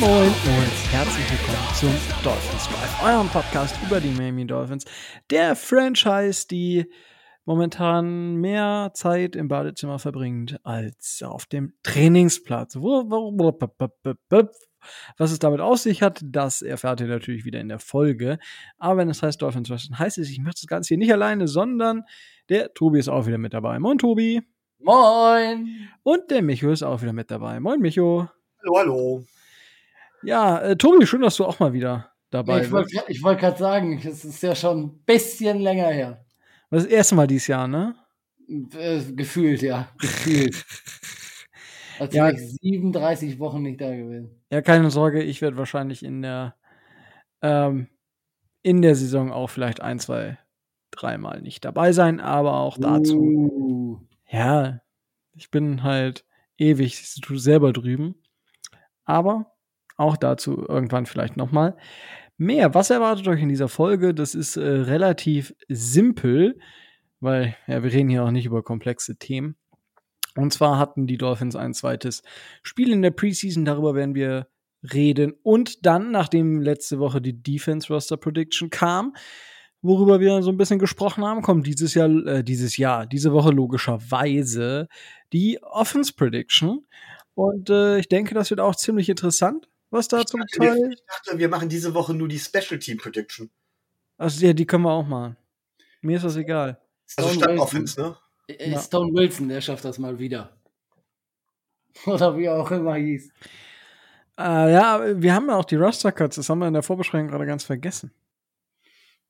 Moin Moin und herzlich willkommen zum Dolphins Drive, eurem Podcast über die Miami Dolphins, der Franchise, die momentan mehr Zeit im Badezimmer verbringt als auf dem Trainingsplatz. Was es damit aus sich hat, das erfahrt ihr natürlich wieder in der Folge. Aber wenn es heißt Dolphins Drive, dann heißt es, ich mache das Ganze hier nicht alleine, sondern der Tobi ist auch wieder mit dabei. Moin Tobi. Moin. Und der Micho ist auch wieder mit dabei. Moin Micho. Hallo, hallo. Ja, äh, Tobi, schön, dass du auch mal wieder dabei ich bist. Ich wollte gerade sagen, es ist ja schon ein bisschen länger her. Das, das erste Mal dieses Jahr, ne? Äh, gefühlt, ja. Gefühlt. Als ja, ich 37 Wochen nicht da gewesen. Ja, keine Sorge, ich werde wahrscheinlich in der ähm, in der Saison auch vielleicht ein, zwei, dreimal nicht dabei sein, aber auch dazu. Uh. Ja, ich bin halt ewig selber drüben. Aber auch dazu irgendwann vielleicht nochmal. Mehr, was erwartet euch in dieser Folge? Das ist äh, relativ simpel, weil ja, wir reden hier auch nicht über komplexe Themen. Und zwar hatten die Dolphins ein zweites Spiel in der Preseason, darüber werden wir reden. Und dann, nachdem letzte Woche die Defense Roster Prediction kam, worüber wir so ein bisschen gesprochen haben, kommt dieses Jahr, äh, dieses Jahr, diese Woche logischerweise die Offense Prediction. Und äh, ich denke, das wird auch ziemlich interessant was da ich zum dachte, Teil. Wir, ich dachte, wir machen diese Woche nur die Special Team Prediction. Also ja, die können wir auch machen. Mir ist das egal. Also Stone Offense, ne? Äh, ja. Stone Wilson, der schafft das mal wieder. Oder wie auch immer hieß. Äh, ja, wir haben ja auch die Roster Cuts, das haben wir in der Vorbesprechung gerade ganz vergessen.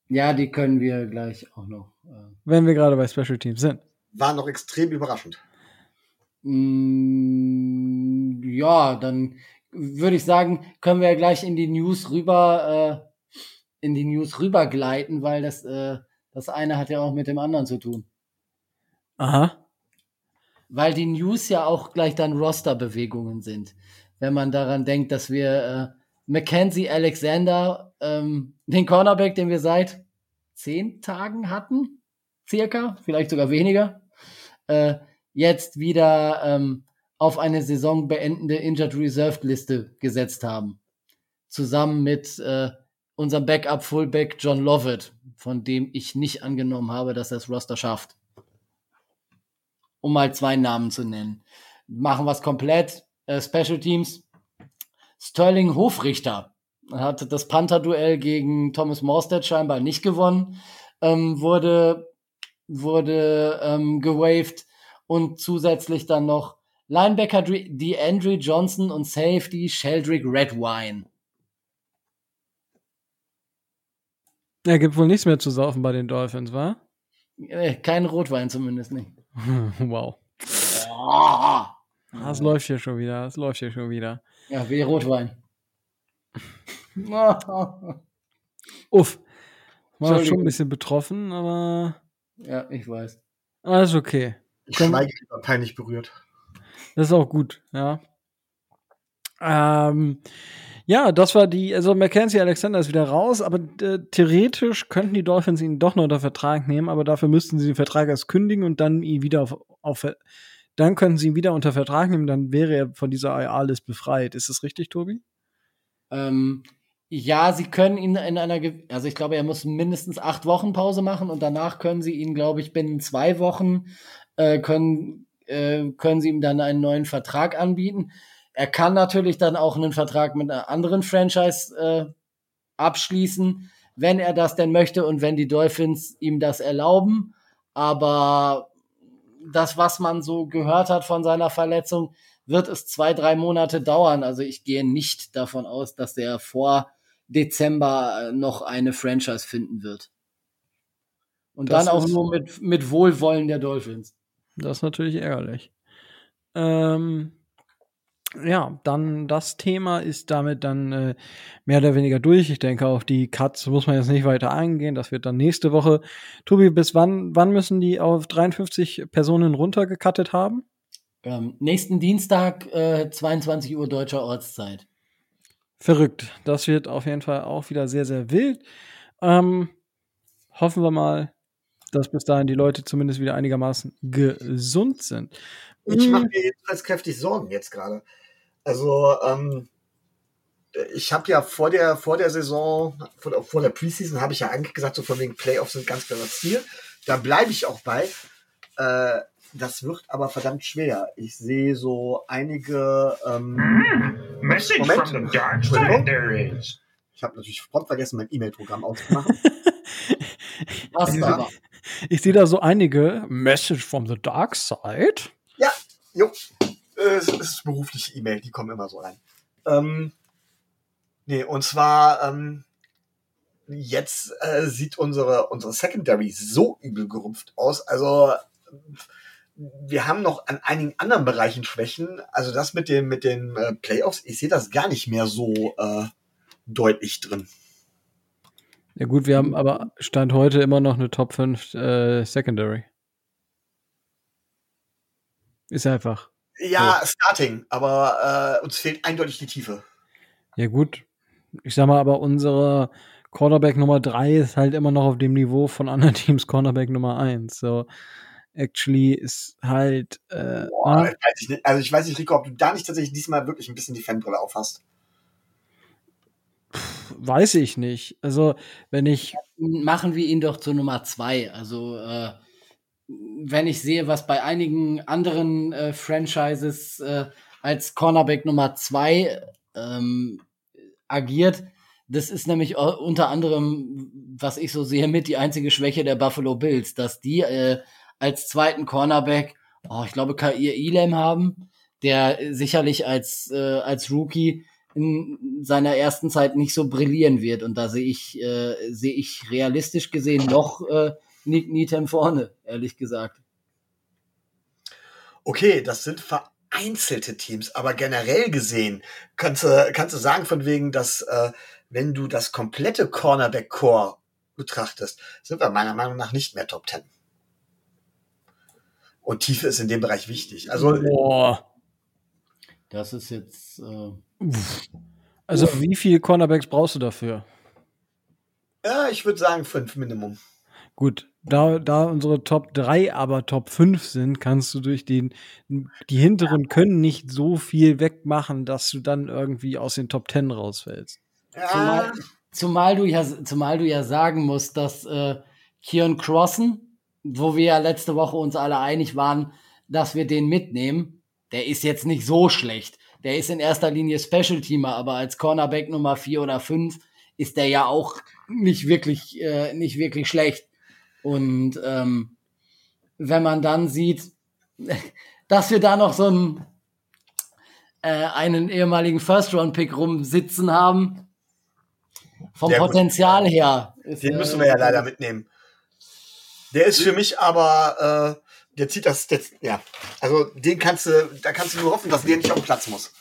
Ja, die können wir gleich auch noch. Äh Wenn wir gerade bei Special Teams sind. War noch extrem überraschend. Mm, ja, dann würde ich sagen, können wir ja gleich in die News rüber, äh, in die News rübergleiten, weil das, äh, das eine hat ja auch mit dem anderen zu tun. Aha. Weil die News ja auch gleich dann Roster-Bewegungen sind. Wenn man daran denkt, dass wir äh, Mackenzie Alexander, ähm, den Cornerback, den wir seit zehn Tagen hatten, circa, vielleicht sogar weniger, äh, jetzt wieder ähm, auf eine Saison beendende Injured Reserved Liste gesetzt haben. Zusammen mit äh, unserem Backup Fullback John Lovett, von dem ich nicht angenommen habe, dass er das Roster schafft. Um mal zwei Namen zu nennen. Machen wir es komplett. Äh, Special Teams. Sterling Hofrichter hat das Panther-Duell gegen Thomas Morstead scheinbar nicht gewonnen. Ähm, wurde wurde ähm, gewaved und zusätzlich dann noch Linebacker DeAndre Johnson und Safety Sheldrick Redwine. Ja, gibt wohl nichts mehr zu saufen bei den Dolphins, wa? Äh, kein Rotwein zumindest nicht. wow. Oh. Das läuft hier schon wieder, das läuft hier schon wieder. Ja, wie Rotwein. Uff. War schon ein bisschen betroffen, aber. Ja, ich weiß. Alles okay. Ich schweige peinlich berührt. Das ist auch gut, ja. Ähm, ja, das war die, also Mackenzie Alexander ist wieder raus, aber äh, theoretisch könnten die Dolphins ihn doch noch unter Vertrag nehmen, aber dafür müssten sie den Vertrag erst kündigen und dann ihn wieder auf, auf dann könnten sie ihn wieder unter Vertrag nehmen, dann wäre er von dieser IA-List befreit. Ist das richtig, Tobi? Ähm, ja, sie können ihn in einer, also ich glaube, er muss mindestens acht Wochen Pause machen und danach können sie ihn, glaube ich, binnen zwei Wochen äh, können äh, können sie ihm dann einen neuen Vertrag anbieten. Er kann natürlich dann auch einen Vertrag mit einer anderen Franchise äh, abschließen, wenn er das denn möchte und wenn die Dolphins ihm das erlauben. Aber das, was man so gehört hat von seiner Verletzung, wird es zwei, drei Monate dauern. Also ich gehe nicht davon aus, dass er vor Dezember äh, noch eine Franchise finden wird. Und das dann auch nur mit, mit Wohlwollen der Dolphins. Das ist natürlich ärgerlich. Ähm, ja, dann das Thema ist damit dann äh, mehr oder weniger durch. Ich denke, auf die Cuts muss man jetzt nicht weiter eingehen. Das wird dann nächste Woche. Tobi, bis wann, wann müssen die auf 53 Personen runtergekattet haben? Ähm, nächsten Dienstag, äh, 22 Uhr deutscher Ortszeit. Verrückt. Das wird auf jeden Fall auch wieder sehr, sehr wild. Ähm, hoffen wir mal, dass bis dahin die Leute zumindest wieder einigermaßen gesund sind. Ich mache hm. mir jedenfalls kräftig Sorgen jetzt gerade. Also, ähm, ich habe ja vor der, vor der Saison, vor, vor der Preseason habe ich ja eigentlich gesagt, so von wegen Playoffs sind ganz klar das Ziel. Da bleibe ich auch bei. Äh, das wird aber verdammt schwer. Ich sehe so einige. Ähm, mm, message Moment. from the dark side there is. Ich habe natürlich prompt vergessen, mein E-Mail-Programm auszumachen. Was aber? Ich sehe da so einige Message from the dark side. Ja, jo. Es ist berufliche E-Mail, die kommen immer so rein. Ähm, nee, und zwar ähm, jetzt äh, sieht unsere, unsere Secondary so übel gerupft aus. Also wir haben noch an einigen anderen Bereichen Schwächen. Also das mit dem mit den äh, Playoffs, ich sehe das gar nicht mehr so äh, deutlich drin. Ja gut, wir haben aber Stand heute immer noch eine Top 5 äh, Secondary. Ist einfach. Ja, so. Starting, aber äh, uns fehlt eindeutig die Tiefe. Ja gut. Ich sag mal, aber unsere Cornerback Nummer 3 ist halt immer noch auf dem Niveau von anderen Teams Cornerback Nummer 1. So actually ist halt. Äh, Boah, ne? ich also ich weiß nicht, Rico, ob du da nicht tatsächlich diesmal wirklich ein bisschen die Fanbrille aufhast. Weiß ich nicht. Also, wenn ich. Machen wir ihn doch zur Nummer zwei. Also, äh, wenn ich sehe, was bei einigen anderen äh, Franchises äh, als Cornerback Nummer zwei ähm, agiert, das ist nämlich unter anderem, was ich so sehe, mit die einzige Schwäche der Buffalo Bills, dass die äh, als zweiten Cornerback, oh, ich glaube, Kair Elam haben, der sicherlich als, äh, als Rookie in seiner ersten Zeit nicht so brillieren wird. Und da sehe ich, äh, sehe ich realistisch gesehen noch äh, Nick Needham vorne, ehrlich gesagt. Okay, das sind vereinzelte Teams, aber generell gesehen kannst du, kannst du sagen von wegen, dass äh, wenn du das komplette Cornerback-Core betrachtest, sind wir meiner Meinung nach nicht mehr Top Ten. Und Tiefe ist in dem Bereich wichtig. Also, Boah. Das ist jetzt. Äh also, Uff. wie viele Cornerbacks brauchst du dafür? Ja, ich würde sagen fünf Minimum. Gut, da, da unsere Top 3 aber Top 5 sind, kannst du durch den, die hinteren können nicht so viel wegmachen, dass du dann irgendwie aus den Top 10 rausfällst. Ja. Zumal, zumal, du ja, zumal du ja sagen musst, dass äh, Kion Crossen wo wir ja letzte Woche uns alle einig waren, dass wir den mitnehmen, der ist jetzt nicht so schlecht. Der ist in erster Linie Special-Teamer, aber als Cornerback Nummer vier oder fünf ist der ja auch nicht wirklich, äh, nicht wirklich schlecht. Und ähm, wenn man dann sieht, dass wir da noch so einen, äh, einen ehemaligen First-Round-Pick rumsitzen haben, vom ja, Potenzial her. Ist, Den müssen wir ja leider mitnehmen. Der ist für mich aber, äh, der zieht das, der, ja, also den kannst du, da kannst du nur hoffen, dass der nicht auf den Platz muss.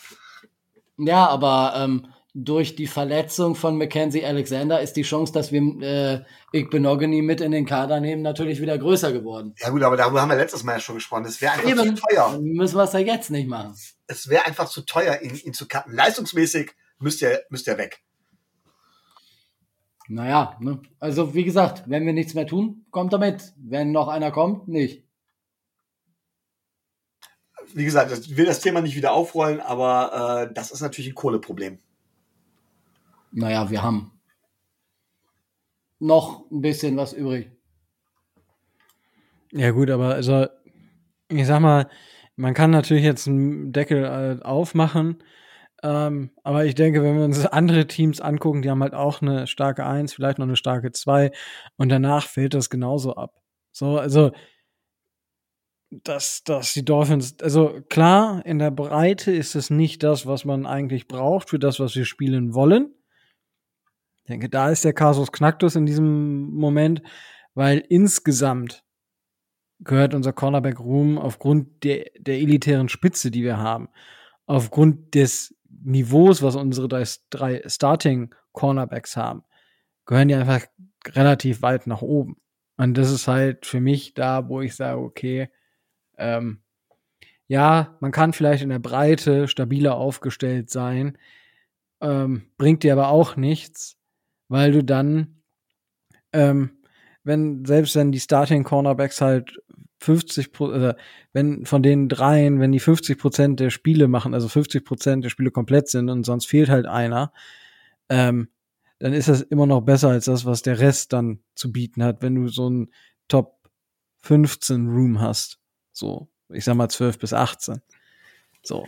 Ja, aber ähm, durch die Verletzung von Mackenzie Alexander ist die Chance, dass wir äh, Igbenogany mit in den Kader nehmen, natürlich wieder größer geworden. Ja gut, aber darüber haben wir letztes Mal ja schon gesprochen. Es wäre einfach Eben, zu teuer. Müssen wir es ja jetzt nicht machen. Es wäre einfach zu teuer, ihn, ihn zu cutten. Leistungsmäßig müsste er, müsste er weg. Naja, ne? also wie gesagt, wenn wir nichts mehr tun, kommt er mit. Wenn noch einer kommt, nicht. Wie gesagt, ich will das Thema nicht wieder aufrollen, aber äh, das ist natürlich ein Kohleproblem. Naja, wir haben noch ein bisschen was übrig. Ja gut, aber also ich sag mal, man kann natürlich jetzt einen Deckel äh, aufmachen ähm, aber ich denke, wenn wir uns andere Teams angucken, die haben halt auch eine starke Eins, vielleicht noch eine starke Zwei und danach fällt das genauso ab. So, also dass, dass die Dolphins, also klar, in der Breite ist es nicht das, was man eigentlich braucht für das, was wir spielen wollen. Ich denke, da ist der Kasus Knacktus in diesem Moment, weil insgesamt gehört unser Cornerback Room aufgrund der, der elitären Spitze, die wir haben, aufgrund des Niveaus, was unsere drei Starting Cornerbacks haben, gehören die einfach relativ weit nach oben. Und das ist halt für mich da, wo ich sage, okay, ähm, ja, man kann vielleicht in der Breite stabiler aufgestellt sein, ähm, bringt dir aber auch nichts, weil du dann, ähm, wenn, selbst wenn die Starting Cornerbacks halt 50% also wenn von den dreien, wenn die 50 Prozent der Spiele machen, also 50 Prozent der Spiele komplett sind und sonst fehlt halt einer, ähm, dann ist das immer noch besser als das, was der Rest dann zu bieten hat, wenn du so ein Top 15 Room hast. So, ich sag mal 12 bis 18. So.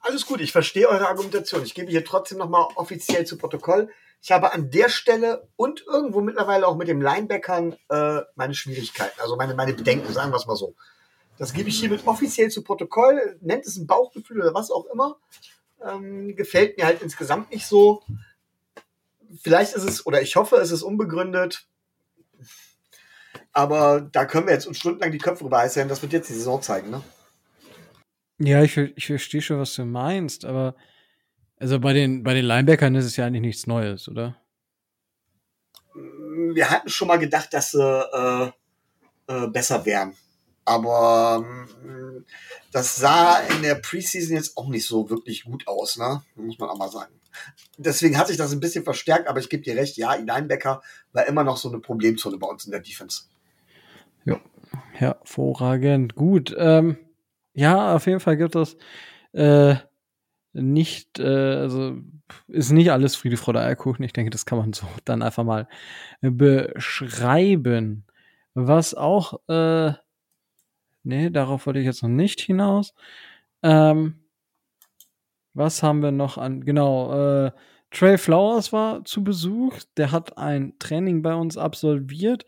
Alles gut, ich verstehe eure Argumentation. Ich gebe hier trotzdem nochmal offiziell zu Protokoll. Ich habe an der Stelle und irgendwo mittlerweile auch mit dem Linebackern äh, meine Schwierigkeiten, also meine, meine Bedenken, sagen wir es mal so. Das gebe ich hiermit offiziell zu Protokoll, nennt es ein Bauchgefühl oder was auch immer. Ähm, gefällt mir halt insgesamt nicht so. Vielleicht ist es, oder ich hoffe, es ist unbegründet. Aber da können wir jetzt uns stundenlang die Köpfe drüber heißen. Das wird jetzt die Saison zeigen, ne? Ja, ich, ich verstehe schon, was du meinst, aber also bei den, bei den Linebackern ist es ja eigentlich nichts Neues, oder? Wir hatten schon mal gedacht, dass sie äh, äh, besser wären. Aber äh, das sah in der Preseason jetzt auch nicht so wirklich gut aus, ne? Muss man auch mal sagen. Deswegen hat sich das ein bisschen verstärkt, aber ich gebe dir recht, ja, Linebacker war immer noch so eine Problemzone bei uns in der Defense. Ja, hervorragend. Gut. Ähm, ja, auf jeden Fall gibt es äh, nicht, äh, also ist nicht alles Friede, Freude, Eierkuchen. Ich denke, das kann man so dann einfach mal beschreiben. Was auch, äh, nee, darauf wollte ich jetzt noch nicht hinaus. Ähm, was haben wir noch an, genau, äh, Trey Flowers war zu Besuch. Der hat ein Training bei uns absolviert.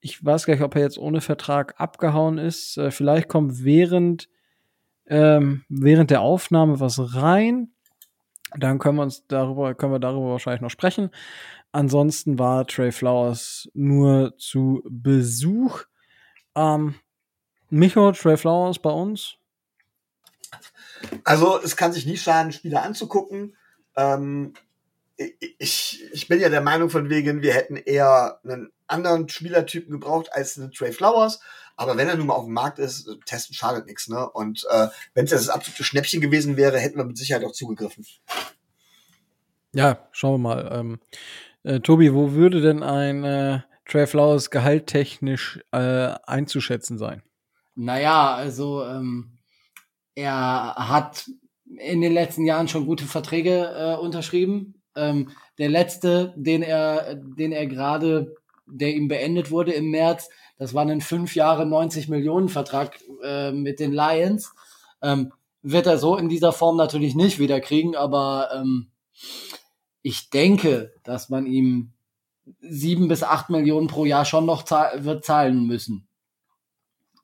Ich weiß gar nicht, ob er jetzt ohne Vertrag abgehauen ist. Äh, vielleicht kommt während ähm, während der Aufnahme was rein. Dann können wir uns darüber, können wir darüber wahrscheinlich noch sprechen. Ansonsten war Trey Flowers nur zu Besuch. Ähm, Micho, Trey Flowers bei uns. Also es kann sich nicht schaden, Spieler anzugucken. Ähm, ich, ich bin ja der Meinung von wegen, wir hätten eher einen anderen Spielertypen gebraucht als einen Trey Flowers. Aber wenn er nun mal auf dem Markt ist, testen schadet nichts. Ne? Und äh, wenn es das absolute Schnäppchen gewesen wäre, hätten wir mit Sicherheit auch zugegriffen. Ja, schauen wir mal. Ähm, äh, Tobi, wo würde denn ein äh, Trey Flowers gehalttechnisch äh, einzuschätzen sein? Naja, also ähm, er hat in den letzten Jahren schon gute Verträge äh, unterschrieben. Ähm, der letzte, den er, den er gerade, der ihm beendet wurde im März, das war ein fünf Jahre 90 Millionen Vertrag äh, mit den Lions. Ähm, wird er so in dieser Form natürlich nicht wieder kriegen, aber ähm, ich denke, dass man ihm sieben bis acht Millionen pro Jahr schon noch zahl wird zahlen müssen.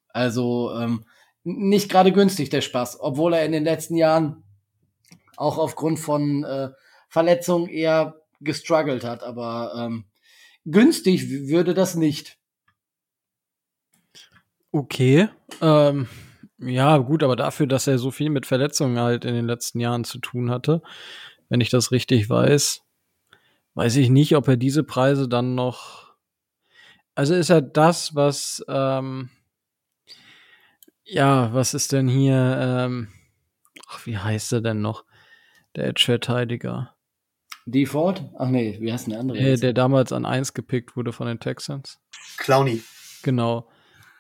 Also ähm, nicht gerade günstig der Spaß, obwohl er in den letzten Jahren auch aufgrund von äh, Verletzungen eher gestruggelt hat. Aber ähm, günstig würde das nicht. Okay. Ähm, ja, gut, aber dafür, dass er so viel mit Verletzungen halt in den letzten Jahren zu tun hatte, wenn ich das richtig weiß, weiß ich nicht, ob er diese Preise dann noch. Also ist er das, was ähm, ja, was ist denn hier? Ähm, ach, wie heißt er denn noch? Der Edge-Verteidiger. Die Ford? Ach nee, wie heißt denn der andere? Der, der damals an 1 gepickt wurde von den Texans. Clowny. Genau.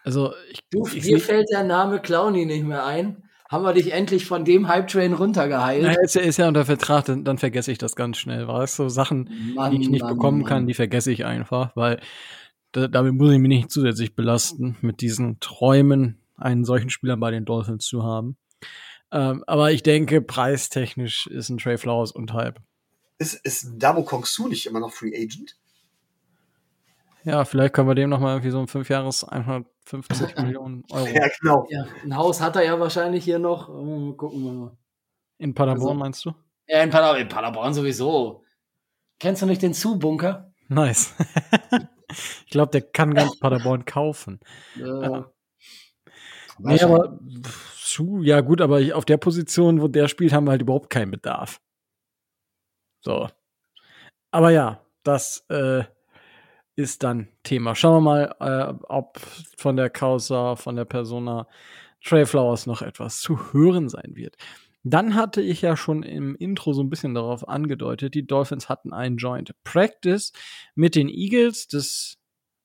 Also ich, du, ich, dir fällt der Name Clowny nicht mehr ein. Haben wir dich endlich von dem Hype-Train runtergeheilt? Naja, ist, ist ja unter Vertrag, dann, dann vergesse ich das ganz schnell. Weißt du, so Sachen, Mann, die ich nicht Mann, bekommen Mann. kann, die vergesse ich einfach, weil da, damit muss ich mich nicht zusätzlich belasten, mit diesen Träumen einen solchen Spieler bei den Dolphins zu haben. Ähm, aber ich denke, preistechnisch ist ein Trey Flowers und Hype. Ist, ist Damo Kongsu nicht immer noch Free Agent? Ja, vielleicht können wir dem noch mal irgendwie so ein 5 Jahres 150 Millionen Euro. Ja, genau. Ja, ein Haus hat er ja wahrscheinlich hier noch. Oh, gucken wir mal. In Paderborn also, meinst du? Ja, in Paderborn, in Paderborn sowieso. Kennst du nicht den Zu-Bunker? Nice. ich glaube, der kann ganz Paderborn kaufen. Ja. Nee, aber Zu, ja gut, aber auf der Position, wo der spielt, haben wir halt überhaupt keinen Bedarf. So. Aber ja, das äh, ist dann Thema. Schauen wir mal, äh, ob von der Causa, von der Persona Trey Flowers noch etwas zu hören sein wird. Dann hatte ich ja schon im Intro so ein bisschen darauf angedeutet, die Dolphins hatten einen Joint Practice mit den Eagles. Das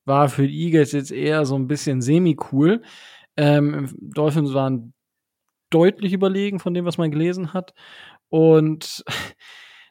war für die Eagles jetzt eher so ein bisschen semi-cool. Ähm, Dolphins waren deutlich überlegen von dem, was man gelesen hat. Und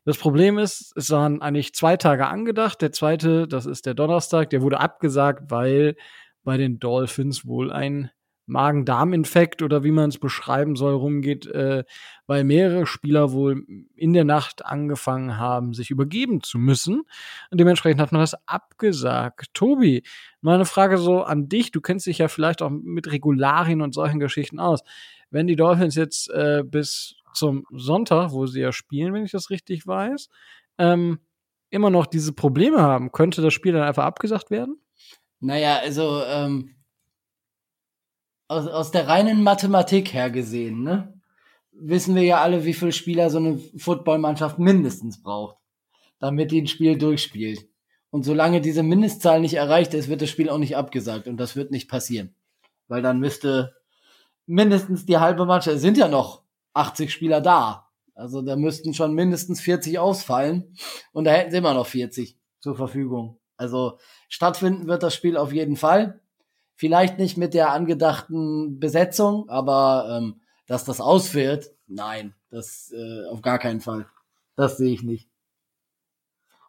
das Problem ist, es waren eigentlich zwei Tage angedacht. Der zweite, das ist der Donnerstag, der wurde abgesagt, weil bei den Dolphins wohl ein Magen-Darm-Infekt oder wie man es beschreiben soll, rumgeht, äh, weil mehrere Spieler wohl in der Nacht angefangen haben, sich übergeben zu müssen. Und dementsprechend hat man das abgesagt. Tobi, mal eine Frage so an dich. Du kennst dich ja vielleicht auch mit Regularien und solchen Geschichten aus. Wenn die Dolphins jetzt äh, bis zum Sonntag, wo sie ja spielen, wenn ich das richtig weiß, ähm, immer noch diese Probleme haben, könnte das Spiel dann einfach abgesagt werden? Naja, also ähm, aus, aus der reinen Mathematik her gesehen, ne? Wissen wir ja alle, wie viele Spieler so eine Footballmannschaft mindestens braucht, damit die ein Spiel durchspielt. Und solange diese Mindestzahl nicht erreicht ist, wird das Spiel auch nicht abgesagt. Und das wird nicht passieren. Weil dann müsste mindestens die halbe Mannschaft, es sind ja noch 80 Spieler da. Also da müssten schon mindestens 40 ausfallen. Und da hätten sie immer noch 40 zur Verfügung. Also stattfinden wird das Spiel auf jeden Fall. Vielleicht nicht mit der angedachten Besetzung, aber ähm, dass das ausfällt, nein, das äh, auf gar keinen Fall. Das sehe ich nicht.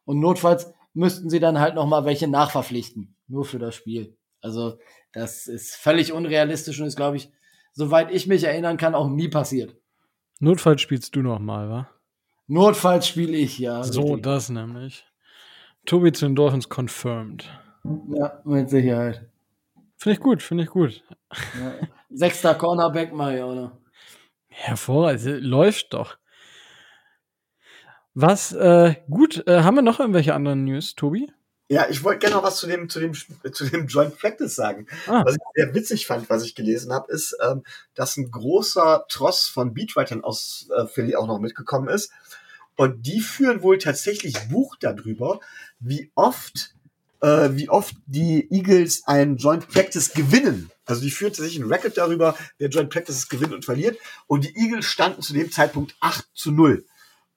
Und notfalls müssten sie dann halt noch mal welche nachverpflichten, nur für das Spiel. Also das ist völlig unrealistisch und ist, glaube ich, soweit ich mich erinnern kann, auch nie passiert. Notfalls spielst du noch mal, wa? Notfalls spiele ich, ja. So, richtig. das nämlich. Tobi zu den Dolphins confirmed. Ja, mit Sicherheit. Finde ich gut, finde ich gut. Ja. Sechster Cornerback mal, oder? Hervorragend, also, läuft doch. Was, äh, gut, äh, haben wir noch irgendwelche anderen News, Tobi? Ja, ich wollte gerne noch was zu dem, zu dem, zu dem Joint Practice sagen. Ah. Was ich sehr witzig fand, was ich gelesen habe, ist, ähm, dass ein großer Tross von Beatwritern aus äh, Philly auch noch mitgekommen ist. Und die führen wohl tatsächlich Buch darüber, wie oft äh, wie oft die Eagles ein Joint Practice gewinnen. Also die führte sich ein Record darüber, wer Joint Practices gewinnt und verliert. Und die Eagles standen zu dem Zeitpunkt 8 zu 0.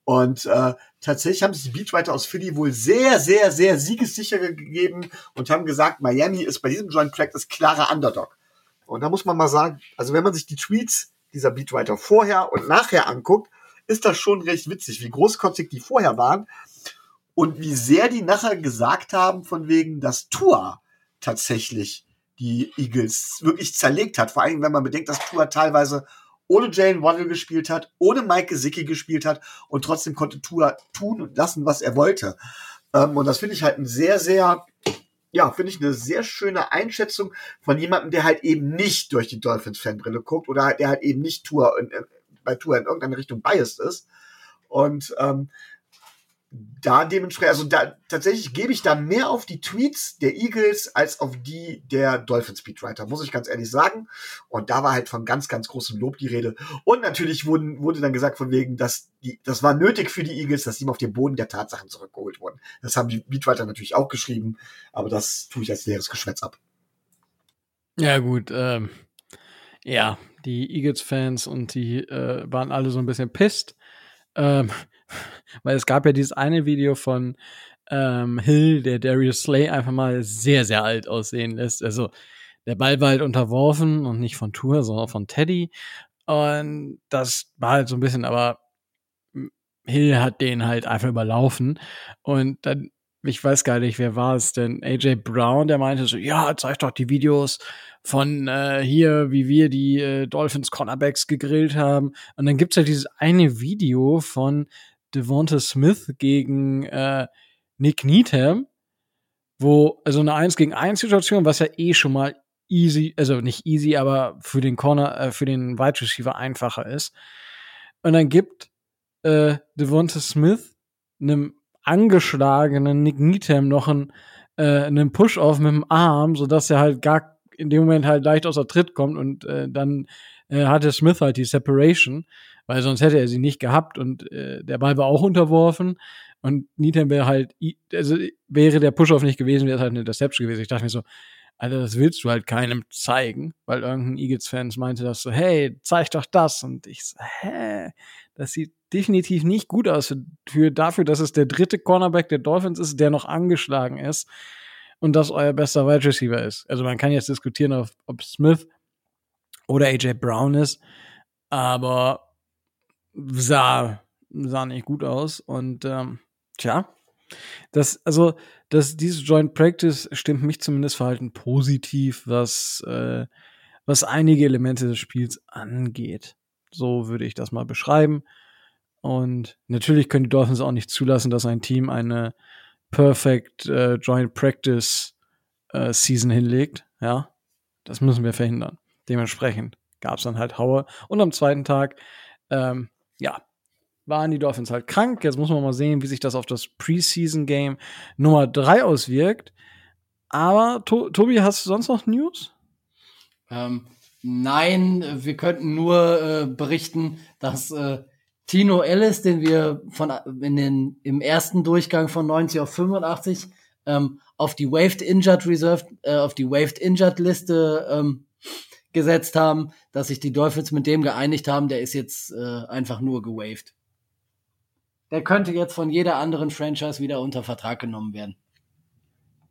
Und äh, tatsächlich haben sich die Beachwriter aus Philly wohl sehr, sehr, sehr siegessicher gegeben und haben gesagt, Miami ist bei diesem Joint Practice klarer Underdog. Und da muss man mal sagen, also wenn man sich die Tweets dieser Beatwriter vorher und nachher anguckt, ist das schon recht witzig, wie großkotzig die vorher waren und wie sehr die nachher gesagt haben, von wegen, dass Tua tatsächlich die Eagles wirklich zerlegt hat. Vor allem, wenn man bedenkt, dass Tua teilweise ohne Jalen Waddle gespielt hat, ohne Mike Gesicki gespielt hat und trotzdem konnte Tua tun und lassen, was er wollte. Ähm, und das finde ich halt ein sehr, sehr, ja, finde ich eine sehr schöne Einschätzung von jemandem, der halt eben nicht durch die Dolphins-Fanbrille guckt oder der halt eben nicht Tua in, bei Tua in irgendeine Richtung biased ist. Und ähm, da dementsprechend, also da tatsächlich gebe ich da mehr auf die Tweets der Eagles als auf die der Dolphin Speedwriter, muss ich ganz ehrlich sagen. Und da war halt von ganz, ganz großem Lob die Rede. Und natürlich wurden, wurde dann gesagt von wegen, dass die, das war nötig für die Eagles, dass sie auf den Boden der Tatsachen zurückgeholt wurden. Das haben die Beatwriter natürlich auch geschrieben, aber das tue ich als leeres Geschwätz ab. Ja, gut, ähm, ja, die Eagles-Fans und die äh, waren alle so ein bisschen pisst. Ähm, weil es gab ja dieses eine Video von ähm, Hill, der Darius Slay einfach mal sehr, sehr alt aussehen lässt. Also der Ball war halt unterworfen und nicht von Tour, sondern von Teddy. Und das war halt so ein bisschen, aber Hill hat den halt einfach überlaufen. Und dann, ich weiß gar nicht, wer war es denn? AJ Brown, der meinte so, ja, zeig doch die Videos von äh, hier, wie wir die äh, Dolphins Cornerbacks gegrillt haben. Und dann gibt's ja halt dieses eine Video von Devonta Smith gegen äh, Nick Needham, wo, also eine 1 gegen 1 Situation, was ja eh schon mal easy, also nicht easy, aber für den Corner, äh, für den Wide Receiver einfacher ist. Und dann gibt äh, Devonta Smith einem angeschlagenen Nick Needham noch einen, äh, einen Push-Off mit dem Arm, sodass er halt gar in dem Moment halt leicht außer Tritt kommt und äh, dann äh, hatte Smith halt die Separation weil sonst hätte er sie nicht gehabt und äh, der Ball war auch unterworfen und Needham wäre halt, also wäre der Push-Off nicht gewesen, wäre es halt eine Interception gewesen. Ich dachte mir so, Alter, das willst du halt keinem zeigen, weil irgendein Eagles-Fans meinte das so, hey, zeig doch das. Und ich so, hä, das sieht definitiv nicht gut aus für, für dafür, dass es der dritte Cornerback der Dolphins ist, der noch angeschlagen ist und das euer bester Wide Receiver ist. Also man kann jetzt diskutieren, ob, ob Smith oder AJ Brown ist, aber sah, sah nicht gut aus. Und ähm, tja, das, also, das, dieses Joint Practice stimmt mich zumindest verhalten positiv, was, äh, was einige Elemente des Spiels angeht. So würde ich das mal beschreiben. Und natürlich können die Dolphins auch nicht zulassen, dass ein Team eine Perfect äh, Joint Practice äh, Season hinlegt. Ja, das müssen wir verhindern. Dementsprechend gab es dann halt Haue. Und am zweiten Tag, ähm, ja, waren die Dolphins halt krank. Jetzt muss man mal sehen, wie sich das auf das Preseason-Game Nummer 3 auswirkt. Aber, to Tobi, hast du sonst noch News? Ähm, nein, wir könnten nur äh, berichten, dass äh, Tino Ellis, den wir von in den, im ersten Durchgang von 90 auf 85 ähm, auf die Waived Injured Reserve, äh, auf die Waived Injured Liste ähm, gesetzt haben, dass sich die Dolphins mit dem geeinigt haben, der ist jetzt äh, einfach nur gewaved. Der könnte jetzt von jeder anderen Franchise wieder unter Vertrag genommen werden.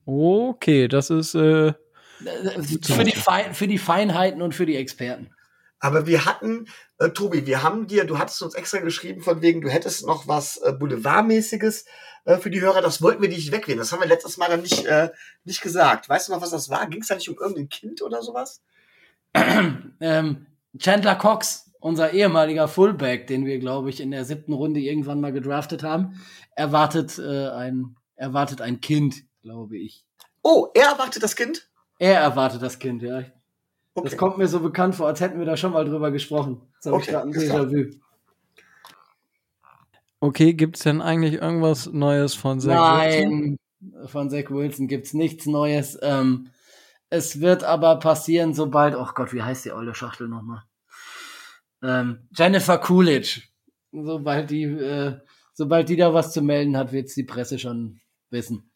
Okay, das ist äh, äh für, die für die Feinheiten und für die Experten. Aber wir hatten, äh, Tobi, wir haben dir, du hattest uns extra geschrieben von wegen, du hättest noch was äh, Boulevardmäßiges äh, für die Hörer. Das wollten wir nicht wegnehmen. Das haben wir letztes Mal dann nicht, äh, nicht gesagt. Weißt du noch, was das war? Ging es da nicht um irgendein Kind oder sowas? ähm, Chandler Cox, unser ehemaliger Fullback, den wir, glaube ich, in der siebten Runde irgendwann mal gedraftet haben, erwartet äh, ein erwartet ein Kind, glaube ich. Oh, er erwartet das Kind? Er erwartet das Kind, ja. Okay. Das kommt mir so bekannt vor, als hätten wir da schon mal drüber gesprochen. Jetzt habe okay, ich gerade ein Déjà-vu. Okay, gibt es denn eigentlich irgendwas Neues von Zach Nein, Wilson? von Zach Wilson gibt es nichts Neues. Ähm, es wird aber passieren, sobald, oh Gott, wie heißt die olle Schachtel nochmal? Ähm, Jennifer Coolidge. Sobald die, äh, sobald die da was zu melden hat, wird die Presse schon wissen.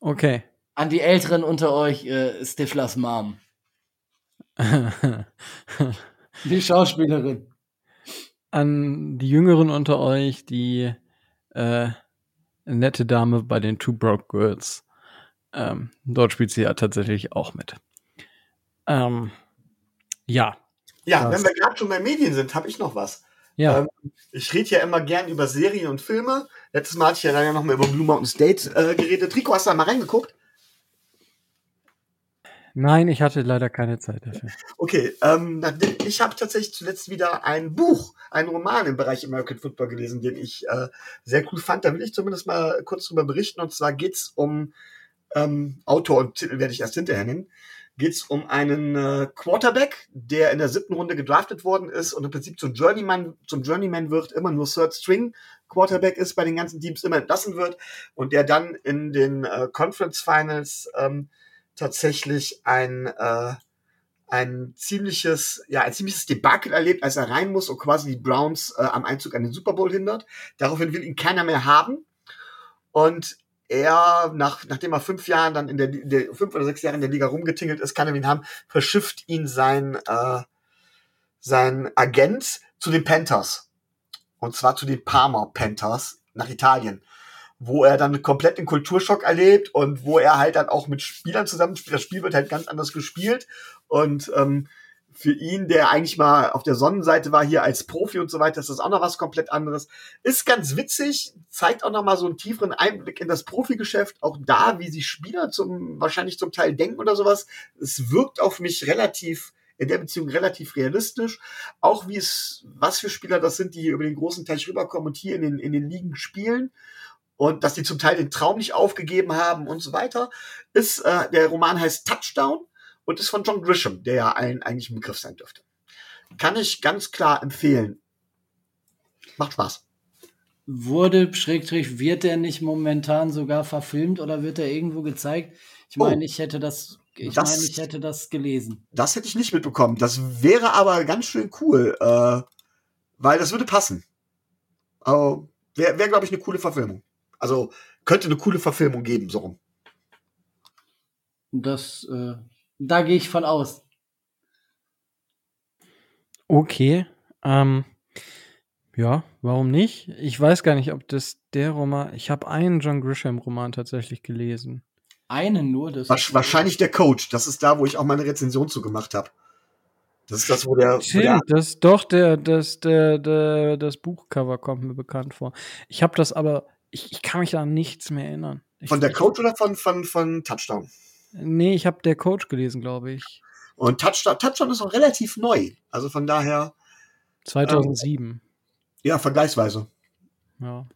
Okay. An die Älteren unter euch, äh, Stiflers Mom. die Schauspielerin. An die Jüngeren unter euch, die äh, nette Dame bei den Two Broke Girls. Ähm, dort spielt sie ja tatsächlich auch mit. Ähm, ja. Ja, wenn wir gerade schon bei Medien sind, habe ich noch was. Ja. Ähm, ich rede ja immer gern über Serien und Filme. Letztes Mal hatte ich ja dann ja noch mal über Blue Mountain State äh, geredet. Rico, hast du da mal reingeguckt? Nein, ich hatte leider keine Zeit dafür. Okay, ähm, ich habe tatsächlich zuletzt wieder ein Buch, einen Roman im Bereich American Football gelesen, den ich äh, sehr cool fand. Da will ich zumindest mal kurz drüber berichten. Und zwar geht's um ähm, Autor und Titel werde ich erst hinterher nennen, geht es um einen äh, Quarterback, der in der siebten Runde gedraftet worden ist und im Prinzip zum Journeyman, zum Journeyman wird, immer nur Third String Quarterback ist, bei den ganzen Teams immer entlassen wird und der dann in den äh, Conference Finals ähm, tatsächlich ein äh, ein ziemliches, ja, ein ziemliches Debakel erlebt, als er rein muss und quasi die Browns äh, am Einzug an den Super Bowl hindert. Daraufhin will ihn keiner mehr haben. Und er, nach, nachdem er fünf Jahren dann in der, der, fünf oder sechs Jahre in der Liga rumgetingelt ist, kann er ihn haben, verschifft ihn sein, äh, sein Agent zu den Panthers. Und zwar zu den Parma Panthers nach Italien. Wo er dann komplett den Kulturschock erlebt und wo er halt dann auch mit Spielern zusammenspielt. Das Spiel wird halt ganz anders gespielt. Und ähm, für ihn, der eigentlich mal auf der Sonnenseite war, hier als Profi und so weiter, ist das auch noch was komplett anderes. Ist ganz witzig, zeigt auch noch mal so einen tieferen Einblick in das Profigeschäft, auch da, wie sie Spieler zum, wahrscheinlich zum Teil denken oder sowas. Es wirkt auf mich relativ, in der Beziehung relativ realistisch. Auch wie es, was für Spieler das sind, die hier über den großen Teich rüberkommen und hier in den, in den Ligen spielen und dass die zum Teil den Traum nicht aufgegeben haben und so weiter. Ist, äh, der Roman heißt Touchdown und ist von John Grisham, der ja allen eigentlich ein Begriff sein dürfte. Kann ich ganz klar empfehlen. Macht Spaß. Wurde, Schrägstrich, wird der nicht momentan sogar verfilmt oder wird er irgendwo gezeigt? Ich meine, oh, ich hätte das, ich das, meine, ich hätte das gelesen. Das hätte ich nicht mitbekommen. Das wäre aber ganz schön cool, äh, weil das würde passen. Also, wäre, wär, glaube ich, eine coole Verfilmung. Also könnte eine coole Verfilmung geben, so rum. Das äh, da gehe ich von aus. Okay. Ähm, ja, warum nicht? Ich weiß gar nicht, ob das der Roman. Ich habe einen John Grisham-Roman tatsächlich gelesen. Einen nur? Das Wahrscheinlich der Coach. Das ist da, wo ich auch meine Rezension zu gemacht habe. Das ist das, wo der. Stimmt, wo der das doch der, das, der, der, das Buchcover kommt mir bekannt vor. Ich habe das aber, ich, ich kann mich an nichts mehr erinnern. Ich, von der Coach oder von, von, von Touchdown? Nee, ich habe der Coach gelesen, glaube ich. Und Touchdown, Touchdown ist auch relativ neu. Also von daher. 2007. Ähm, ja, vergleichsweise. Ja.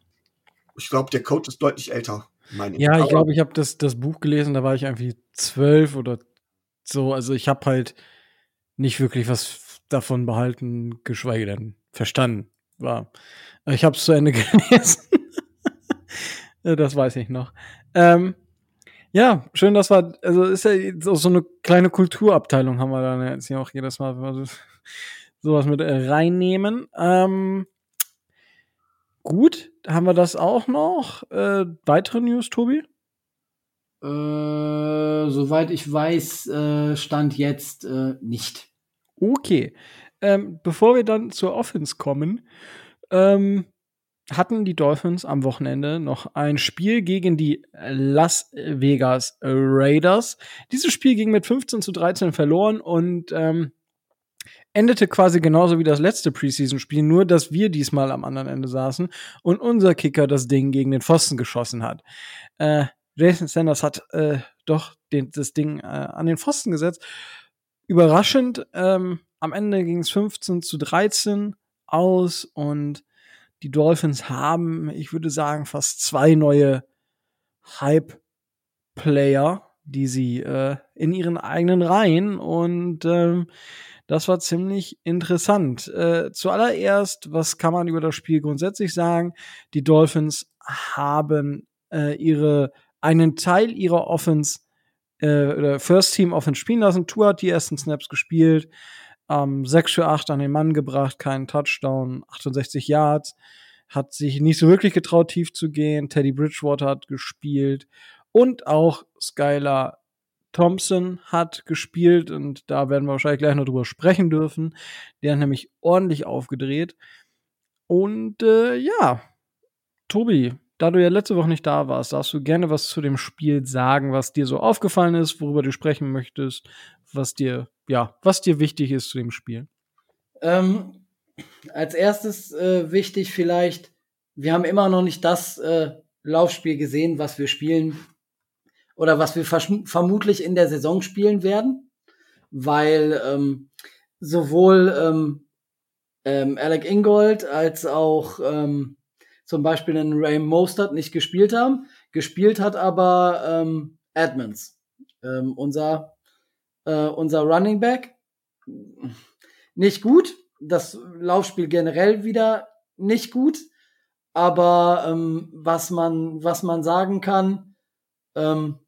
Ich glaube, der Coach ist deutlich älter. Meine ja, ich glaube, ich habe das, das Buch gelesen, da war ich irgendwie zwölf oder so. Also ich habe halt nicht wirklich was davon behalten, geschweige denn verstanden. War. Ich habe es zu Ende gelesen. das weiß ich noch. Ähm, ja, schön, dass wir, also ist ja so eine kleine Kulturabteilung haben wir dann jetzt hier auch jedes Mal, wenn wir sowas mit reinnehmen. Ähm, gut, haben wir das auch noch? Äh, weitere News, Tobi? Äh, soweit ich weiß, äh, stand jetzt äh, nicht. Okay. Ähm, bevor wir dann zur Offense kommen, ähm, hatten die Dolphins am Wochenende noch ein Spiel gegen die Las Vegas Raiders. Dieses Spiel ging mit 15 zu 13 verloren und ähm, endete quasi genauso wie das letzte Preseason-Spiel, nur dass wir diesmal am anderen Ende saßen und unser Kicker das Ding gegen den Pfosten geschossen hat. Äh, Jason Sanders hat äh, doch den, das Ding äh, an den Pfosten gesetzt überraschend. Ähm, am Ende ging es 15 zu 13 aus und die Dolphins haben, ich würde sagen, fast zwei neue Hype-Player, die sie äh, in ihren eigenen Reihen und ähm, das war ziemlich interessant. Äh, zuallererst, was kann man über das Spiel grundsätzlich sagen? Die Dolphins haben äh, ihre einen Teil ihrer Offense äh, oder First Team Offense spielen lassen. Tour hat die ersten Snaps gespielt, ähm, 6 für 8 an den Mann gebracht, keinen Touchdown, 68 Yards, hat sich nicht so wirklich getraut, tief zu gehen. Teddy Bridgewater hat gespielt und auch Skylar Thompson hat gespielt und da werden wir wahrscheinlich gleich noch drüber sprechen dürfen. Der hat nämlich ordentlich aufgedreht. Und äh, ja, Tobi, da du ja letzte Woche nicht da warst, darfst du gerne was zu dem Spiel sagen, was dir so aufgefallen ist, worüber du sprechen möchtest, was dir, ja, was dir wichtig ist zu dem Spiel. Ähm, als erstes äh, wichtig vielleicht, wir haben immer noch nicht das äh, Laufspiel gesehen, was wir spielen oder was wir vermutlich in der Saison spielen werden, weil ähm, sowohl ähm, ähm, Alec Ingold als auch ähm, zum Beispiel einen Ray Mostert nicht gespielt haben. Gespielt hat aber ähm, Edmonds, ähm, unser, äh, unser Running Back. Nicht gut. Das Laufspiel generell wieder nicht gut. Aber ähm, was man was man sagen kann, ähm,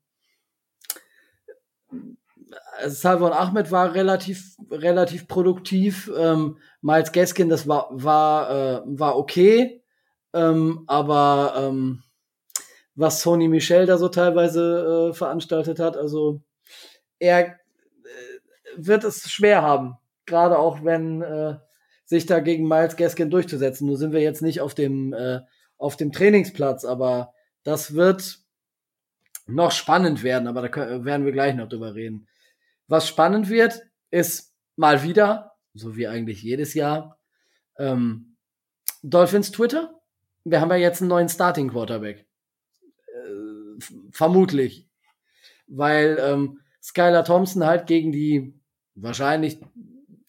Salvon Ahmed war relativ relativ produktiv. Ähm, Miles Gaskin, das war war äh, war okay. Ähm, aber ähm, was Sony Michel da so teilweise äh, veranstaltet hat, also er wird es schwer haben. Gerade auch wenn äh, sich da gegen Miles Gaskin durchzusetzen. Nur sind wir jetzt nicht auf dem, äh, auf dem Trainingsplatz, aber das wird noch spannend werden, aber da können, werden wir gleich noch drüber reden. Was spannend wird, ist mal wieder, so wie eigentlich jedes Jahr, ähm, Dolphins Twitter wir haben ja jetzt einen neuen Starting Quarterback. Äh, vermutlich. Weil ähm, Skylar Thompson halt gegen die wahrscheinlich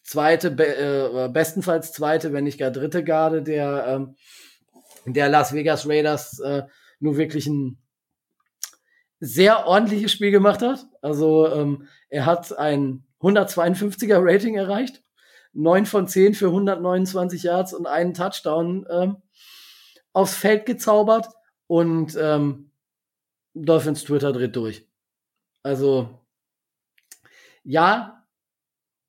zweite, be äh, bestenfalls zweite, wenn nicht gar dritte Garde der, ähm, der Las Vegas Raiders äh, nur wirklich ein sehr ordentliches Spiel gemacht hat. Also ähm, er hat ein 152er Rating erreicht, 9 von 10 für 129 Yards und einen Touchdown ähm, aufs Feld gezaubert und ähm, Dolphins Twitter dreht durch. Also ja,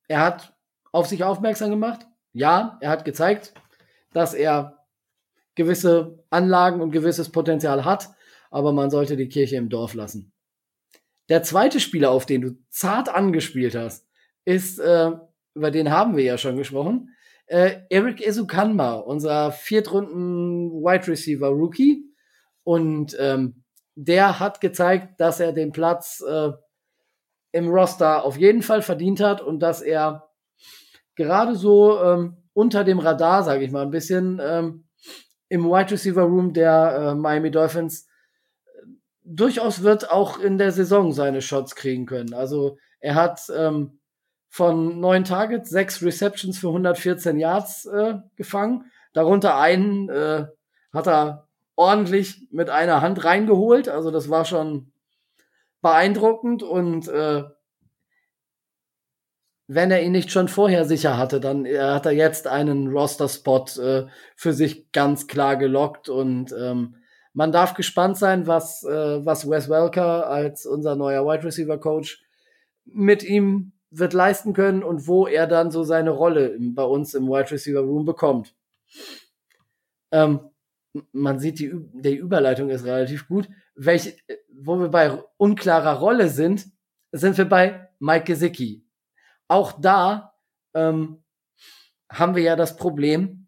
er hat auf sich aufmerksam gemacht. Ja, er hat gezeigt, dass er gewisse Anlagen und gewisses Potenzial hat, aber man sollte die Kirche im Dorf lassen. Der zweite Spieler, auf den du zart angespielt hast, ist, äh, über den haben wir ja schon gesprochen, äh, Eric Esukanma, unser Viertrunden Wide Receiver Rookie. Und ähm, der hat gezeigt, dass er den Platz äh, im Roster auf jeden Fall verdient hat und dass er gerade so ähm, unter dem Radar, sage ich mal, ein bisschen ähm, im Wide Receiver Room der äh, Miami Dolphins durchaus wird auch in der Saison seine Shots kriegen können. Also er hat ähm, von neun Targets sechs Receptions für 114 Yards äh, gefangen. Darunter einen äh, hat er ordentlich mit einer Hand reingeholt. Also das war schon beeindruckend und äh, wenn er ihn nicht schon vorher sicher hatte, dann hat er jetzt einen Roster-Spot äh, für sich ganz klar gelockt und ähm, man darf gespannt sein, was, äh, was Wes Welker als unser neuer Wide Receiver Coach mit ihm wird leisten können und wo er dann so seine Rolle bei uns im Wide Receiver Room bekommt. Ähm, man sieht, die, die Überleitung ist relativ gut. Welche, wo wir bei unklarer Rolle sind, sind wir bei Mike Gesicki. Auch da ähm, haben wir ja das Problem,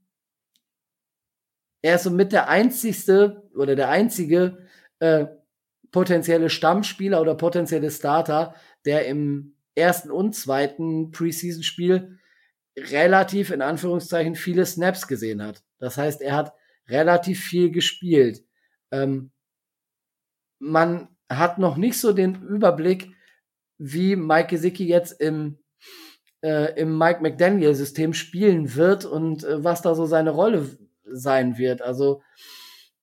er ist somit der einzigste oder der einzige äh, potenzielle Stammspieler oder potenzielle Starter, der im ersten und zweiten Preseason-Spiel relativ in Anführungszeichen viele Snaps gesehen hat. Das heißt, er hat relativ viel gespielt. Ähm, man hat noch nicht so den Überblick, wie Mike Gesicki jetzt im, äh, im Mike McDaniel-System spielen wird und äh, was da so seine Rolle sein wird. Also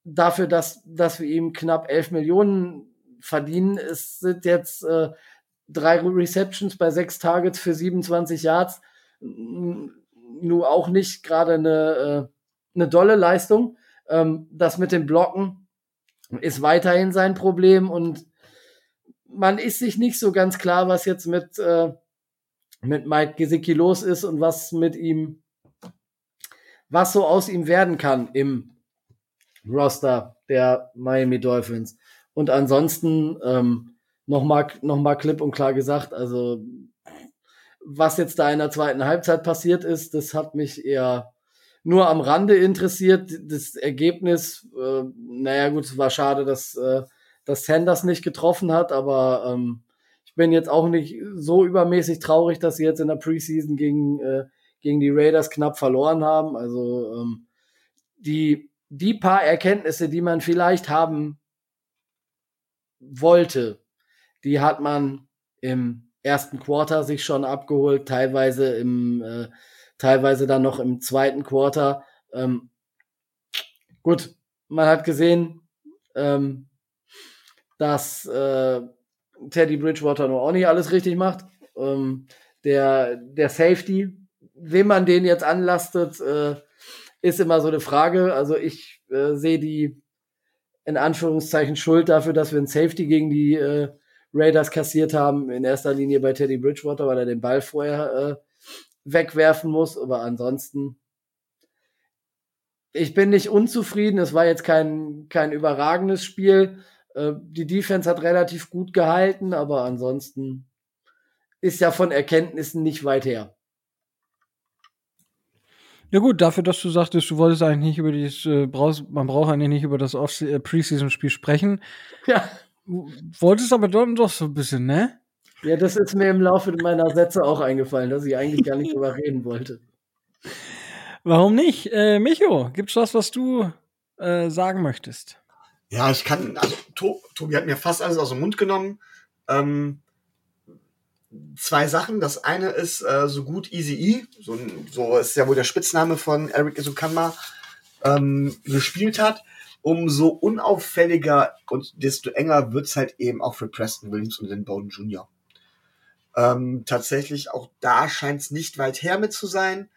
dafür, dass, dass wir ihm knapp 11 Millionen verdienen, es sind jetzt äh, drei Receptions bei sechs Targets für 27 Yards. Nur auch nicht gerade eine, äh, eine dolle Leistung. Ähm, das mit dem Blocken ist weiterhin sein Problem und man ist sich nicht so ganz klar, was jetzt mit, äh, mit Mike Gesicki los ist und was mit ihm was so aus ihm werden kann im Roster der Miami Dolphins. Und ansonsten ähm, nochmal noch mal klipp und klar gesagt, also was jetzt da in der zweiten Halbzeit passiert ist, das hat mich eher nur am Rande interessiert. Das Ergebnis, äh, naja gut, es war schade, dass, äh, dass Sanders nicht getroffen hat, aber ähm, ich bin jetzt auch nicht so übermäßig traurig, dass sie jetzt in der Preseason gegen äh, gegen die Raiders knapp verloren haben. Also ähm, die, die paar Erkenntnisse, die man vielleicht haben wollte, die hat man im ersten Quarter sich schon abgeholt, teilweise im, äh, teilweise dann noch im zweiten Quarter. Ähm, gut, man hat gesehen, ähm, dass äh, Teddy Bridgewater nur auch nicht alles richtig macht. Ähm, der, der Safety, wem man den jetzt anlastet, äh, ist immer so eine Frage. Also ich äh, sehe die in Anführungszeichen Schuld dafür, dass wir ein Safety gegen die äh, Raiders kassiert haben, in erster Linie bei Teddy Bridgewater, weil er den Ball vorher äh, wegwerfen muss. Aber ansonsten, ich bin nicht unzufrieden. Es war jetzt kein, kein überragendes Spiel. Äh, die Defense hat relativ gut gehalten, aber ansonsten ist ja von Erkenntnissen nicht weit her. Ja gut, dafür, dass du sagtest, du wolltest eigentlich nicht über dieses, äh, brauchst, man braucht eigentlich nicht über das Off äh, Preseason-Spiel sprechen. Ja. Wolltest aber dann doch so ein bisschen, ne? Ja, das ist mir im Laufe meiner Sätze auch eingefallen, dass ich eigentlich gar nicht drüber reden wollte. Warum nicht? Äh, Micho, gibt's was, was du äh, sagen möchtest? Ja, ich kann, also Tobi hat mir fast alles aus dem Mund genommen. Ähm, zwei Sachen. Das eine ist äh, so gut Easy E, so, so ist ja wohl der Spitzname von Eric Isukanma, ähm, gespielt hat. Umso unauffälliger und desto enger wird's halt eben auch für Preston Williams und den Bowden Jr. Ähm, tatsächlich auch da scheint's nicht weit her mit zu sein.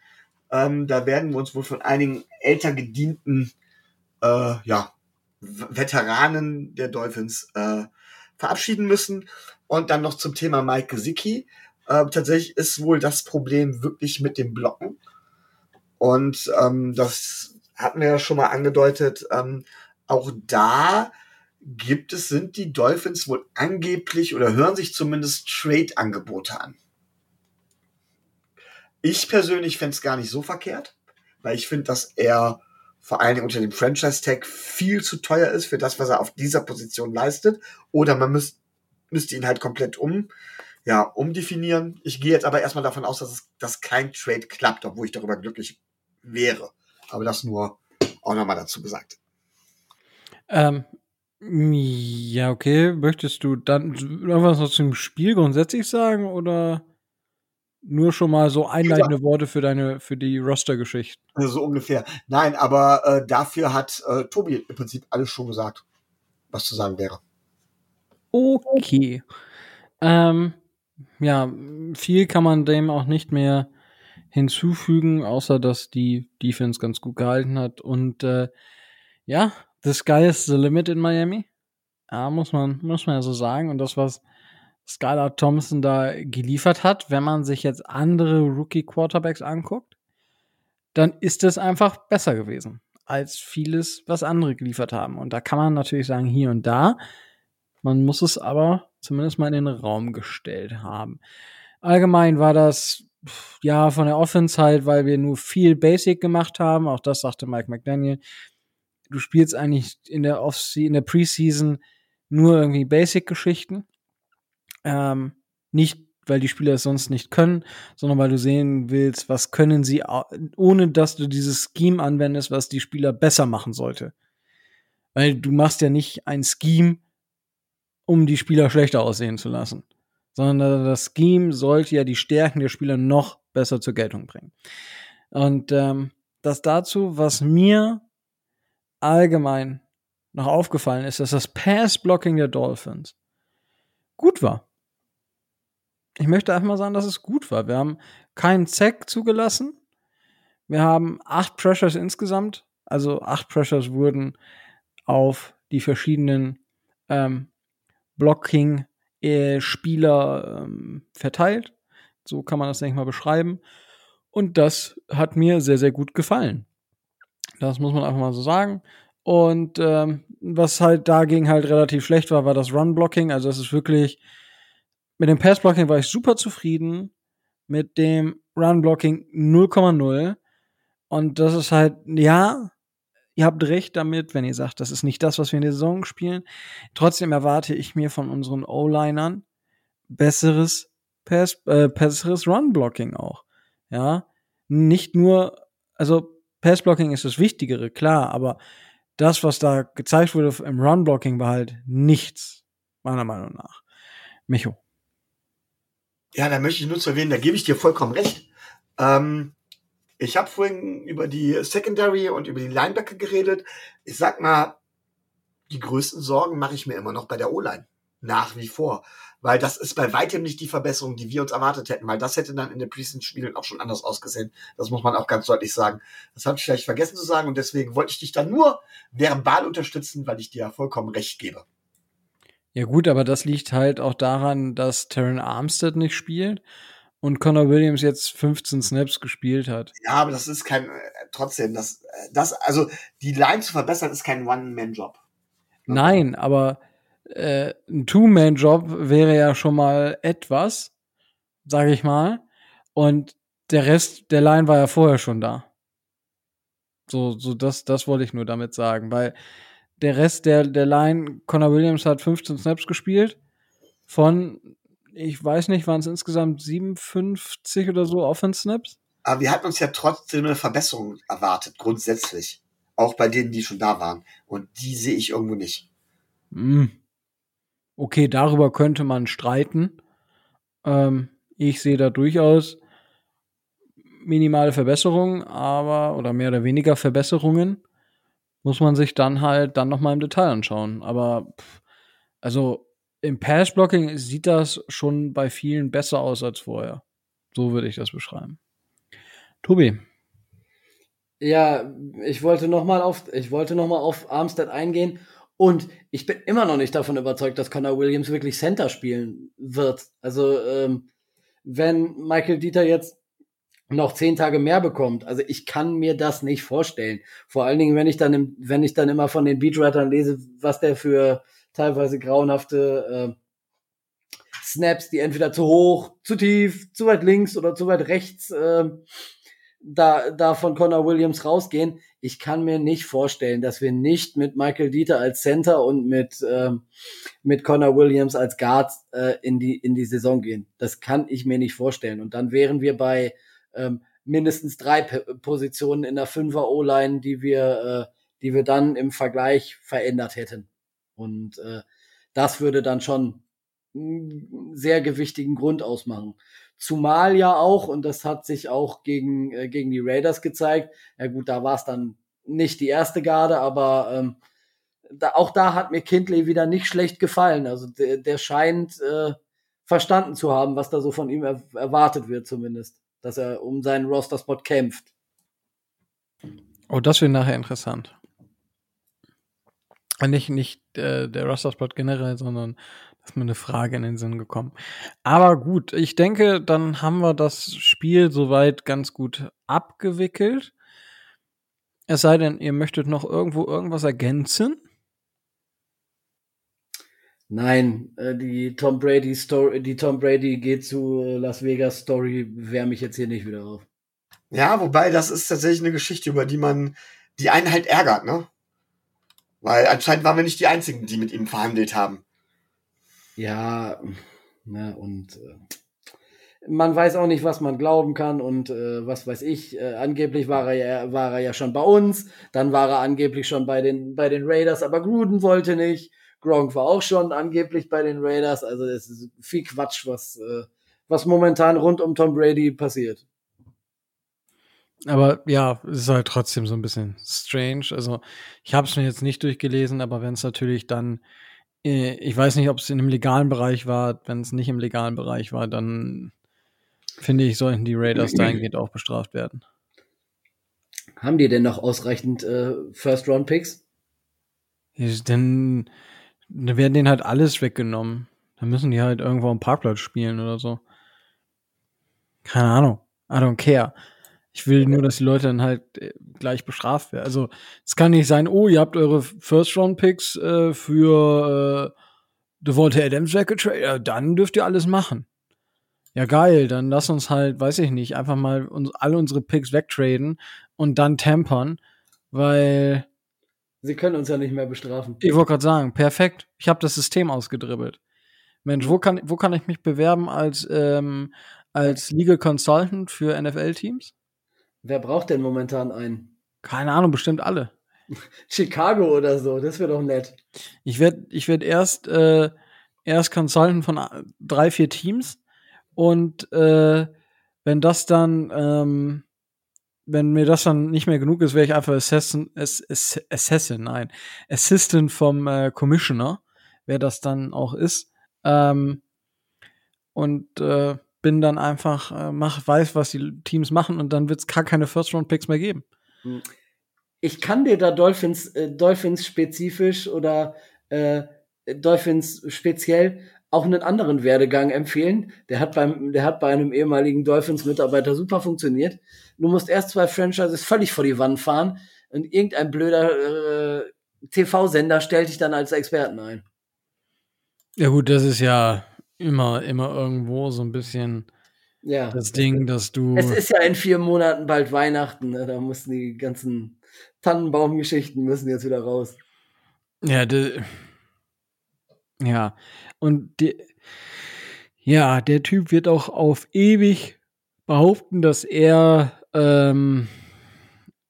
Ähm, da werden wir uns wohl von einigen älter gedienten äh, ja, Veteranen der Dolphins äh, verabschieden müssen. Und dann noch zum Thema Mike Gesicki. Äh, tatsächlich ist wohl das Problem wirklich mit dem Blocken. Und ähm, das hatten wir ja schon mal angedeutet. Ähm, auch da gibt es, sind die Dolphins wohl angeblich oder hören sich zumindest Trade-Angebote an. Ich persönlich fände es gar nicht so verkehrt, weil ich finde, dass er vor allen Dingen unter dem Franchise-Tag viel zu teuer ist für das, was er auf dieser Position leistet. Oder man müsste müsste ihn halt komplett um ja, umdefinieren. Ich gehe jetzt aber erstmal davon aus, dass es dass kein Trade klappt, obwohl ich darüber glücklich wäre. Aber das nur auch nochmal dazu gesagt. Ähm, ja, okay. Möchtest du dann irgendwas noch zum Spiel grundsätzlich sagen oder nur schon mal so einleitende Worte für deine, für die Roster-Geschichte? Also so ungefähr. Nein, aber äh, dafür hat äh, Tobi im Prinzip alles schon gesagt, was zu sagen wäre. Okay. Ähm, ja, viel kann man dem auch nicht mehr hinzufügen, außer dass die Defense ganz gut gehalten hat. Und äh, ja, the sky is the limit in Miami. Ja, muss man, muss man ja so sagen. Und das, was Skylar Thompson da geliefert hat, wenn man sich jetzt andere Rookie-Quarterbacks anguckt, dann ist es einfach besser gewesen als vieles, was andere geliefert haben. Und da kann man natürlich sagen, hier und da. Man muss es aber zumindest mal in den Raum gestellt haben. Allgemein war das ja von der Offense halt, weil wir nur viel Basic gemacht haben. Auch das sagte Mike McDaniel. Du spielst eigentlich in der Off in der Preseason nur irgendwie Basic-Geschichten. Ähm, nicht, weil die Spieler es sonst nicht können, sondern weil du sehen willst, was können sie, ohne dass du dieses Scheme anwendest, was die Spieler besser machen sollte. Weil du machst ja nicht ein Scheme, um die Spieler schlechter aussehen zu lassen, sondern das Scheme sollte ja die Stärken der Spieler noch besser zur Geltung bringen. Und ähm, das dazu, was mir allgemein noch aufgefallen ist, dass das Pass-Blocking der Dolphins gut war. Ich möchte einfach mal sagen, dass es gut war. Wir haben keinen Zack zugelassen. Wir haben acht Pressures insgesamt. Also acht Pressures wurden auf die verschiedenen ähm, Blocking-Spieler ähm, verteilt. So kann man das, denke ich mal, beschreiben. Und das hat mir sehr, sehr gut gefallen. Das muss man einfach mal so sagen. Und ähm, was halt dagegen halt relativ schlecht war, war das Run-Blocking. Also es ist wirklich, mit dem Pass-Blocking war ich super zufrieden. Mit dem Run-Blocking 0,0. Und das ist halt, ja, ihr habt recht damit, wenn ihr sagt, das ist nicht das, was wir in der Saison spielen. Trotzdem erwarte ich mir von unseren O-Linern besseres Pass, äh, besseres Run-Blocking auch. Ja, nicht nur, also Pass-Blocking ist das Wichtigere, klar, aber das, was da gezeigt wurde im Run-Blocking, war halt nichts, meiner Meinung nach. Micho. Ja, da möchte ich nur zu erwähnen, da gebe ich dir vollkommen recht. Ähm, ich habe vorhin über die Secondary und über die Linebacker geredet. Ich sag mal, die größten Sorgen mache ich mir immer noch bei der O-Line. Nach wie vor. Weil das ist bei weitem nicht die Verbesserung, die wir uns erwartet hätten, weil das hätte dann in den Preseason-Spielen auch schon anders ausgesehen. Das muss man auch ganz deutlich sagen. Das habe ich vielleicht vergessen zu sagen und deswegen wollte ich dich dann nur verbal unterstützen, weil ich dir ja vollkommen recht gebe. Ja gut, aber das liegt halt auch daran, dass Terran Armstead nicht spielt und Connor Williams jetzt 15 Snaps gespielt hat. Ja, aber das ist kein, äh, trotzdem, das, äh, das, also die Line zu verbessern ist kein One-Man-Job. Nein, aber äh, ein Two-Man-Job wäre ja schon mal etwas, sage ich mal. Und der Rest der Line war ja vorher schon da. So, so das, das wollte ich nur damit sagen, weil der Rest der, der Line, Connor Williams hat 15 Snaps gespielt. Von, ich weiß nicht, waren es insgesamt 57 oder so Offense-Snaps? Aber wir hatten uns ja trotzdem eine Verbesserung erwartet, grundsätzlich. Auch bei denen, die schon da waren. Und die sehe ich irgendwo nicht. Hm. Okay, darüber könnte man streiten. Ähm, ich sehe da durchaus minimale Verbesserungen, aber oder mehr oder weniger Verbesserungen muss man sich dann halt dann noch mal im Detail anschauen. Aber also im Pass-Blocking sieht das schon bei vielen besser aus als vorher. So würde ich das beschreiben. Tobi. Ja, ich wollte noch mal auf ich wollte noch mal auf Armstead eingehen und ich bin immer noch nicht davon überzeugt, dass Connor Williams wirklich Center spielen wird. Also, ähm, wenn Michael Dieter jetzt noch zehn Tage mehr bekommt, also ich kann mir das nicht vorstellen. Vor allen Dingen, wenn ich dann, im, wenn ich dann immer von den Beatwritern lese, was der für teilweise grauenhafte äh, Snaps, die entweder zu hoch, zu tief, zu weit links oder zu weit rechts äh, da, da von Connor Williams rausgehen. Ich kann mir nicht vorstellen, dass wir nicht mit Michael Dieter als Center und mit, ähm, mit Connor Williams als Guard äh, in, die, in die Saison gehen. Das kann ich mir nicht vorstellen. Und dann wären wir bei ähm, mindestens drei P Positionen in der Fünfer O-Line, die wir, äh, die wir dann im Vergleich verändert hätten. Und äh, das würde dann schon einen sehr gewichtigen Grund ausmachen. Zumal ja auch, und das hat sich auch gegen, äh, gegen die Raiders gezeigt, ja gut, da war es dann nicht die erste Garde, aber ähm, da, auch da hat mir Kindley wieder nicht schlecht gefallen. Also der, der scheint äh, verstanden zu haben, was da so von ihm er, erwartet wird zumindest, dass er um seinen Roster-Spot kämpft. Oh, das wird nachher interessant. Nicht, nicht äh, der Roster-Spot generell, sondern ist mir eine Frage in den Sinn gekommen. Aber gut, ich denke, dann haben wir das Spiel soweit ganz gut abgewickelt. Es sei denn, ihr möchtet noch irgendwo irgendwas ergänzen. Nein, äh, die Tom Brady Story, die Tom Brady geht zu Las Vegas Story, wärme ich jetzt hier nicht wieder auf. Ja, wobei das ist tatsächlich eine Geschichte, über die man, die einen halt ärgert, ne? Weil anscheinend waren wir nicht die einzigen, die mit ihm verhandelt haben. Ja, ne, und äh, man weiß auch nicht, was man glauben kann und äh, was weiß ich. Äh, angeblich war er, ja, war er ja schon bei uns, dann war er angeblich schon bei den, bei den Raiders, aber Gruden wollte nicht. Gronk war auch schon angeblich bei den Raiders. Also es ist viel Quatsch, was, äh, was momentan rund um Tom Brady passiert. Aber ja, es ist halt trotzdem so ein bisschen strange. Also ich habe es mir jetzt nicht durchgelesen, aber wenn es natürlich dann ich weiß nicht, ob es in dem legalen Bereich war. Wenn es nicht im legalen Bereich war, dann finde ich, sollten die Raiders dahingehend auch bestraft werden. Haben die denn noch ausreichend äh, First-Round-Picks? Dann, dann werden denen halt alles weggenommen. Dann müssen die halt irgendwo am Parkplatz spielen oder so. Keine Ahnung. I don't care. Ich will nur, dass die Leute dann halt äh, gleich bestraft werden. Also es kann nicht sein, oh, ihr habt eure First-Round-Picks äh, für äh, Devonta Adams weggetradet, ja, dann dürft ihr alles machen. Ja, geil, dann lass uns halt, weiß ich nicht, einfach mal uns, alle unsere Picks wegtraden und dann tampern, weil Sie können uns ja nicht mehr bestrafen. Ich wollte gerade sagen, perfekt. Ich habe das System ausgedribbelt. Mensch, wo kann, wo kann ich mich bewerben als, ähm, als Legal Consultant für NFL-Teams? Wer braucht denn momentan einen? Keine Ahnung, bestimmt alle. Chicago oder so, das wäre doch nett. Ich werde ich werd erst, äh, erst Consultant von drei, vier Teams und äh, wenn das dann, ähm, wenn mir das dann nicht mehr genug ist, wäre ich einfach Assassin, Ass, Assassin, nein, Assistant vom äh, Commissioner, wer das dann auch ist. Ähm, und äh, bin dann einfach, äh, mach, weiß, was die Teams machen und dann wird es gar keine First-Round-Picks mehr geben. Hm. Ich kann dir da Dolphins, äh, Dolphins spezifisch oder äh, Dolphins speziell auch einen anderen Werdegang empfehlen. Der hat beim, der hat bei einem ehemaligen Dolphins-Mitarbeiter super funktioniert. Du musst erst zwei Franchises völlig vor die Wand fahren und irgendein blöder äh, TV-Sender stellt dich dann als Experten ein. Ja gut, das ist ja immer, immer irgendwo so ein bisschen ja, das Ding, dass du. Es ist ja in vier Monaten bald Weihnachten, ne? da müssen die ganzen Tannenbaumgeschichten müssen jetzt wieder raus. Ja, de, ja. Und die, ja, der Typ wird auch auf ewig behaupten, dass er ähm,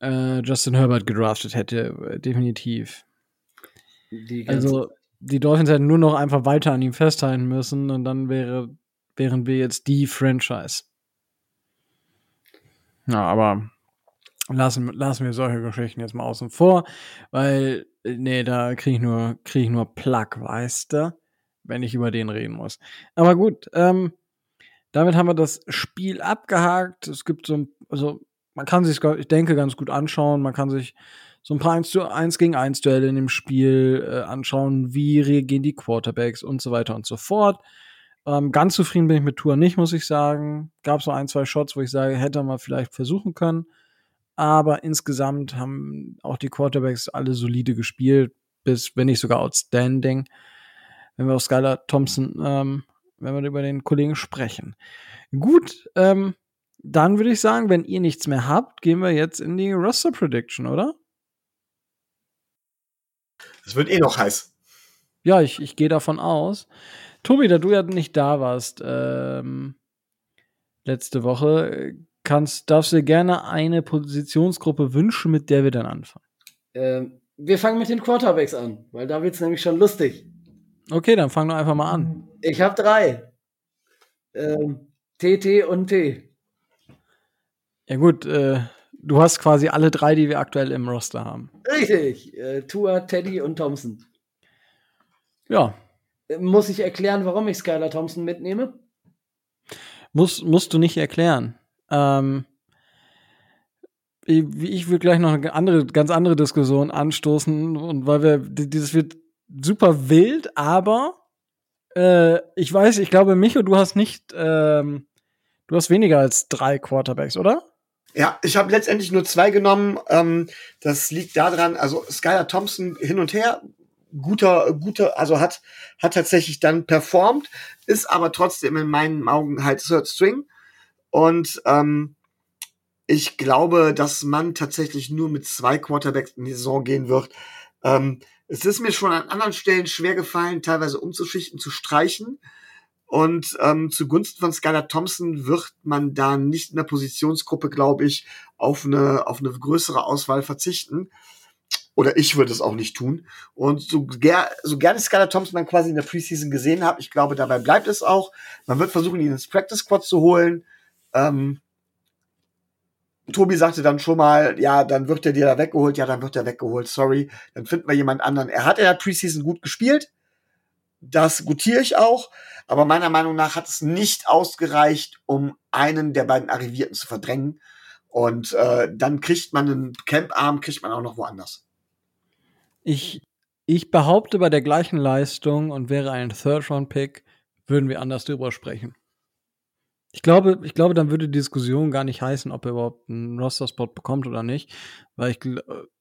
äh, Justin Herbert gedraftet hätte, definitiv. also die Dolphins hätten nur noch einfach weiter an ihm festhalten müssen und dann wäre, wären wir jetzt die Franchise. Ja, aber lassen, lassen wir solche Geschichten jetzt mal außen vor, weil, nee, da kriege ich nur, kriege ich nur Plack, weißt du, wenn ich über den reden muss. Aber gut, ähm, damit haben wir das Spiel abgehakt. Es gibt so also man kann sich, ich denke, ganz gut anschauen. Man kann sich so ein paar 1, zu 1 gegen 1 Duelle in dem Spiel äh, anschauen, wie reagieren die Quarterbacks und so weiter und so fort. Ähm, ganz zufrieden bin ich mit Tour nicht, muss ich sagen. Gab so ein, zwei Shots, wo ich sage, hätte man vielleicht versuchen können. Aber insgesamt haben auch die Quarterbacks alle solide gespielt, bis, wenn nicht sogar outstanding. Wenn wir auf Skylar Thompson, ähm, wenn wir über den Kollegen sprechen. Gut, ähm, dann würde ich sagen, wenn ihr nichts mehr habt, gehen wir jetzt in die Roster Prediction, oder? Es wird eh noch heiß. Ja, ich, ich gehe davon aus. Tobi, da du ja nicht da warst ähm, letzte Woche, kannst, darfst du dir gerne eine Positionsgruppe wünschen, mit der wir dann anfangen. Ähm, wir fangen mit den Quarterbacks an, weil da wird es nämlich schon lustig. Okay, dann fang doch einfach mal an. Ich habe drei. Ähm, TT und T. Ja gut, äh, du hast quasi alle drei, die wir aktuell im Roster haben. Richtig. Äh, Tua, Teddy und Thompson. Ja. Muss ich erklären, warum ich Skylar Thompson mitnehme? Muss, musst du nicht erklären. Ähm, ich, ich will gleich noch eine andere, ganz andere Diskussion anstoßen und weil wir, dieses wird super wild, aber äh, ich weiß, ich glaube, Micho, du hast nicht, ähm, du hast weniger als drei Quarterbacks, oder? Ja, ich habe letztendlich nur zwei genommen. Ähm, das liegt daran, also Skylar Thompson hin und her, guter, guter, also hat, hat tatsächlich dann performt, ist aber trotzdem in meinen Augen halt Third String. Und ähm, ich glaube, dass man tatsächlich nur mit zwei Quarterbacks in die Saison gehen wird. Ähm, es ist mir schon an anderen Stellen schwer gefallen, teilweise umzuschichten, zu streichen. Und ähm, zugunsten von Skylar Thompson wird man da nicht in der Positionsgruppe, glaube ich, auf eine, auf eine größere Auswahl verzichten. Oder ich würde es auch nicht tun. Und so, ger so gerne Skylar Thompson dann quasi in der Preseason gesehen habe, ich glaube, dabei bleibt es auch. Man wird versuchen, ihn ins Practice Squad zu holen. Ähm, Tobi sagte dann schon mal, ja, dann wird er dir da weggeholt, ja, dann wird er weggeholt, sorry, dann finden wir jemand anderen. Er hat in der Preseason gut gespielt, das gutiere ich auch, aber meiner Meinung nach hat es nicht ausgereicht, um einen der beiden Arrivierten zu verdrängen. Und äh, dann kriegt man einen Camparm, kriegt man auch noch woanders. Ich, ich behaupte, bei der gleichen Leistung und wäre ein Third-Round-Pick, würden wir anders drüber sprechen. Ich glaube, ich glaube, dann würde die Diskussion gar nicht heißen, ob er überhaupt einen Roster-Spot bekommt oder nicht. Weil ich,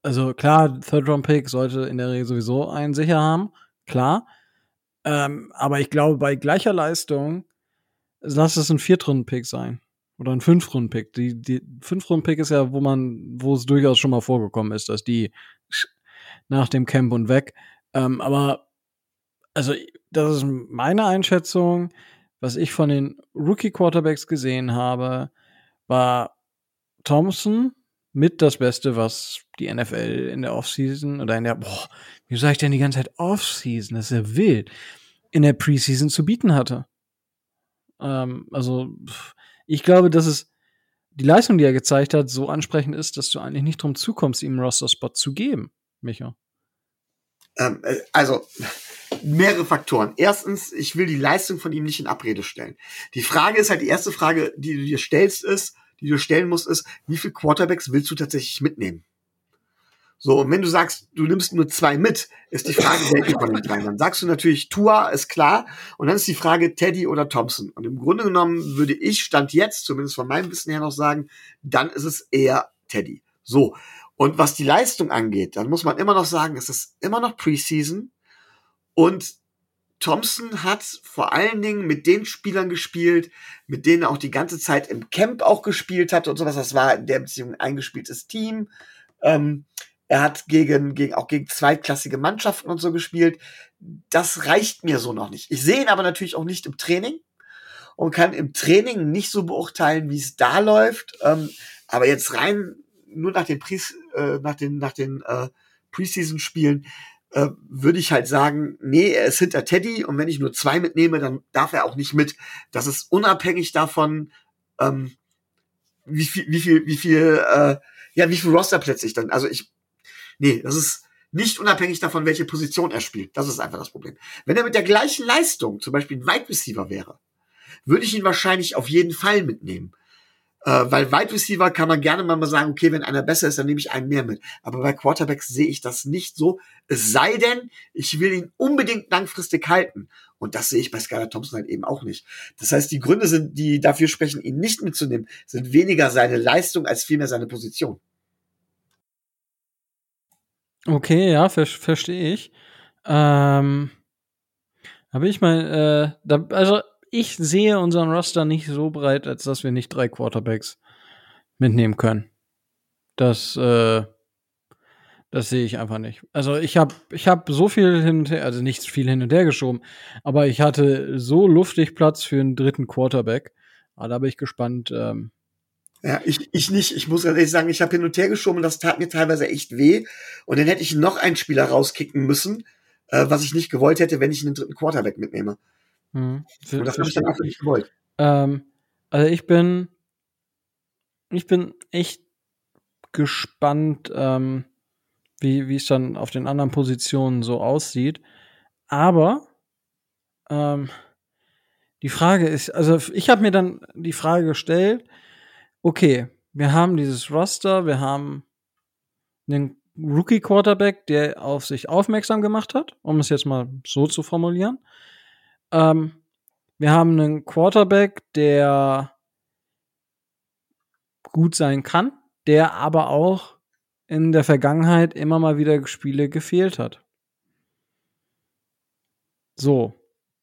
also klar, Third-Round-Pick sollte in der Regel sowieso einen sicher haben, klar. Ähm, aber ich glaube, bei gleicher Leistung, lass es ein Viertrunden-Pick sein. Oder ein Fünftrunden-Pick. Die, die Fünftrunden-Pick ist ja, wo man, wo es durchaus schon mal vorgekommen ist, dass die nach dem Camp und weg. Ähm, aber, also, das ist meine Einschätzung was ich von den Rookie-Quarterbacks gesehen habe, war Thompson mit das Beste, was die NFL in der Offseason oder in der, boah, wie sage ich denn die ganze Zeit Offseason? Das ist ja wild. In der Preseason zu bieten hatte. Ähm, also, ich glaube, dass es die Leistung, die er gezeigt hat, so ansprechend ist, dass du eigentlich nicht drum zukommst, ihm einen Roster-Spot zu geben, Micha. Ähm, äh, also, mehrere Faktoren. Erstens, ich will die Leistung von ihm nicht in Abrede stellen. Die Frage ist halt, die erste Frage, die du dir stellst, ist, die du stellen musst, ist, wie viele Quarterbacks willst du tatsächlich mitnehmen? So, und wenn du sagst, du nimmst nur zwei mit, ist die Frage, welche von den drei. Dann sagst du natürlich, Tua ist klar. Und dann ist die Frage Teddy oder Thompson. Und im Grunde genommen würde ich, Stand jetzt, zumindest von meinem Wissen her noch sagen, dann ist es eher Teddy. So. Und was die Leistung angeht, dann muss man immer noch sagen, es ist immer noch Preseason. Und Thompson hat vor allen Dingen mit den Spielern gespielt, mit denen er auch die ganze Zeit im Camp auch gespielt hat und sowas. Das war in der Beziehung ein eingespieltes Team. Ähm, er hat gegen, gegen, auch gegen zweitklassige Mannschaften und so gespielt. Das reicht mir so noch nicht. Ich sehe ihn aber natürlich auch nicht im Training und kann im Training nicht so beurteilen, wie es da läuft. Ähm, aber jetzt rein nur nach den, Pre äh, nach den, nach den äh, Preseason-Spielen äh, würde ich halt sagen, nee, er ist hinter Teddy und wenn ich nur zwei mitnehme, dann darf er auch nicht mit. Das ist unabhängig davon, ähm, wie viel, wie viel, wie viel, äh, ja, wie viel Rosterplätze ich dann. Also ich, nee, das ist nicht unabhängig davon, welche Position er spielt. Das ist einfach das Problem. Wenn er mit der gleichen Leistung zum Beispiel ein Wide Receiver wäre, würde ich ihn wahrscheinlich auf jeden Fall mitnehmen. Äh, weil Wide Receiver kann man gerne mal sagen, okay, wenn einer besser ist, dann nehme ich einen mehr mit. Aber bei Quarterbacks sehe ich das nicht so. Es sei denn, ich will ihn unbedingt langfristig halten. Und das sehe ich bei Skylar Thompson halt eben auch nicht. Das heißt, die Gründe sind, die dafür sprechen, ihn nicht mitzunehmen, sind weniger seine Leistung als vielmehr seine Position. Okay, ja, ver verstehe ich. Ähm, aber ich meine, äh, da, also ich sehe unseren Roster nicht so breit, als dass wir nicht drei Quarterbacks mitnehmen können. Das, äh, das sehe ich einfach nicht. Also ich habe ich hab so viel hin und her, also nicht viel hin und her geschoben, aber ich hatte so luftig Platz für einen dritten Quarterback. Aber ah, da bin ich gespannt. Ähm, ja, ich, ich nicht. Ich muss ehrlich sagen, ich habe hin und her geschoben und das tat mir teilweise echt weh. Und dann hätte ich noch einen Spieler rauskicken müssen, äh, was ich nicht gewollt hätte, wenn ich einen dritten Quarterback mitnehme. Hm, und das habe ich dann einfach nicht gewollt. Ähm, also ich bin, ich bin echt gespannt, ähm, wie wie es dann auf den anderen Positionen so aussieht. Aber ähm, die Frage ist, also ich habe mir dann die Frage gestellt, okay, wir haben dieses Roster, wir haben einen Rookie Quarterback, der auf sich aufmerksam gemacht hat, um es jetzt mal so zu formulieren. Ähm, wir haben einen Quarterback, der gut sein kann, der aber auch in der Vergangenheit immer mal wieder Spiele gefehlt hat. So.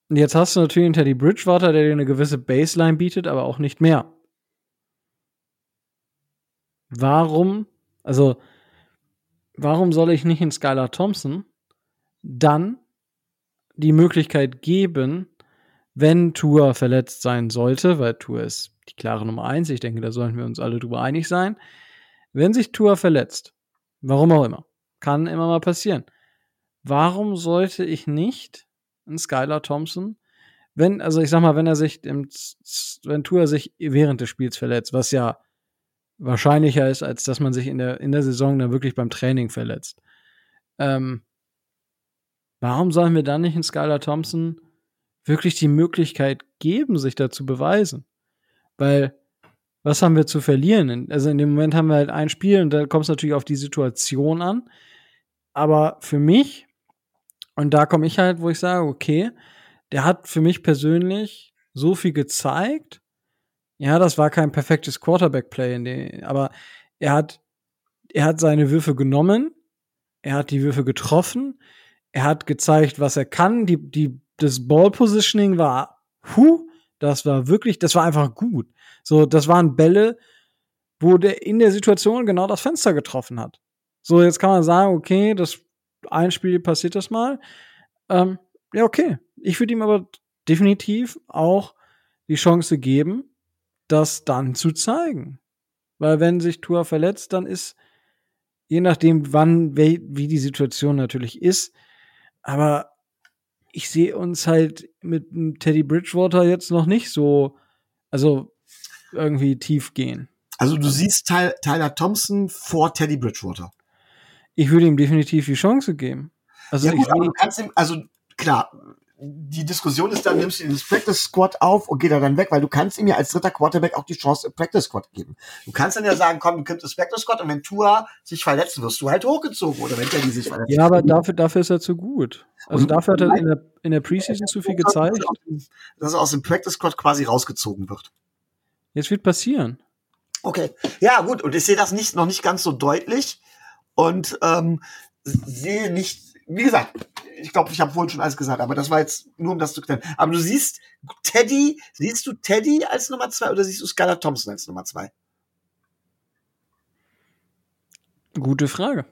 Und jetzt hast du natürlich einen Teddy Bridgewater, der dir eine gewisse Baseline bietet, aber auch nicht mehr. Warum, also, warum soll ich nicht in Skylar Thompson dann die Möglichkeit geben, wenn Tour verletzt sein sollte, weil Tour ist die klare Nummer eins, ich denke, da sollten wir uns alle drüber einig sein. Wenn sich Tour verletzt, warum auch immer, kann immer mal passieren. Warum sollte ich nicht einen Skylar Thompson, wenn, also ich sag mal, wenn er sich im, wenn Tour sich während des Spiels verletzt, was ja wahrscheinlicher ist, als dass man sich in der, in der Saison dann wirklich beim Training verletzt. Ähm, warum sollen wir dann nicht in Skylar Thompson wirklich die Möglichkeit geben, sich da zu beweisen? Weil, was haben wir zu verlieren? Also in dem Moment haben wir halt ein Spiel und da kommt es natürlich auf die Situation an. Aber für mich, und da komme ich halt, wo ich sage, okay, der hat für mich persönlich so viel gezeigt, ja, das war kein perfektes Quarterback-Play, aber er hat, er hat seine Würfe genommen, er hat die Würfe getroffen, er hat gezeigt, was er kann. Die, die, das Ball-Positioning war, huh, das war wirklich, das war einfach gut. So, das waren Bälle, wo der in der Situation genau das Fenster getroffen hat. So, jetzt kann man sagen, okay, das ein Spiel passiert das mal. Ähm, ja, okay. Ich würde ihm aber definitiv auch die Chance geben, das dann zu zeigen. Weil wenn sich Tua verletzt, dann ist, je nachdem, wann, wie die Situation natürlich ist, aber ich sehe uns halt mit Teddy Bridgewater jetzt noch nicht so, also irgendwie tief gehen. Also du siehst Tyler Thompson vor Teddy Bridgewater. Ich würde ihm definitiv die Chance geben. Also, ja, gut, aber du kannst ihm, also klar, die Diskussion ist dann, nimmst du ihn ins Practice Squad auf und geht er dann weg, weil du kannst ihm ja als dritter Quarterback auch die Chance im Practice Squad geben. Du kannst dann ja sagen, komm, du kommst ins Practice Squad und wenn Tua sich verletzt, wirst du halt hochgezogen oder wenn Teddy sich verletzt. Ja, aber dafür, dafür ist er zu gut. Also und dafür hat er in der, in der Preseason zu viel gezeigt. Dass er aus dem Practice Squad quasi rausgezogen wird. Jetzt wird passieren. Okay. Ja, gut. Und ich sehe das nicht, noch nicht ganz so deutlich und ähm, sehe nicht, wie gesagt, ich glaube, ich habe vorhin schon alles gesagt, aber das war jetzt nur, um das zu klären. Aber du siehst Teddy, siehst du Teddy als Nummer zwei oder siehst du Skylar Thompson als Nummer zwei? Gute Frage.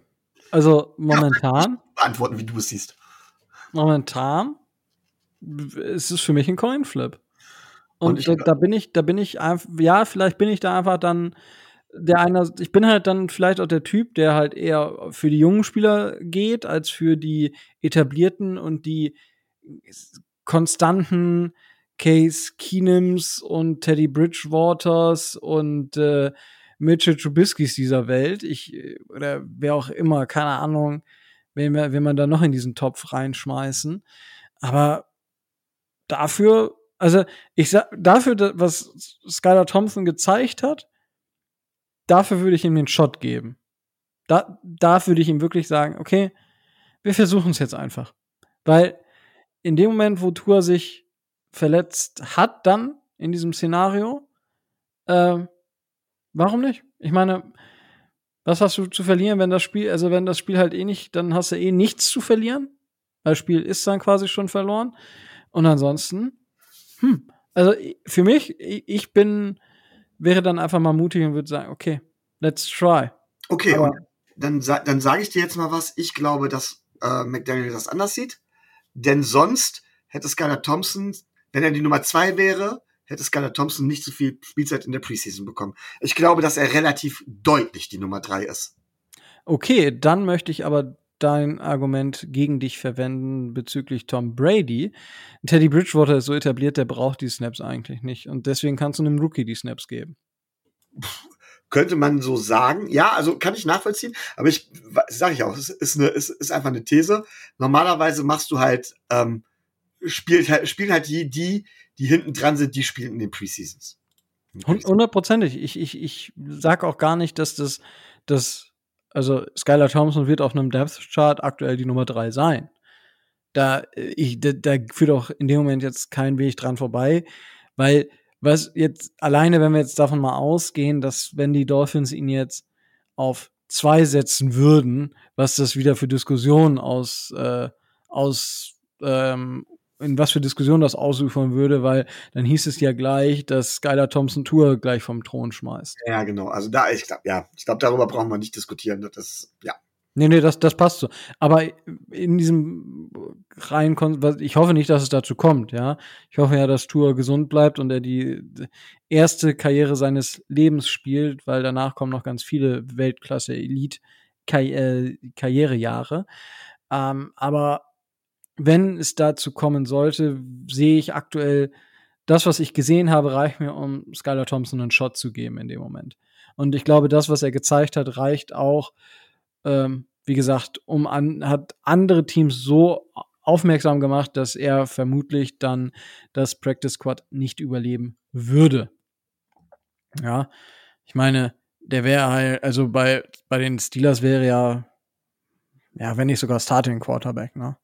Also momentan. Ja, beantworten, wie du es siehst. Momentan ist es für mich ein Coinflip. Und, Und da, da, bin ich, da bin ich einfach, ja, vielleicht bin ich da einfach dann der einer, ich bin halt dann vielleicht auch der Typ, der halt eher für die jungen Spieler geht, als für die etablierten und die konstanten Case Keenums und Teddy Bridgewaters und äh, Mitchell Trubiskys dieser Welt. Ich, oder wer auch immer, keine Ahnung, wen, wen man da noch in diesen Topf reinschmeißen. Aber dafür, also ich sag, dafür, was Skylar Thompson gezeigt hat, dafür würde ich ihm den Shot geben. Da, da würde ich ihm wirklich sagen, okay, wir versuchen es jetzt einfach. Weil in dem Moment, wo Tour sich verletzt hat, dann in diesem Szenario, äh, warum nicht? Ich meine, was hast du zu verlieren, wenn das Spiel, also wenn das Spiel halt eh nicht, dann hast du eh nichts zu verlieren. Das Spiel ist dann quasi schon verloren. Und ansonsten, hm, Also für mich, ich bin, wäre dann einfach mal mutig und würde sagen, okay, let's try. Okay, Aber dann, dann sage ich dir jetzt mal was. Ich glaube, dass äh, McDaniel das anders sieht. Denn sonst hätte Skylar Thompson, wenn er die Nummer zwei wäre, hätte Skylar Thompson nicht so viel Spielzeit in der Preseason bekommen. Ich glaube, dass er relativ deutlich die Nummer drei ist. Okay, dann möchte ich aber dein Argument gegen dich verwenden bezüglich Tom Brady. Teddy Bridgewater ist so etabliert, der braucht die Snaps eigentlich nicht. Und deswegen kannst du einem Rookie die Snaps geben. Könnte man so sagen. Ja, also kann ich nachvollziehen. Aber ich sage ich auch, es ist, eine, es ist einfach eine These. Normalerweise machst du halt, ähm, spielt halt, spielen halt die, die, die hinten dran sind, die spielen in den Preseasons. Hundertprozentig. Ich, ich, ich sag auch gar nicht, dass das, das also Skylar Thompson wird auf einem Depth Chart aktuell die Nummer drei sein. Da, ich, da, da führt auch in dem Moment jetzt kein Weg dran vorbei, weil was jetzt alleine, wenn wir jetzt davon mal ausgehen, dass wenn die Dolphins ihn jetzt auf zwei setzen würden, was das wieder für Diskussionen aus äh, aus ähm, in was für Diskussionen das ausufern würde, weil dann hieß es ja gleich, dass Skylar Thompson Tour gleich vom Thron schmeißt. Ja, genau. Also da, ich glaube, ja, ich glaube, darüber brauchen wir nicht diskutieren. Das, ja. Nee, nee, das, das passt so. Aber in diesem rein, ich hoffe nicht, dass es dazu kommt, ja. Ich hoffe ja, dass Tour gesund bleibt und er die erste Karriere seines Lebens spielt, weil danach kommen noch ganz viele Weltklasse-Elite-Karrierejahre. Ähm, aber wenn es dazu kommen sollte, sehe ich aktuell, das, was ich gesehen habe, reicht mir, um Skylar Thompson einen Shot zu geben in dem Moment. Und ich glaube, das, was er gezeigt hat, reicht auch, ähm, wie gesagt, um an, hat andere Teams so aufmerksam gemacht, dass er vermutlich dann das Practice Squad nicht überleben würde. Ja, ich meine, der wäre halt, also bei, bei den Steelers wäre ja, ja, wenn nicht sogar Starting Quarterback, ne?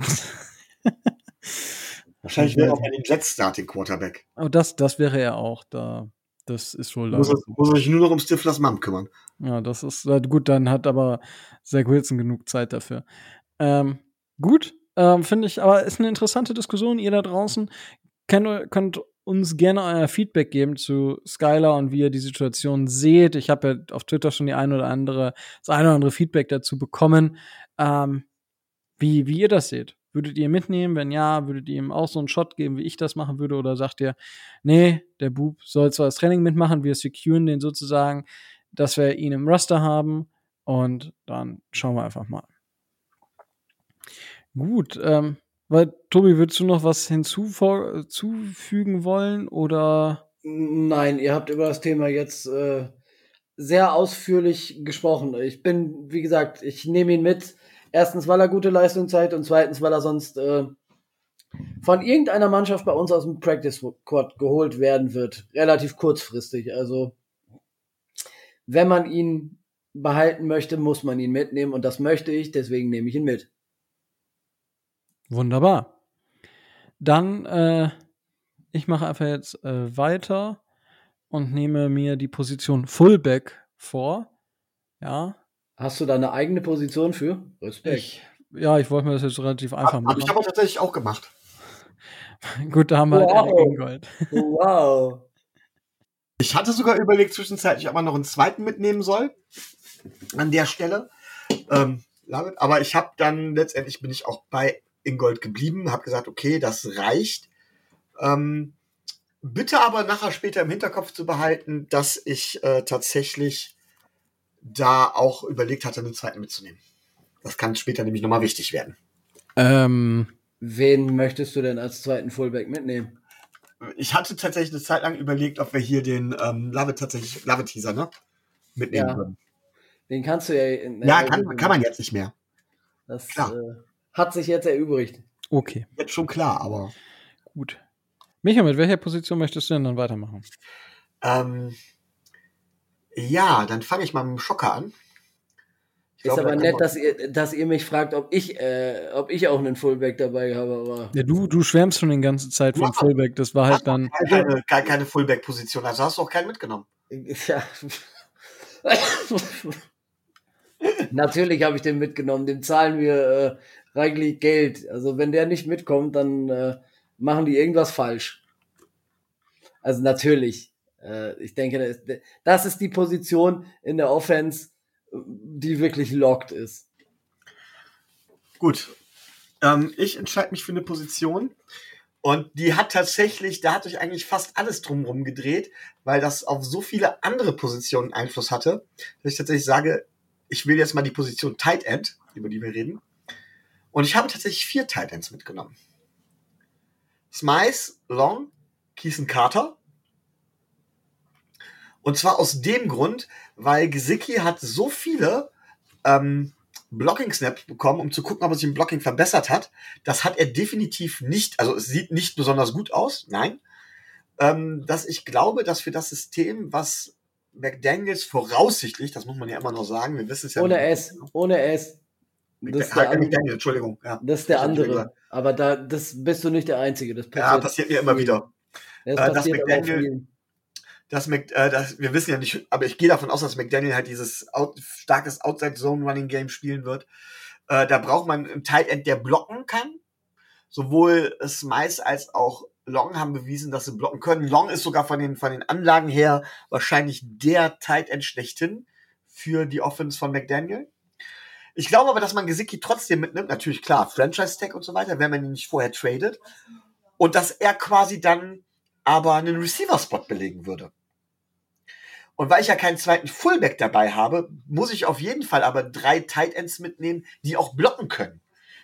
Wahrscheinlich wäre auch ein Jets Starting Quarterback. Aber das, das wäre er auch. Da, das ist wohl. Muss, er, muss er sich nur noch um Stiflers Mom kümmern. Ja, das ist gut. Dann hat aber Zach Wilson genug Zeit dafür. Ähm, gut, ähm, finde ich. Aber ist eine interessante Diskussion. Ihr da draußen könnt, könnt uns gerne euer Feedback geben zu Skylar und wie ihr die Situation seht. Ich habe ja auf Twitter schon die ein oder andere, das eine oder andere Feedback dazu bekommen. Ähm, wie, wie ihr das seht. Würdet ihr mitnehmen? Wenn ja, würdet ihr ihm auch so einen Shot geben, wie ich das machen würde? Oder sagt ihr, nee, der Bub soll zwar das Training mitmachen, wir securen den sozusagen, dass wir ihn im Raster haben und dann schauen wir einfach mal. Gut, ähm, weil, Tobi, würdest du noch was hinzufügen wollen oder? Nein, ihr habt über das Thema jetzt äh, sehr ausführlich gesprochen. Ich bin, wie gesagt, ich nehme ihn mit. Erstens, weil er gute Leistung zeigt und zweitens, weil er sonst äh, von irgendeiner Mannschaft bei uns aus dem Practice Squad geholt werden wird. Relativ kurzfristig. Also, wenn man ihn behalten möchte, muss man ihn mitnehmen und das möchte ich, deswegen nehme ich ihn mit. Wunderbar. Dann, äh, ich mache einfach jetzt äh, weiter und nehme mir die Position Fullback vor. Ja, Hast du da eine eigene Position für? Respekt. Ich, ja, ich wollte mir das jetzt relativ einfach machen. Habe ich aber tatsächlich auch gemacht. Gut, da haben wir wow. halt Gold. wow. Ich hatte sogar überlegt zwischenzeitlich, ob man noch einen zweiten mitnehmen soll. An der Stelle. Ähm, aber ich habe dann letztendlich bin ich auch bei Ingold geblieben, habe gesagt, okay, das reicht. Ähm, bitte aber nachher später im Hinterkopf zu behalten, dass ich äh, tatsächlich da auch überlegt hatte, einen zweiten mitzunehmen. Das kann später nämlich nochmal wichtig werden. Ähm, wen möchtest du denn als zweiten Fullback mitnehmen? Ich hatte tatsächlich eine Zeit lang überlegt, ob wir hier den ähm, Lave tatsächlich, Lave Teaser, ne? Mitnehmen ja. können. Den kannst du ja. ja, kann, kann man jetzt nicht mehr. Das klar. Äh, hat sich jetzt erübrigt. Okay. Jetzt schon klar, aber. Gut. Micha, mit welcher Position möchtest du denn dann weitermachen? Ähm, ja, dann fange ich mal mit dem Schocker an. Ich ist aber nett, dass ihr, dass ihr mich fragt, ob ich, äh, ob ich auch einen Fullback dabei habe. Aber ja, du, du schwärmst schon die ganze Zeit vom Fullback. Das war halt dann. Keine, keine, keine Fullback-Position. Also hast du auch keinen mitgenommen. Ja. Natürlich habe ich den mitgenommen. Dem zahlen wir äh, reichlich Geld. Also wenn der nicht mitkommt, dann äh, machen die irgendwas falsch. Also natürlich. Äh, ich denke, das ist die Position in der Offense, die wirklich locked ist. Gut. Ähm, ich entscheide mich für eine Position. Und die hat tatsächlich, da hat sich eigentlich fast alles drumherum gedreht, weil das auf so viele andere Positionen Einfluss hatte, dass ich tatsächlich sage, ich will jetzt mal die Position Tight End, über die wir reden. Und ich habe tatsächlich vier Tight Ends mitgenommen. Smice, Long, Keeson Carter. Und zwar aus dem Grund, weil Gesicki hat so viele ähm, Blocking-Snaps bekommen, um zu gucken, ob er sich im Blocking verbessert hat. Das hat er definitiv nicht, also es sieht nicht besonders gut aus, nein. Ähm, dass ich glaube, dass für das System, was McDaniels voraussichtlich, das muss man ja immer noch sagen, wir wissen es ja Ohne nicht. S, ohne S. Das ist, Ah, der, andere- McDaniel, Entschuldigung. Ja. das ist der andere. Aber da, das bist du nicht der Einzige. Das ja, passiert mir immer wieder. Das Äh, passiert auch McDaniel-. Dass, Mc, äh, dass wir wissen ja nicht, aber ich gehe davon aus, dass McDaniel halt dieses out, starkes Outside Zone Running Game spielen wird. Äh, da braucht man einen Tight End, der blocken kann. Sowohl Smice als auch Long haben bewiesen, dass sie blocken können. Long ist sogar von den, von den Anlagen her wahrscheinlich der Tight End schlechthin für die Offense von McDaniel. Ich glaube aber, dass man Gesicki trotzdem mitnimmt. Natürlich klar, Franchise Tag und so weiter, wenn man ihn nicht vorher tradet. Und dass er quasi dann aber einen Receiver-Spot belegen würde. Und weil ich ja keinen zweiten Fullback dabei habe, muss ich auf jeden Fall aber drei Tight Ends mitnehmen, die auch blocken können.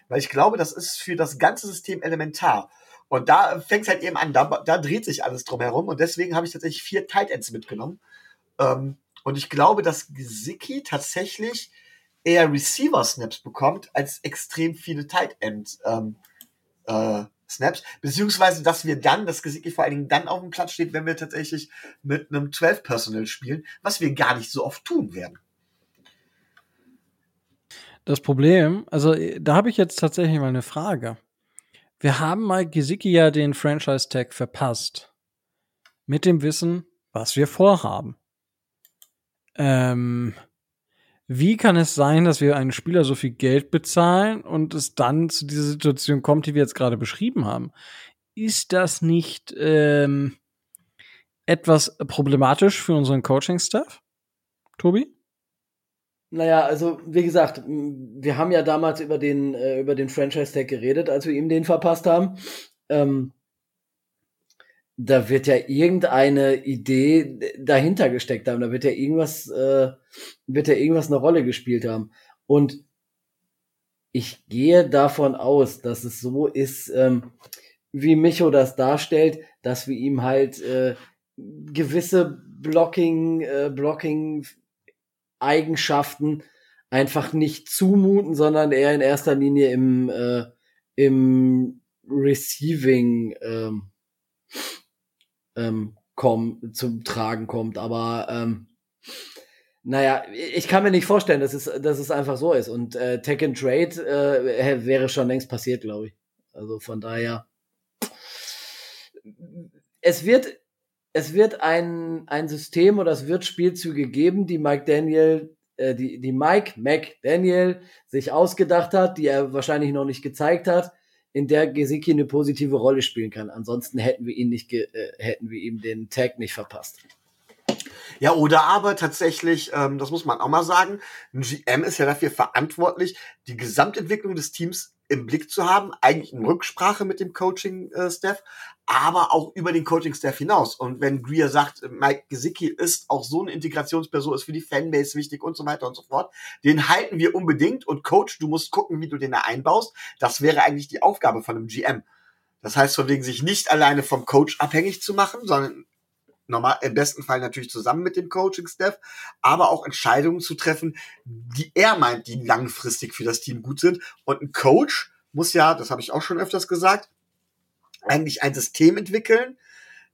Weil ich glaube, das ist für das ganze System elementar. Und da fängt es halt eben an, da, da dreht sich alles drum herum. Und deswegen habe ich tatsächlich vier Tight Ends mitgenommen. Ähm, und ich glaube, dass Gesicki tatsächlich eher Receiver-Snaps bekommt, als extrem viele Tight End ähm, äh, Snaps, beziehungsweise dass wir dann, dass Gesicki vor allen Dingen dann auf dem Platz steht, wenn wir tatsächlich mit einem 12 Personal spielen, was wir gar nicht so oft tun werden. Das Problem, also äh, da habe ich jetzt tatsächlich mal eine Frage. Wir haben mal Gesicki ja den Franchise-Tag verpasst. Mit dem Wissen, was wir vorhaben. Ähm, wie kann es sein, dass wir einen Spieler so viel Geld bezahlen und es dann zu dieser Situation kommt, die wir jetzt gerade beschrieben haben? Ist das nicht ähm, etwas problematisch für unseren Coaching-Staff? Tobi? Naja, also wie gesagt, wir haben ja damals über den, äh, über den Franchise-Tag geredet, als wir ihm den verpasst haben. Ähm, da wird ja irgendeine Idee dahinter gesteckt haben. Da wird ja irgendwas, äh, wird ja irgendwas eine Rolle gespielt haben. Und ich gehe davon aus, dass es so ist, ähm, wie Micho das darstellt, dass wir ihm halt äh, gewisse Blocking, äh, Blocking Eigenschaften einfach nicht zumuten, sondern eher in erster Linie im, äh, im Receiving ähm, ähm, komm, zum Tragen kommt. Aber ähm, naja, ich kann mir nicht vorstellen, dass es, dass es einfach so ist. Und äh, Tech and Trade äh, wäre schon längst passiert, glaube ich. Also von daher. Es wird, es wird ein, ein System oder es wird Spielzüge geben, die Mike Daniel, äh, die, die Mike McDaniel sich ausgedacht hat, die er wahrscheinlich noch nicht gezeigt hat, in der Gesicki eine positive Rolle spielen kann. Ansonsten hätten wir ihn nicht, äh, hätten wir ihm den Tag nicht verpasst. Ja, oder aber tatsächlich, ähm, das muss man auch mal sagen, ein GM ist ja dafür verantwortlich, die Gesamtentwicklung des Teams im Blick zu haben, eigentlich in Rücksprache mit dem Coaching-Staff, aber auch über den Coaching-Staff hinaus. Und wenn Greer sagt, Mike Gesicki ist auch so eine Integrationsperson, ist für die Fanbase wichtig und so weiter und so fort, den halten wir unbedingt und Coach, du musst gucken, wie du den da einbaust. Das wäre eigentlich die Aufgabe von einem GM. Das heißt, von wegen sich nicht alleine vom Coach abhängig zu machen, sondern normal, im besten Fall natürlich zusammen mit dem Coaching-Staff, aber auch Entscheidungen zu treffen, die er meint, die langfristig für das Team gut sind. Und ein Coach muss ja, das habe ich auch schon öfters gesagt, eigentlich ein System entwickeln,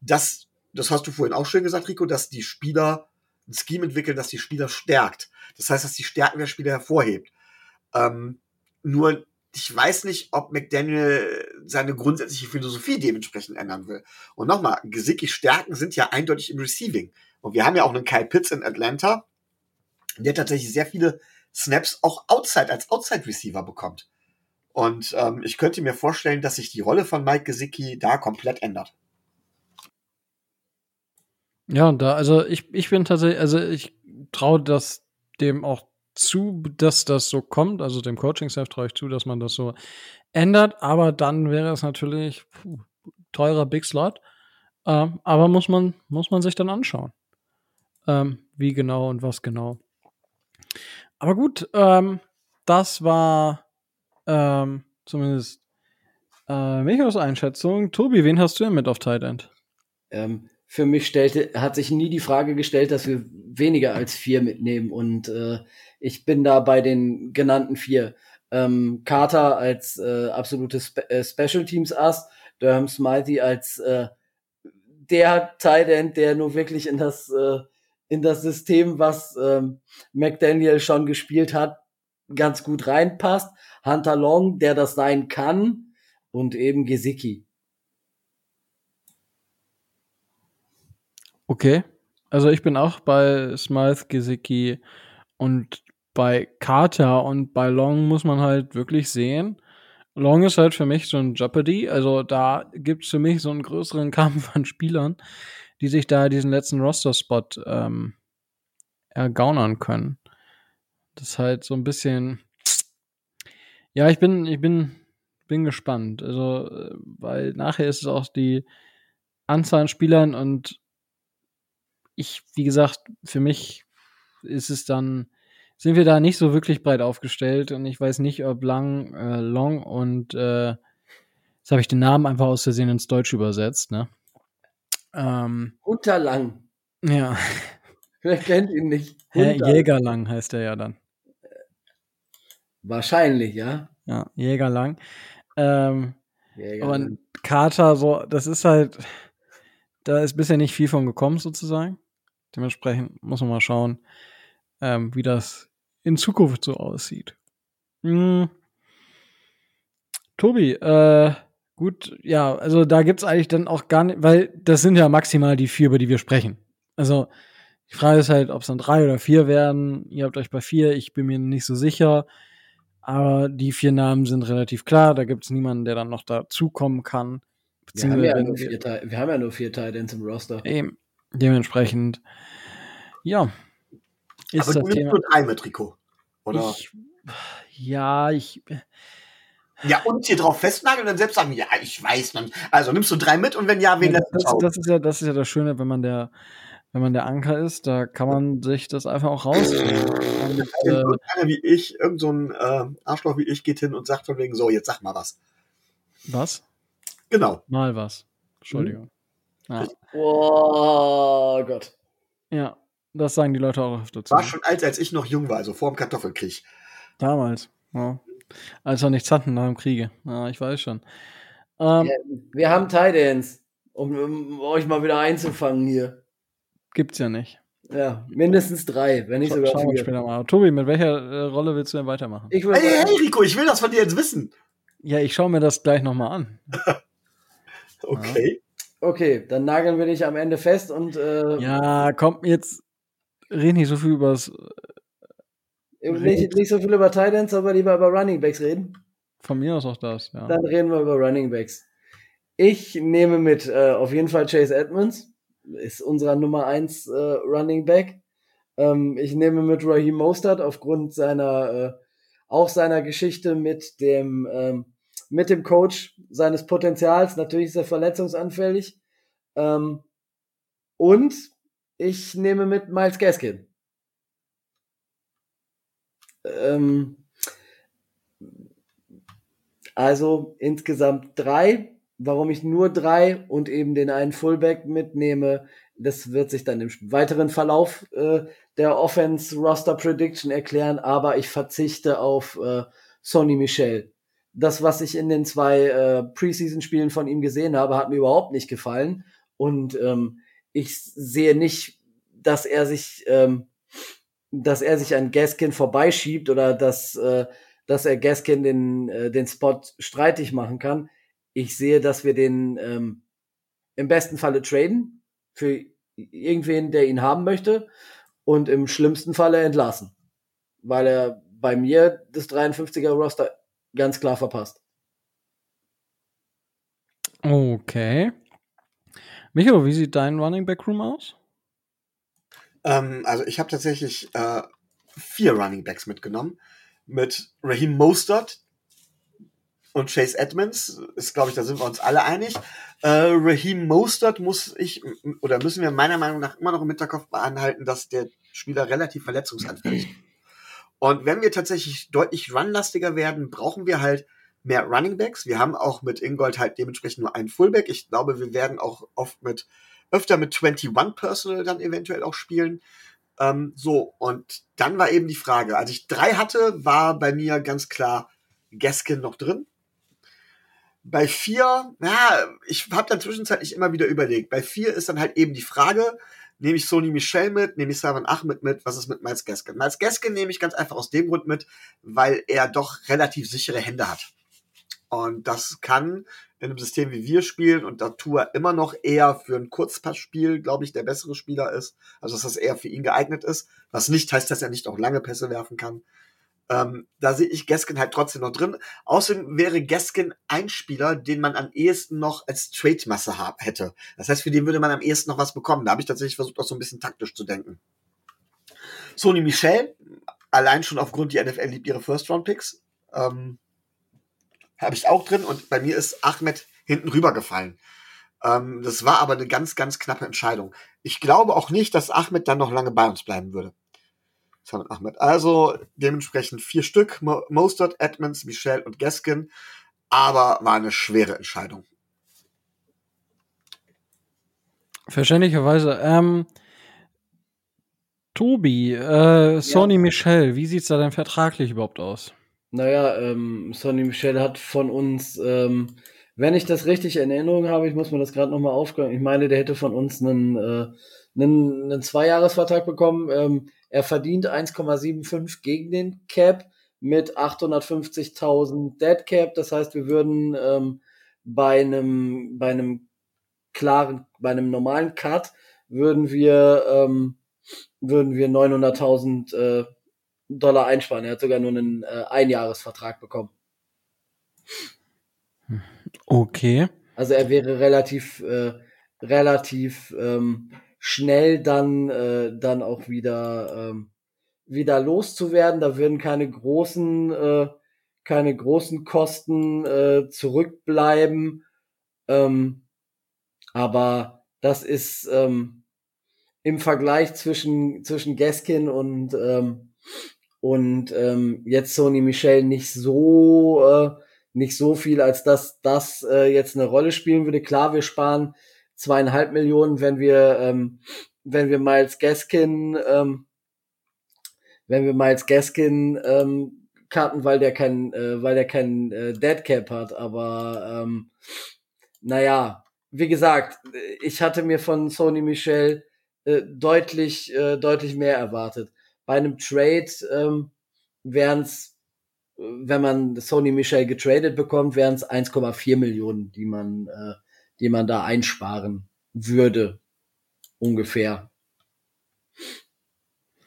das, das hast du vorhin auch schön gesagt, Rico, dass die Spieler ein Scheme entwickeln, das die Spieler stärkt. Das heißt, dass die Stärken der Spieler hervorhebt. Ähm, nur ich weiß nicht, ob McDaniel seine grundsätzliche Philosophie dementsprechend ändern will. Und nochmal, Gesicki Stärken sind ja eindeutig im Receiving. Und wir haben ja auch einen Kyle Pitts in Atlanta, der tatsächlich sehr viele Snaps auch outside als Outside Receiver bekommt. Und ähm, ich könnte mir vorstellen, dass sich die Rolle von Mike Gesicki da komplett ändert. Ja, da, also ich, ich bin tatsächlich, also ich traue das dem auch zu, dass das so kommt. Also dem Coaching-Staff traue ich zu, dass man das so ändert. Aber dann wäre es natürlich puh, teurer Big Slot. Ähm, aber muss man, muss man sich dann anschauen. Ähm, wie genau und was genau. Aber gut, ähm, das war ähm, zumindest äh, Michos Einschätzung. Tobi, wen hast du denn mit auf Tight End? Ähm, für mich stellte, hat sich nie die Frage gestellt, dass wir weniger als vier mitnehmen. Und äh, ich bin da bei den genannten vier. Ähm, Carter als äh, absolutes Spe äh, Special Teams Ass, Durham Smythe als äh, der Tight End, der nur wirklich in das äh, in das System, was ähm, McDaniel schon gespielt hat, ganz gut reinpasst. Hunter Long, der das sein kann, und eben Gesicki. Okay. Also ich bin auch bei Smythe, Gesicki und bei Carter und bei Long muss man halt wirklich sehen. Long ist halt für mich so ein Jeopardy. Also da gibt es für mich so einen größeren Kampf an Spielern, die sich da diesen letzten Roster-Spot ähm, ergaunern können. Das ist halt so ein bisschen. Ja, ich bin, ich bin, bin gespannt. Also, äh, weil nachher ist es auch die Anzahl an Spielern und ich, wie gesagt, für mich ist es dann, sind wir da nicht so wirklich breit aufgestellt und ich weiß nicht, ob Lang, äh, Long und äh, jetzt habe ich den Namen einfach aus Versehen ins Deutsch übersetzt, ne? Ähm, Unterlang. ja. Wer kennt ihn nicht? Herr. Jägerlang heißt er ja dann. Wahrscheinlich, ja. Ja, Jägerlang. Ähm, Jäger. und Carter, so, das ist halt, da ist bisher nicht viel von gekommen, sozusagen. Dementsprechend muss man mal schauen, ähm, wie das in Zukunft so aussieht. Hm. Tobi, äh, gut, ja, also da gibt's eigentlich dann auch gar nicht, weil das sind ja maximal die vier, über die wir sprechen. Also die Frage ist halt, ob es dann drei oder vier werden. Ihr habt euch bei vier, ich bin mir nicht so sicher. Aber die vier Namen sind relativ klar. Da gibt's niemanden, der dann noch dazukommen kann. wir, haben ja wir- wir haben ja nur vier Titans im Roster. Eben. Dementsprechend, ja. Ist Aber das du nimmst Thema. nur drei mit, Rico. Oder? Ich, ja, ich. ja, und hier drauf festnageln und dann selbst sagen, ja, ich weiß nicht. Also nimmst du drei mit und wenn ja, wen Ja, lässt das, du das, ist ja, das ist ja das Schöne, wenn man der, wenn man der Anker ist, da kann man sich das einfach auch rausnehmen. Und, äh, Irgendeiner wie ich, irgend so ein äh, Arschloch wie ich geht hin und sagt von wegen, so, jetzt sag mal was. was? Genau. Mal was. Entschuldigung. Ja. Oh Gott. ja, das sagen die Leute auch öfter zu. War schon alt, als ich noch jung war, also vor dem Kartoffelkrieg. Damals. Ja. Als wir nichts hatten nach dem Kriege. Ja, ich weiß schon. Ähm, Ja, wir haben Titans, um, um euch mal wieder einzufangen hier. Gibt's ja nicht. Ja, mindestens drei, wenn nicht sogar schauen wir später mal. Tobi, mit welcher äh, Rolle willst du denn weitermachen? Hey, hey, Rico, ich will das von dir jetzt wissen. Ja, ich schaue mir das gleich nochmal an. Okay. Okay, dann nageln wir dich am Ende fest und äh, Ja, komm, jetzt red nicht so viel übers nicht, nicht so viel über Titans, aber lieber über Running Backs reden. von mir aus auch das, ja. Dann reden wir über Running Backs. Ich nehme mit äh, auf jeden Fall Chase Edmonds, ist unserer Nummer 1 äh, Running Back. Ähm, ich nehme mit Raheem Mostert aufgrund seiner äh, auch seiner Geschichte mit dem ähm, mit dem Coach seines Potenzials. Natürlich ist er verletzungsanfällig. Ähm, und ich nehme mit Miles Gaskin. Ähm, also insgesamt drei. Warum ich nur drei und eben den einen Fullback mitnehme, das wird sich dann im weiteren Verlauf äh, der Offense Roster Prediction erklären, aber ich verzichte auf äh, Sonny Michel. Das, was ich in den zwei äh, Preseason-Spielen von ihm gesehen habe, hat mir überhaupt nicht gefallen. Und ähm, ich sehe nicht, dass er sich, ähm, dass er sich an Gaskin vorbeischiebt oder dass, äh, dass er Gaskin den, äh, den Spot streitig machen kann. Ich sehe, dass wir den ähm, im besten Falle traden für irgendwen, der ihn haben möchte und im schlimmsten Falle entlassen, weil er bei mir das 53er Roster ganz klar verpasst. Okay. Micho, wie sieht dein Running Back Room aus? Ähm, also ich habe tatsächlich äh, vier Running Backs mitgenommen. Mit Raheem Mostert und Chase Edmonds. Ist, glaube ich, da sind wir uns alle einig. Äh, Raheem Mostert muss ich, oder müssen wir meiner Meinung nach immer noch im Hinterkopf beanhalten, dass der Spieler relativ verletzungsanfällig ist. Und wenn wir tatsächlich deutlich runlastiger werden, brauchen wir halt mehr Running Backs. Wir haben auch mit Ingold halt dementsprechend nur einen Fullback. Ich glaube, wir werden auch oft mit, öfter mit 21 Personal dann eventuell auch spielen. Ähm, so, und dann war eben die Frage, als ich drei hatte, war bei mir ganz klar Gaskin noch drin. Bei vier, ja, ich habe dann zwischenzeitlich immer wieder überlegt. Bei vier ist dann halt eben die Frage, nehme ich Sony Michel mit, nehme ich Simon Ahmed mit, was ist mit Miles Gaskin? Miles Gaskin nehme ich ganz einfach aus dem Grund mit, weil er doch relativ sichere Hände hat. Und das kann in einem System wie wir spielen und da Tua immer noch eher für ein Kurzpassspiel, glaube ich, der bessere Spieler ist. Also dass das eher für ihn geeignet ist. Was nicht heißt, dass er nicht auch lange Pässe werfen kann. Ähm, da sehe ich Gaskin halt trotzdem noch drin. Außerdem wäre Gaskin ein Spieler, den man am ehesten noch als Trade-Masse hätte. Das heißt, für den würde man am ehesten noch was bekommen. Da habe ich tatsächlich versucht, auch so ein bisschen taktisch zu denken. Sony Michel, allein schon aufgrund, die NFL liebt ihre First-Round-Picks, ähm, habe ich auch drin und bei mir ist Ahmed hinten rübergefallen. Ähm, das war aber eine ganz, ganz knappe Entscheidung. Ich glaube auch nicht, dass Ahmed dann noch lange bei uns bleiben würde. Ahmed. Also dementsprechend vier Stück, Mo Mostert, Edmonds, Michelle und Gaskin. Aber war eine schwere Entscheidung. Verständlicherweise. Ähm, Tobi, äh, Sony ja. Michel, wie sieht's da denn vertraglich überhaupt aus? Naja, ähm, Sonny Michel hat von uns, ähm, wenn ich das richtig in Erinnerung habe, ich muss mir das gerade nochmal aufgreifen, ich meine, der hätte von uns einen, äh, einen, einen Zweijahresvertrag bekommen. Ähm, er verdient 1,75 gegen den Cap mit 850.000 Dead Cap. Das heißt, wir würden ähm, bei einem bei einem klaren, bei einem normalen Cut würden wir ähm, würden wir 900.000 äh, Dollar einsparen. Er hat sogar nur einen äh, Einjahresvertrag bekommen. Okay. Also er wäre relativ äh, relativ ähm, schnell dann, äh, dann auch wieder, ähm, wieder loszuwerden. Da würden keine großen, äh, keine großen Kosten äh, zurückbleiben. Ähm, aber das ist ähm, im Vergleich zwischen, zwischen Gaskin und, ähm, und ähm, jetzt Sony Michel nicht so, äh, nicht so viel, als dass das äh, jetzt eine Rolle spielen würde. Klar, wir sparen zweieinhalb Millionen, wenn wir, ähm, wenn wir Miles Gaskin, ähm, wenn wir Miles Gaskin ähm, cutten, weil der kein, äh, weil der kein äh, Dead Cap hat. Aber ähm, naja, wie gesagt, ich hatte mir von Sony Michel äh, deutlich, äh, deutlich mehr erwartet. Bei einem Trade ähm, wären es, wenn man Sony Michel getradet bekommt, wären es 1,4 Millionen, die man äh, die man da einsparen würde. Ungefähr.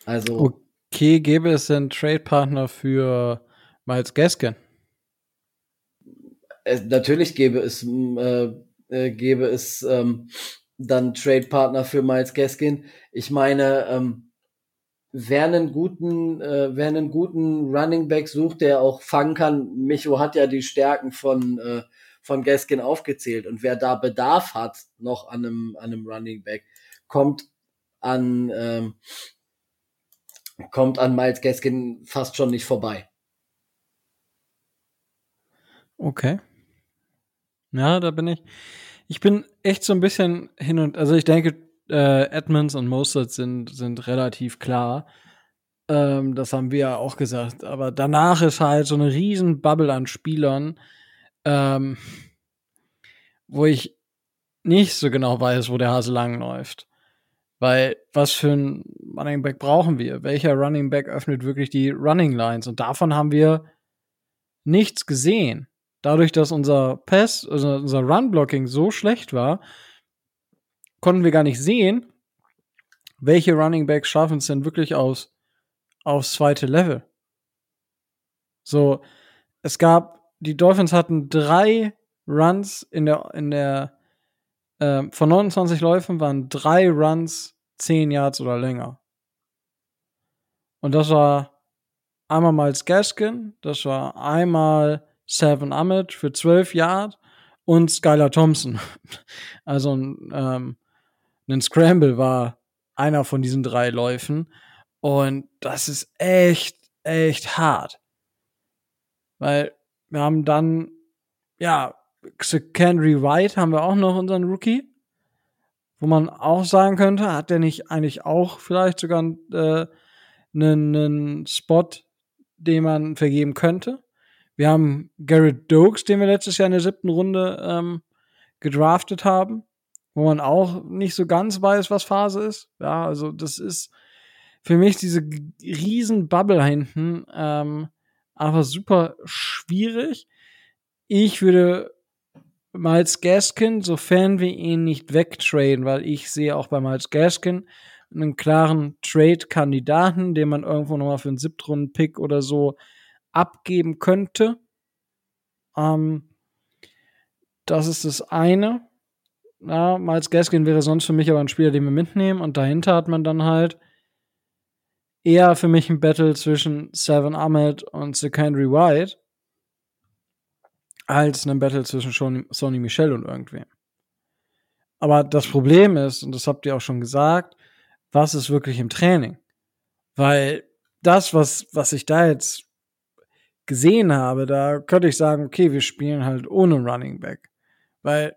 Also. Okay, gäbe es einen Trade-Partner für Miles Gaskin? Es, natürlich gäbe es, äh, äh, gäbe es ähm, dann Trade-Partner für Miles Gaskin. Ich meine, ähm, wer einen guten, äh, wer einen guten Running Back sucht, der auch fangen kann, Micho hat ja die Stärken von äh, von Gaskin aufgezählt. Und wer da Bedarf hat noch an einem, an einem Running Back, kommt an, ähm, kommt an Miles Gaskin fast schon nicht vorbei. Okay. Ja, da bin ich. Ich bin echt so ein bisschen hin und, also ich denke, äh, Edmonds und Mostert sind, sind relativ klar. Ähm, das haben wir ja auch gesagt. Aber danach ist halt so eine riesen Bubble an Spielern, ähm, wo ich nicht so genau weiß, wo der Hase lang läuft. Weil was für ein Running Back brauchen wir? Welcher Running Back öffnet wirklich die Running Lines? Und davon haben wir nichts gesehen. Dadurch, dass unser Pass, also unser Run-Blocking so schlecht war, konnten wir gar nicht sehen, welche Running Backs schaffen es denn wirklich aus, aufs zweite Level. So, es gab die Dolphins hatten drei Runs in der, in der, äh, von 29 Läufen waren drei Runs 10 Yards oder länger. Und das war einmal Miles Gaskin, das war einmal Seven Ahmed für 12 Yard und Skylar Thompson. Also ähm, ein Scramble war einer von diesen drei Läufen. Und das ist echt, echt hart. Weil wir haben dann, ja, Secondary White haben wir auch noch unseren Rookie. Wo man auch sagen könnte, hat der nicht eigentlich auch vielleicht sogar äh, einen, einen Spot, den man vergeben könnte? Wir haben Garrett Dokes, den wir letztes Jahr in der siebten Runde ähm, gedraftet haben, wo man auch nicht so ganz weiß, was Phase ist. Ja, also das ist für mich diese riesen Bubble hinten ähm, aber super schwierig. Ich würde Miles Gaskin, sofern wir ihn nicht wegtraden, weil ich sehe auch bei Miles Gaskin einen klaren Trade-Kandidaten, den man irgendwo nochmal für einen Siebtrunden-Pick oder so abgeben könnte. Ähm, das ist das eine. Ja, Miles Gaskin wäre sonst für mich aber ein Spieler, den wir mitnehmen. Und dahinter hat man dann halt eher für mich ein Battle zwischen Seven Ahmed und Secondary White als ein Battle zwischen Sony Michel und irgendwem. Aber das Problem ist, und das habt ihr auch schon gesagt, was ist wirklich im Training? Weil das, was, was ich da jetzt gesehen habe, da könnte ich sagen, okay, wir spielen halt ohne Running Back. Weil,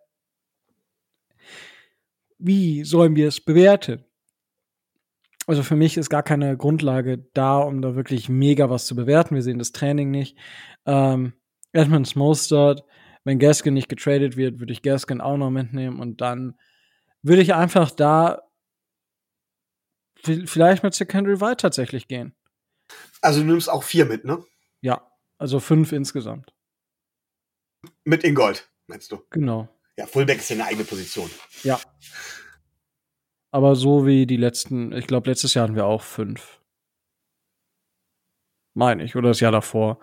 wie sollen wir es bewerten? Also für mich ist gar keine Grundlage da, um da wirklich mega was zu bewerten. Wir sehen das Training nicht. Ähm, Edmonds Mostert, wenn Gaskin nicht getradet wird, würde ich Gaskin auch noch mitnehmen und dann würde ich einfach da vielleicht mit Secondary White tatsächlich gehen. Also du nimmst auch vier mit, ne? Ja, also fünf insgesamt. Mit Ingold, meinst du? Genau. Ja, Fullback ist ja eine eigene Position. Ja. Aber so wie die letzten, ich glaube, letztes Jahr hatten wir auch fünf. Meine ich, oder das Jahr davor.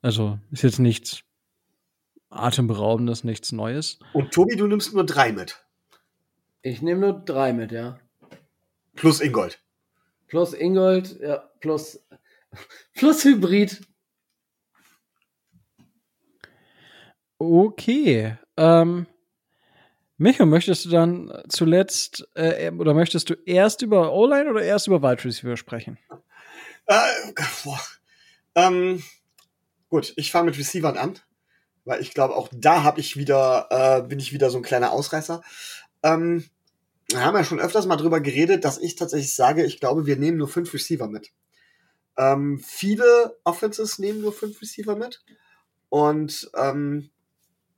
Also ist jetzt nichts Atemberaubendes, nichts Neues. Und Tobi, du nimmst nur drei mit. Ich nehme nur drei mit, ja. Plus Ingold. Plus Ingold, ja, plus, plus Hybrid. Okay. Ähm, Micho, möchtest du dann zuletzt äh, oder möchtest du erst über O-Line oder erst über Wide Receiver sprechen? Äh, ähm, gut, ich fange mit Receivern an, weil ich glaube, auch da habe ich wieder, äh, bin ich wieder so ein kleiner Ausreißer. Ähm, wir haben ja schon öfters mal drüber geredet, dass ich tatsächlich sage, ich glaube, wir nehmen nur fünf Receiver mit. Ähm, viele Offenses nehmen nur fünf Receiver mit. Und ähm,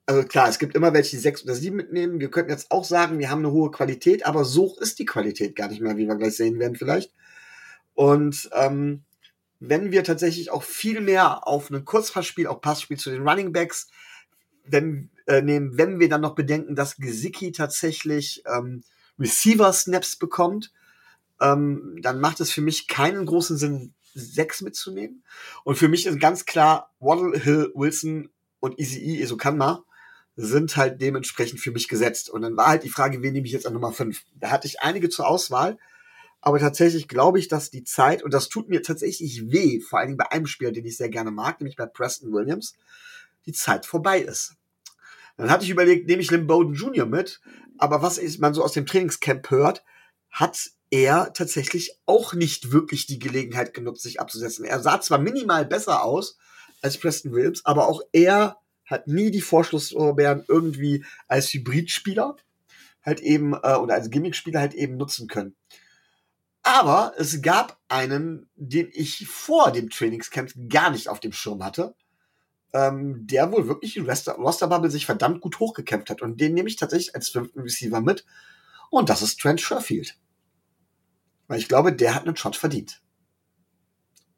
also klar, es gibt immer welche, die sechs oder sieben mitnehmen. Wir könnten jetzt auch sagen, wir haben eine hohe Qualität, aber so ist die Qualität gar nicht mehr, wie wir gleich sehen werden vielleicht. Und ähm, wenn wir tatsächlich auch viel mehr auf ein Kurzpassspiel, auch Passspiel zu den Running Backs wenn, äh, nehmen, wenn wir dann noch bedenken, dass Gesicki tatsächlich ähm, Receiver-Snaps bekommt, ähm, dann macht es für mich keinen großen Sinn, sechs mitzunehmen. Und für mich ist ganz klar Waddle, Hill, Wilson und Easy E, Esokanma sind halt dementsprechend für mich gesetzt. Und dann war halt die Frage, wen nehme ich jetzt an Nummer 5? Da hatte ich einige zur Auswahl, aber tatsächlich glaube ich, dass die Zeit, und das tut mir tatsächlich weh, vor allen Dingen bei einem Spieler, den ich sehr gerne mag, nämlich bei Preston Williams, die Zeit vorbei ist. Dann hatte ich überlegt, nehme ich Lim Bowden Jr. mit, aber was man so aus dem Trainingscamp hört, hat er tatsächlich auch nicht wirklich die Gelegenheit genutzt, sich abzusetzen. Er sah zwar minimal besser aus als Preston Williams, aber auch er hat nie die Vorschlusslorbeeren irgendwie als Hybridspieler halt eben äh, oder als Gimmickspieler halt eben nutzen können. Aber es gab einen, den ich vor dem Trainingscamp gar nicht auf dem Schirm hatte, ähm, der wohl wirklich in Roster-Bubble sich verdammt gut hochgekämpft hat. Und den nehme ich tatsächlich als fünften Receiver mit. Und das ist Trent Sherfield. Weil ich glaube, der hat einen Shot verdient.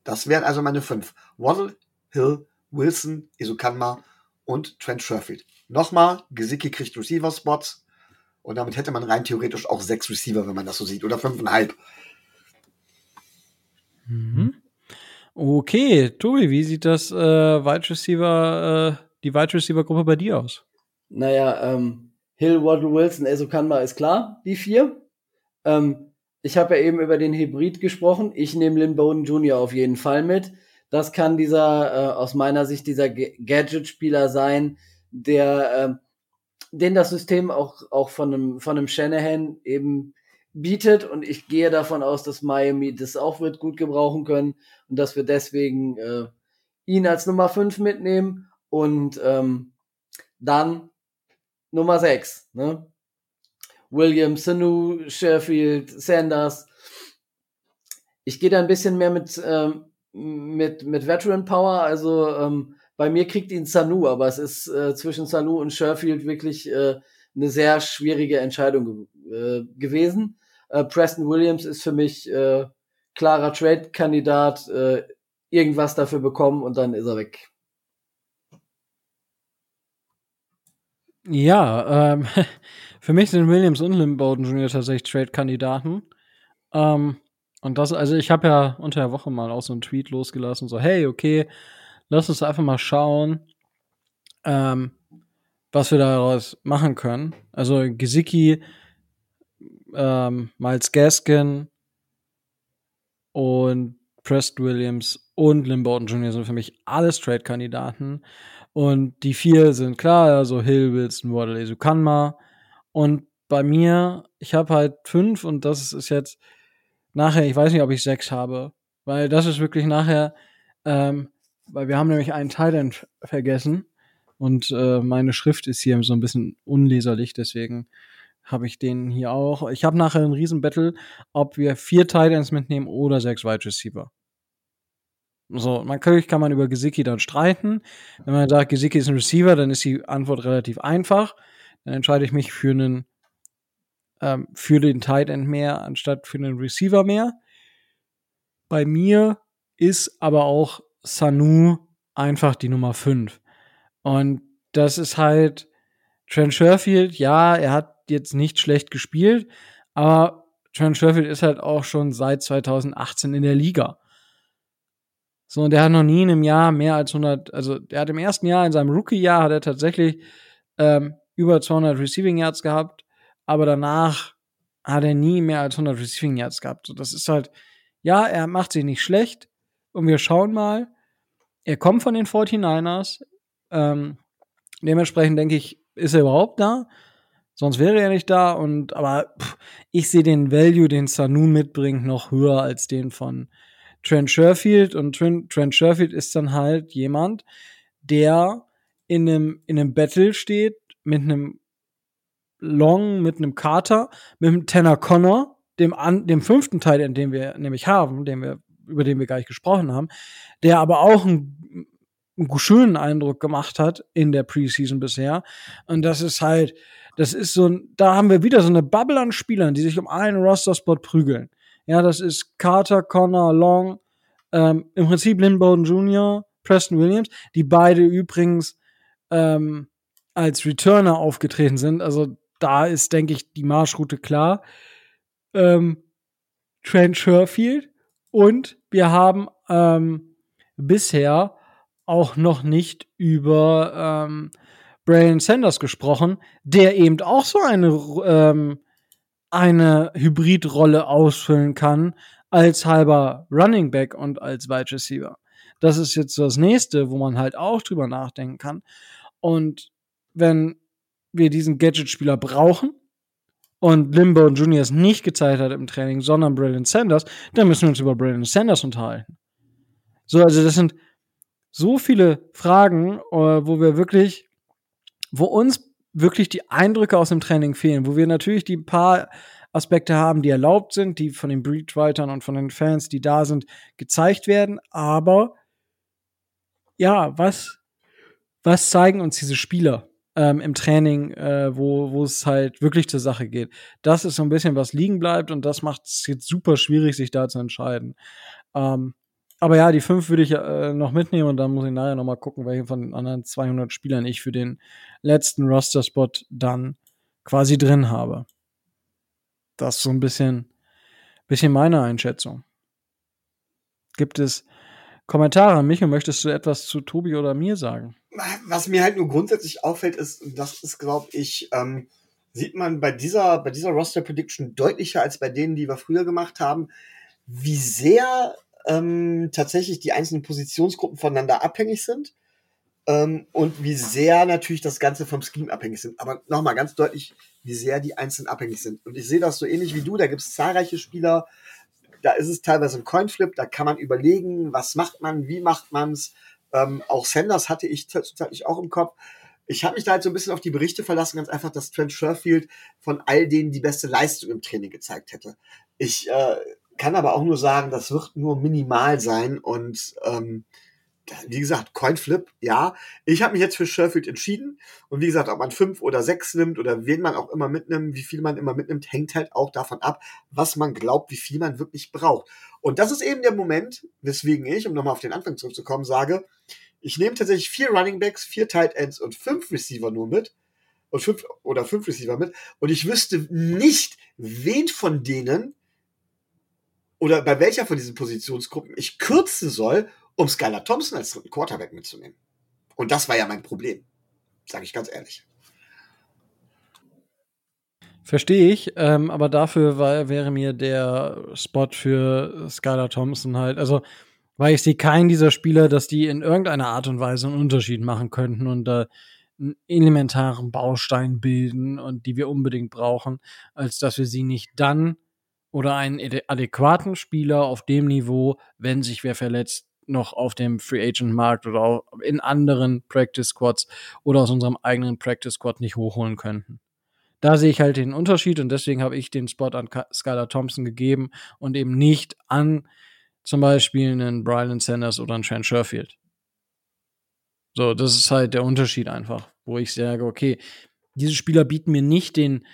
Das wären also meine fünf. Waddle, Hill, Wilson, Isukanma und Trent Sherfield. Nochmal, Gesicki kriegt Receiver-Spots und damit hätte man rein theoretisch auch sechs Receiver, wenn man das so sieht, oder fünfeinhalb. Mhm. Okay, Tobi, wie sieht das äh, Wide Receiver, äh, die Wide Receiver Gruppe bei dir aus? Naja, ähm, Hill, Waddle, Wilson, Esokanma ist klar, die vier. Ähm, ich habe ja eben über den Hybrid gesprochen. Ich nehme Lynn Bowden Jr. auf jeden Fall mit. Das kann dieser, äh, aus meiner Sicht, dieser Gadget-Spieler sein, der, äh, den das System auch, auch von einem, von einem Shanahan eben bietet. Und ich gehe davon aus, dass Miami das auch wird gut gebrauchen können und dass wir deswegen äh, ihn als Nummer 5 mitnehmen und ähm, dann Nummer 6. Ne? Williams, Sanu, Sheffield, Sanders. Ich gehe da ein bisschen mehr mit, ähm, mit, mit Veteran Power. Also ähm, bei mir kriegt ihn Sanu, aber es ist äh, zwischen Sanu und Sheffield wirklich äh, eine sehr schwierige Entscheidung ge äh, gewesen. Äh, Preston Williams ist für mich äh, klarer Trade-Kandidat. Äh, irgendwas dafür bekommen und dann ist er weg. Ja, ähm, für mich sind Williams und Lim Bowden Jr. tatsächlich Trade-Kandidaten. Ähm, und das, also ich habe ja unter der Woche mal auch so einen Tweet losgelassen, so, hey, okay, lass uns einfach mal schauen, ähm, was wir daraus machen können. Also Gesicki, ähm, Miles Gaskin und Preston Williams und Lim Bowden Jr. sind für mich alles Trade-Kandidaten. Und die vier sind klar, also Hill, Wilson, Waddle, Sukanma. Und bei mir, ich habe halt fünf und das ist jetzt nachher, ich weiß nicht, ob ich sechs habe, weil das ist wirklich nachher, ähm, weil wir haben nämlich einen Teil vergessen und äh, meine Schrift ist hier so ein bisschen unleserlich, deswegen habe ich den hier auch. Ich habe nachher einen riesen Battle, ob wir vier Titans mitnehmen oder sechs Wide Receiver. So, natürlich kann man über Gesicki dann streiten. Wenn man sagt, Gesicki ist ein Receiver, dann ist die Antwort relativ einfach. Dann entscheide ich mich für einen ähm, für den Tight End mehr anstatt für einen Receiver mehr. Bei mir ist aber auch Sanu einfach die Nummer 5. Und das ist halt Trent Sherfield, ja, er hat jetzt nicht schlecht gespielt, aber Trent Sherfield ist halt auch schon seit 2018 in der Liga. So, und der hat noch nie in einem Jahr mehr als 100, also der hat im ersten Jahr, in seinem Rookie-Jahr, hat er tatsächlich ähm, über 200 Receiving Yards gehabt, aber danach hat er nie mehr als 100 Receiving Yards gehabt. So, das ist halt, ja, er macht sich nicht schlecht und wir schauen mal. Er kommt von den 49ers. Ähm, dementsprechend denke ich, ist er überhaupt da? Sonst wäre er nicht da. Und aber pff, ich sehe den Value, den Sanu mitbringt, noch höher als den von Trent Sherfield und Trent, Trent Sherfield ist dann halt jemand, der in einem, in einem Battle steht mit einem Long, mit einem Carter, mit einem Tanner Connor, dem, an, dem fünften Teil, in dem wir nämlich haben, den wir, über den wir gar nicht gesprochen haben, der aber auch einen, einen schönen Eindruck gemacht hat in der Preseason bisher. Und das ist halt, das ist so ein, da haben wir wieder so eine Bubble an Spielern, die sich um einen Roster-Spot prügeln. Ja, das ist Carter, Connor, Long, ähm, im Prinzip Lynn Bowden Jr., Preston Williams, die beide übrigens ähm, als Returner aufgetreten sind. Also da ist, denke ich, die Marschroute klar. Ähm, Trent Sherfield und wir haben ähm, bisher auch noch nicht über ähm, Brian Sanders gesprochen, der eben auch so eine ähm, eine Hybridrolle ausfüllen kann als halber Running Back und als Wide Receiver. Das ist jetzt das nächste, wo man halt auch drüber nachdenken kann. Und wenn wir diesen Gadget-Spieler brauchen und Limbo Jr. es nicht gezeigt hat im Training, sondern Braylon Sanders, dann müssen wir uns über Braylon Sanders unterhalten. So, also das sind so viele Fragen, äh, wo wir wirklich, wo uns wirklich die Eindrücke aus dem Training fehlen, wo wir natürlich die paar Aspekte haben, die erlaubt sind, die von den Breedwritern und von den Fans, die da sind, gezeigt werden. Aber ja, was, was zeigen uns diese Spieler ähm, im Training, äh, wo, wo es halt wirklich zur Sache geht? Das ist so ein bisschen, was liegen bleibt und das macht es jetzt super schwierig, sich da zu entscheiden. Ähm, aber ja, die fünf würde ich äh, noch mitnehmen und dann muss ich nachher noch mal gucken, welche von den anderen 200 Spielern ich für den letzten Roster-Spot dann quasi drin habe. Das ist so ein bisschen, bisschen meine Einschätzung. Gibt es Kommentare an mich und möchtest du etwas zu Tobi oder mir sagen? Was mir halt nur grundsätzlich auffällt, ist, das ist, glaube ich, ähm, sieht man bei dieser, bei dieser Roster Prediction deutlicher als bei denen, die wir früher gemacht haben, wie sehr ähm, tatsächlich die einzelnen Positionsgruppen voneinander abhängig sind ähm, und wie sehr natürlich das Ganze vom Scheme abhängig sind. Aber nochmal ganz deutlich, wie sehr die einzelnen abhängig sind. Und ich sehe das so ähnlich wie du. Da gibt es zahlreiche Spieler, da ist es teilweise ein Coinflip, da kann man überlegen, was macht man, wie macht man's. Ähm, auch Sanders hatte ich tatsächlich auch im Kopf. Ich habe mich da halt so ein bisschen auf die Berichte verlassen, ganz einfach, dass Trent Sherfield von all denen die beste Leistung im Training gezeigt hätte. Ich äh, kann aber auch nur sagen, das wird nur minimal sein und ähm, wie gesagt, Coinflip, ja. Ich habe mich jetzt für Sherfield entschieden. Und wie gesagt, ob man fünf oder sechs nimmt oder wen man auch immer mitnimmt, wie viel man immer mitnimmt, hängt halt auch davon ab, was man glaubt, wie viel man wirklich braucht. Und das ist eben der Moment, weswegen ich, um nochmal auf den Anfang zurückzukommen, sage, ich nehme tatsächlich vier Running Backs, vier Tight Ends und fünf Receiver nur mit. Und fünf oder fünf Receiver mit. Und ich wüsste nicht, wen von denen oder bei welcher von diesen Positionsgruppen ich kürzen soll, um Skylar Thompson als dritten Quarterback mitzunehmen. Und das war ja mein Problem, sage ich ganz ehrlich. Verstehe ich, ähm, aber dafür war, wäre mir der Spot für Skylar Thompson halt, also weil ich sehe keinen dieser Spieler, dass die in irgendeiner Art und Weise einen Unterschied machen könnten und äh, einen elementaren Baustein bilden und die wir unbedingt brauchen, als dass wir sie nicht dann oder einen adäquaten Spieler auf dem Niveau, wenn sich wer verletzt, noch auf dem Free Agent Markt oder in anderen Practice Squads oder aus unserem eigenen Practice Squad nicht hochholen könnten. Da sehe ich halt den Unterschied und deswegen habe ich den Spot an Skylar Thompson gegeben und eben nicht an zum Beispiel einen Brian Sanders oder einen Trent Sherfield. So, das ist halt der Unterschied einfach, wo ich sage, okay, diese Spieler bieten mir nicht den,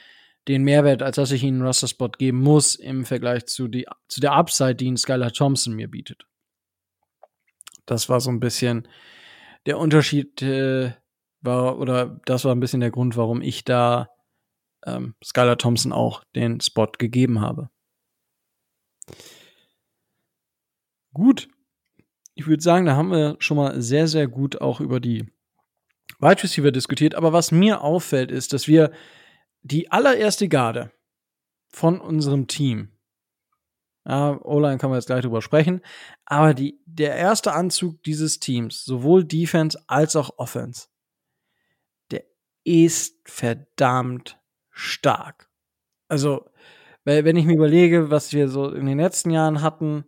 den Mehrwert, als dass ich ihnen einen Roster-Spot geben muss im Vergleich zu, die, zu der Upside, die ihn Skylar Thompson mir bietet. Das war so ein bisschen der Unterschied, äh, war, oder das war ein bisschen der Grund, warum ich da ähm, Skylar Thompson auch den Spot gegeben habe. Gut. Ich würde sagen, da haben wir schon mal sehr, sehr gut auch über die Wide Receiver diskutiert. Aber was mir auffällt, ist, dass wir die allererste Garde von unserem Team ja, O-Line kann man jetzt gleich drüber sprechen. Aber die, der erste Anzug dieses Teams, sowohl Defense als auch Offense, der ist verdammt stark. Also, wenn ich mir überlege, was wir so in den letzten Jahren hatten,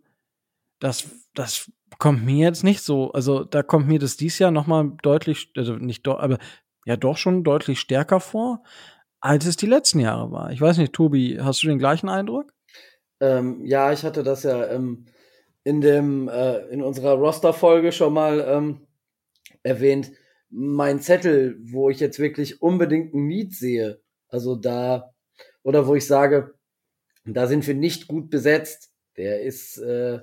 das, das kommt mir jetzt nicht so. Also, da kommt mir das dies Jahr nochmal deutlich, also nicht, aber ja, doch schon deutlich stärker vor, als es die letzten Jahre war. Ich weiß nicht, Tobi, hast du den gleichen Eindruck? Ähm, ja, ich hatte das ja ähm, in dem äh, in unserer Roster-Folge schon mal ähm, erwähnt. Mein Zettel, wo ich jetzt wirklich unbedingt ein Need sehe, also da oder wo ich sage, da sind wir nicht gut besetzt. Der ist äh,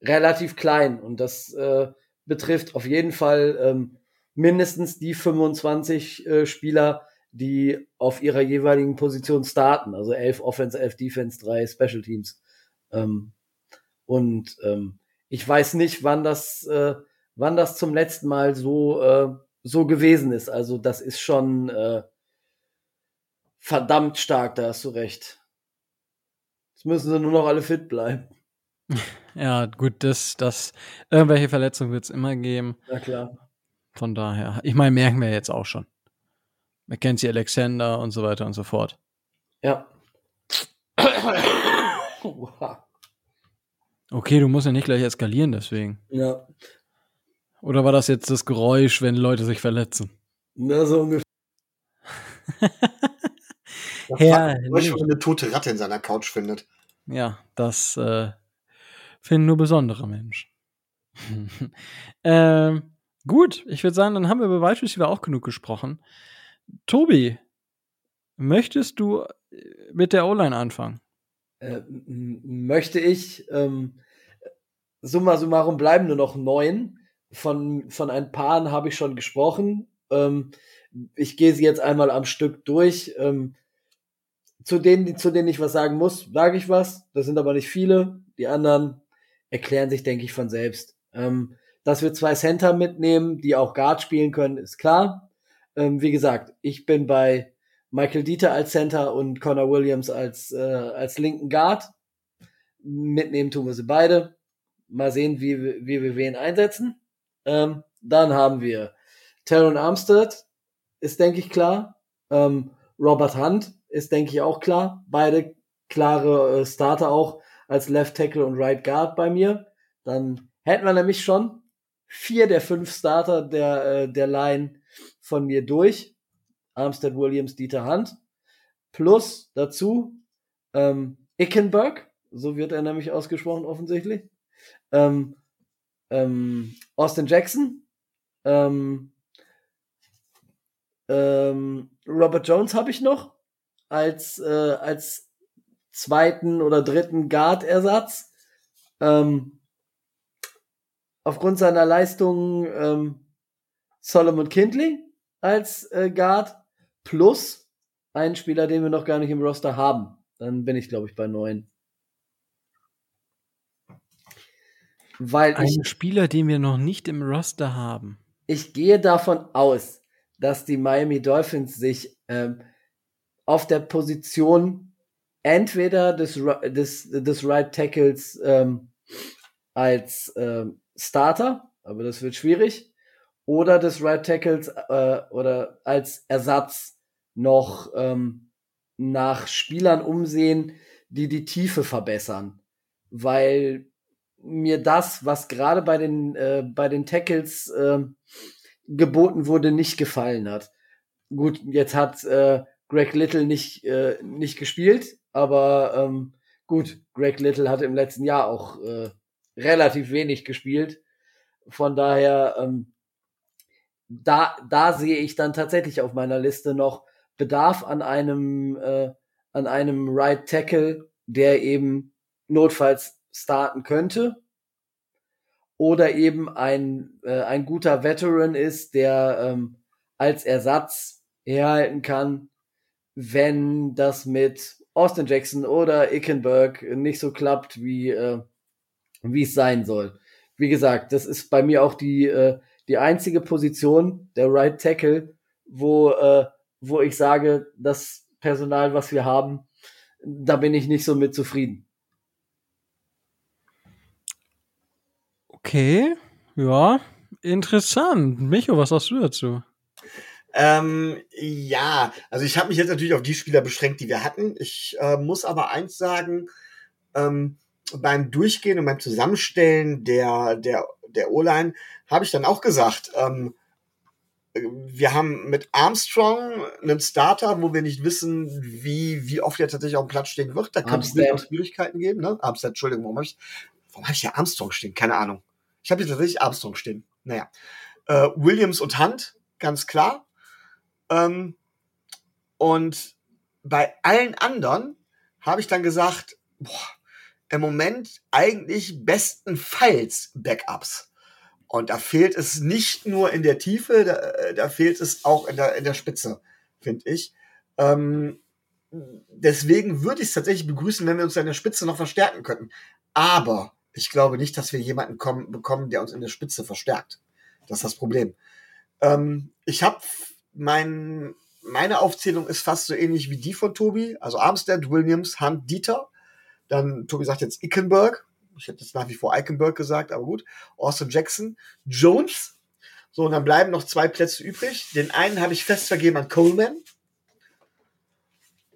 relativ klein und das äh, betrifft auf jeden Fall ähm, mindestens die 25 äh, Spieler, die auf ihrer jeweiligen Position starten. Also elf Offense, elf Defense, drei Special Teams. Ähm, und ähm, ich weiß nicht, wann das, äh, wann das zum letzten Mal so, äh, so gewesen ist. Also das ist schon äh, verdammt stark, da hast du recht. Jetzt müssen sie nur noch alle fit bleiben. Ja, gut, das, das, irgendwelche Verletzungen wird es immer geben. Na klar. Von daher, ich meine, merken wir jetzt auch schon. Mackenzie Alexander und so weiter und so fort. Ja. okay, du musst ja nicht gleich eskalieren deswegen. Ja. Oder war das jetzt das Geräusch, wenn Leute sich verletzen? Na, so ungefähr. das ja, Geräusch, wenn eine tote Ratte in seiner Couch findet. Ja, das äh, finden nur besondere Menschen. ähm, gut, ich würde sagen, dann haben wir über Wide Receiver auch genug gesprochen. Tobi, möchtest du äh, mit der O-Line anfangen? Äh, möchte ich. Ähm, summa summarum bleiben nur noch neun. Von, von ein paar habe ich schon gesprochen. Ähm, ich gehe sie jetzt einmal am Stück durch. Ähm, zu denen, die, zu denen ich was sagen muss, sage ich was. Das sind aber nicht viele. Die anderen erklären sich, denke ich, von selbst. Ähm, dass wir zwei Center mitnehmen, die auch Guard spielen können, ist klar. Ähm, wie gesagt, ich bin bei Michael Dieter als Center und Connor Williams als, äh, als linken Guard. Mitnehmen tun wir sie beide. Mal sehen, wie, wie wir wen einsetzen. Ähm, dann haben wir Taron Armstead, ist, denke ich, klar. Ähm, Robert Hunt ist, denke ich, auch klar. Beide klare äh, Starter auch als Left Tackle und Right Guard bei mir. Dann hätten wir nämlich schon vier der fünf Starter der, äh, der Line von mir durch. Armstead Williams, Dieter Hunt. Plus dazu ähm, Ickenberg, so wird er nämlich ausgesprochen offensichtlich. Ähm, ähm, Austin Jackson. Ähm, ähm, Robert Jones habe ich noch als, äh, als zweiten oder dritten Guard-Ersatz. Ähm, aufgrund seiner Leistungen ähm, Solomon Kindley als äh, Guard plus einen Spieler, den wir noch gar nicht im Roster haben. Dann bin ich, glaube ich, bei neun. Weil Ein ich, Spieler, den wir noch nicht im Roster haben. Ich gehe davon aus, dass die Miami Dolphins sich ähm, auf der Position entweder des, des, des Right Tackles ähm, als ähm, Starter, aber das wird schwierig, oder des Right Tackles äh, oder als Ersatz noch ähm, nach Spielern umsehen, die die Tiefe verbessern, weil mir das, was gerade bei den äh, bei den Tackles äh, geboten wurde, nicht gefallen hat. Gut, jetzt hat äh, Greg Little nicht äh, nicht gespielt, aber ähm, gut, Greg Little hat im letzten Jahr auch äh, relativ wenig gespielt. Von daher, ähm, da, da sehe ich dann tatsächlich auf meiner Liste noch Bedarf an einem, äh, an einem Right Tackle, der eben notfalls starten könnte. Oder eben ein, äh, ein guter Veteran ist, der ähm, als Ersatz herhalten kann, wenn das mit Austin Jackson oder Ickenberg nicht so klappt, wie, äh, wie es sein soll. Wie gesagt, das ist bei mir auch die, äh, die einzige Position, der Right Tackle, wo, äh, wo ich sage, das Personal, was wir haben, da bin ich nicht so mit zufrieden. Okay, ja, interessant. Micho, was sagst du dazu? Ähm, ja, also ich habe mich jetzt natürlich auf die Spieler beschränkt, die wir hatten. Ich äh, muss aber eins sagen, ähm, beim Durchgehen und beim Zusammenstellen der, der, der O-Line habe ich dann auch gesagt, ähm, wir haben mit Armstrong einen Starter, wo wir nicht wissen, wie, wie oft er tatsächlich auf dem Platz stehen wird. Da kann es auch Schwierigkeiten geben. Ne? Armstead, Entschuldigung, warum habe ich, warum hab ich hier Armstrong stehen? Keine Ahnung. Ich habe hier tatsächlich Armstrong stehen. Naja. Äh, Williams und Hunt, ganz klar. Ähm, und bei allen anderen habe ich dann gesagt, boah, im Moment eigentlich bestenfalls Backups. Und da fehlt es nicht nur in der Tiefe, da, da fehlt es auch in der, in der Spitze, finde ich. Ähm, deswegen würde ich es tatsächlich begrüßen, wenn wir uns in der Spitze noch verstärken könnten. Aber ich glaube nicht, dass wir jemanden kommen, bekommen, der uns in der Spitze verstärkt. Das ist das Problem. Ähm, ich habe mein, meine Aufzählung ist fast so ähnlich wie die von Tobi. Also Armstead, Williams, Hunt, Dieter. Dann, Tobi sagt jetzt Ickenberg. Ich hätte jetzt nach wie vor Eichenberg gesagt, aber gut. Austin Jackson, Jones. So, und dann bleiben noch zwei Plätze übrig. Den einen habe ich fest vergeben an Coleman.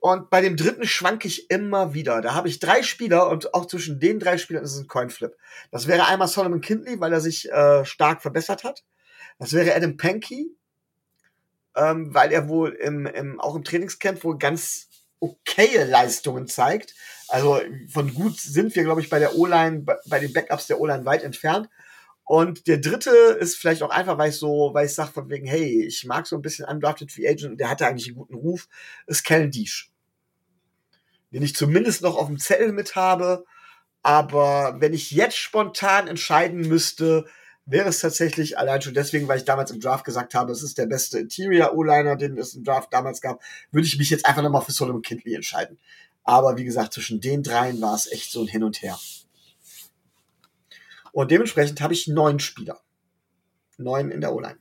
Und bei dem dritten schwanke ich immer wieder. Da habe ich drei Spieler und auch zwischen den drei Spielern ist es ein Coinflip. Das wäre einmal Solomon Kindley, weil er sich äh, stark verbessert hat. Das wäre Adam Pankey, ähm, weil er wohl im, im, auch im Trainingscamp wohl ganz okaye Leistungen zeigt. Also von gut sind wir, glaube ich, bei der O-Line, bei, bei den Backups der O-Line weit entfernt. Und der dritte ist vielleicht auch einfach, weil ich so, weil ich sage von wegen, hey, ich mag so ein bisschen Undrafted Free Agent und der hatte eigentlich einen guten Ruf, ist Kellen Deesh. Den ich zumindest noch auf dem Zettel mit habe. Aber wenn ich jetzt spontan entscheiden müsste, wäre es tatsächlich allein schon deswegen, weil ich damals im Draft gesagt habe, es ist der beste Interior O-Liner, den es im Draft damals gab, würde ich mich jetzt einfach nochmal für Solomon Kindley entscheiden. Aber wie gesagt, zwischen den dreien war es echt so ein Hin und Her. Und dementsprechend habe ich neun Spieler. Neun in der O-Line.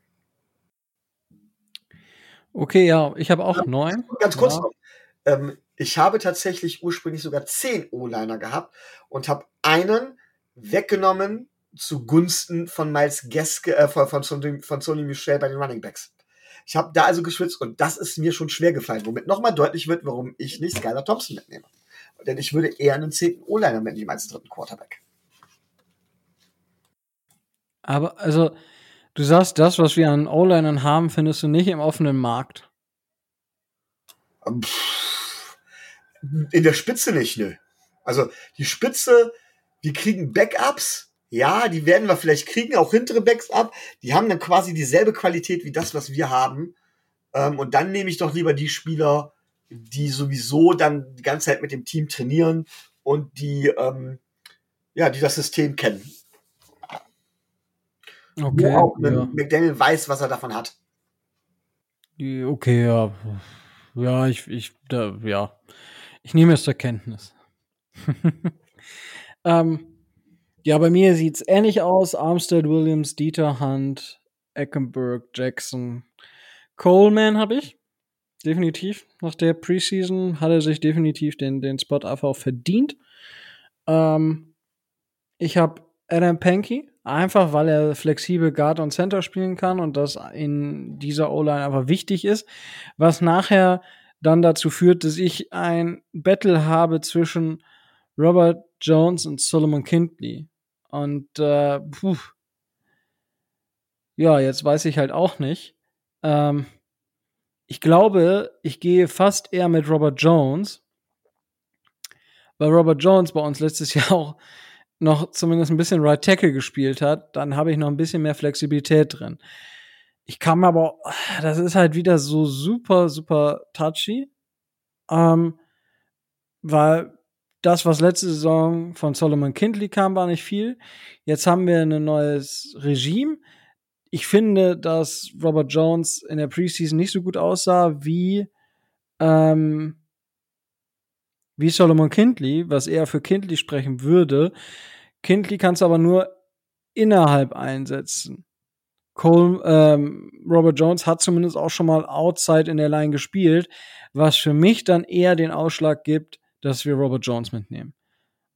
Okay, ja, ich habe auch neun. Ganz kurz ja. noch. Ähm, ich habe tatsächlich ursprünglich sogar zehn O-Liner gehabt und habe einen weggenommen zugunsten von Miles Geske, äh, von, von, Sony, von Sony Michel bei den Running Backs. Ich habe da also geschwitzt und das ist mir schon schwer gefallen, womit nochmal deutlich wird, warum ich nicht Skylar Thompson mitnehme. Denn ich würde eher einen zehnten O-Liner mitnehmen als dritten Quarterback. Aber also, du sagst, das, was wir an O-Linern haben, findest du nicht im offenen Markt. In der Spitze nicht, nö. Also die Spitze, wir kriegen Backups, ja, die werden wir vielleicht kriegen, auch hintere Backups. Die haben dann quasi dieselbe Qualität wie das, was wir haben. Ähm, und dann nehme ich doch lieber die Spieler, die sowieso dann die ganze Zeit mit dem Team trainieren und die, ähm, ja, die das System kennen. Okay. Wo auch ja. McDaniel weiß, was er davon hat. Okay, ja. Ja, ich, ich, da, ja. Ich nehme es zur Kenntnis. ähm, ja, bei mir sieht's ähnlich aus. Armstead, Williams, Dieter, Hunt, Eckenberg, Jackson, Coleman habe ich. Definitiv. Nach der Preseason hat er sich definitiv den, den Spot einfach verdient. Ähm, ich habe Adam Pankey, einfach weil er flexibel Guard und Center spielen kann und das in dieser O-Line einfach wichtig ist, was nachher dann dazu führt, dass ich ein Battle habe zwischen Robert Jones und Solomon Kindley. Und äh, puh. ja, jetzt weiß ich halt auch nicht. Ähm, ich glaube, ich gehe fast eher mit Robert Jones, weil Robert Jones bei uns letztes Jahr auch noch zumindest ein bisschen Right Tackle gespielt hat, dann habe ich noch ein bisschen mehr Flexibilität drin. Ich kann aber, das ist halt wieder so super, super touchy, ähm, weil das, was letzte Saison von Solomon Kindley kam, war nicht viel. Jetzt haben wir ein neues Regime. Ich finde, dass Robert Jones in der Preseason nicht so gut aussah wie ähm, wie Solomon Kindley, was eher für Kindley sprechen würde. Kindley kannst du aber nur innerhalb einsetzen. Cole, ähm, Robert Jones hat zumindest auch schon mal outside in der Line gespielt, was für mich dann eher den Ausschlag gibt, dass wir Robert Jones mitnehmen,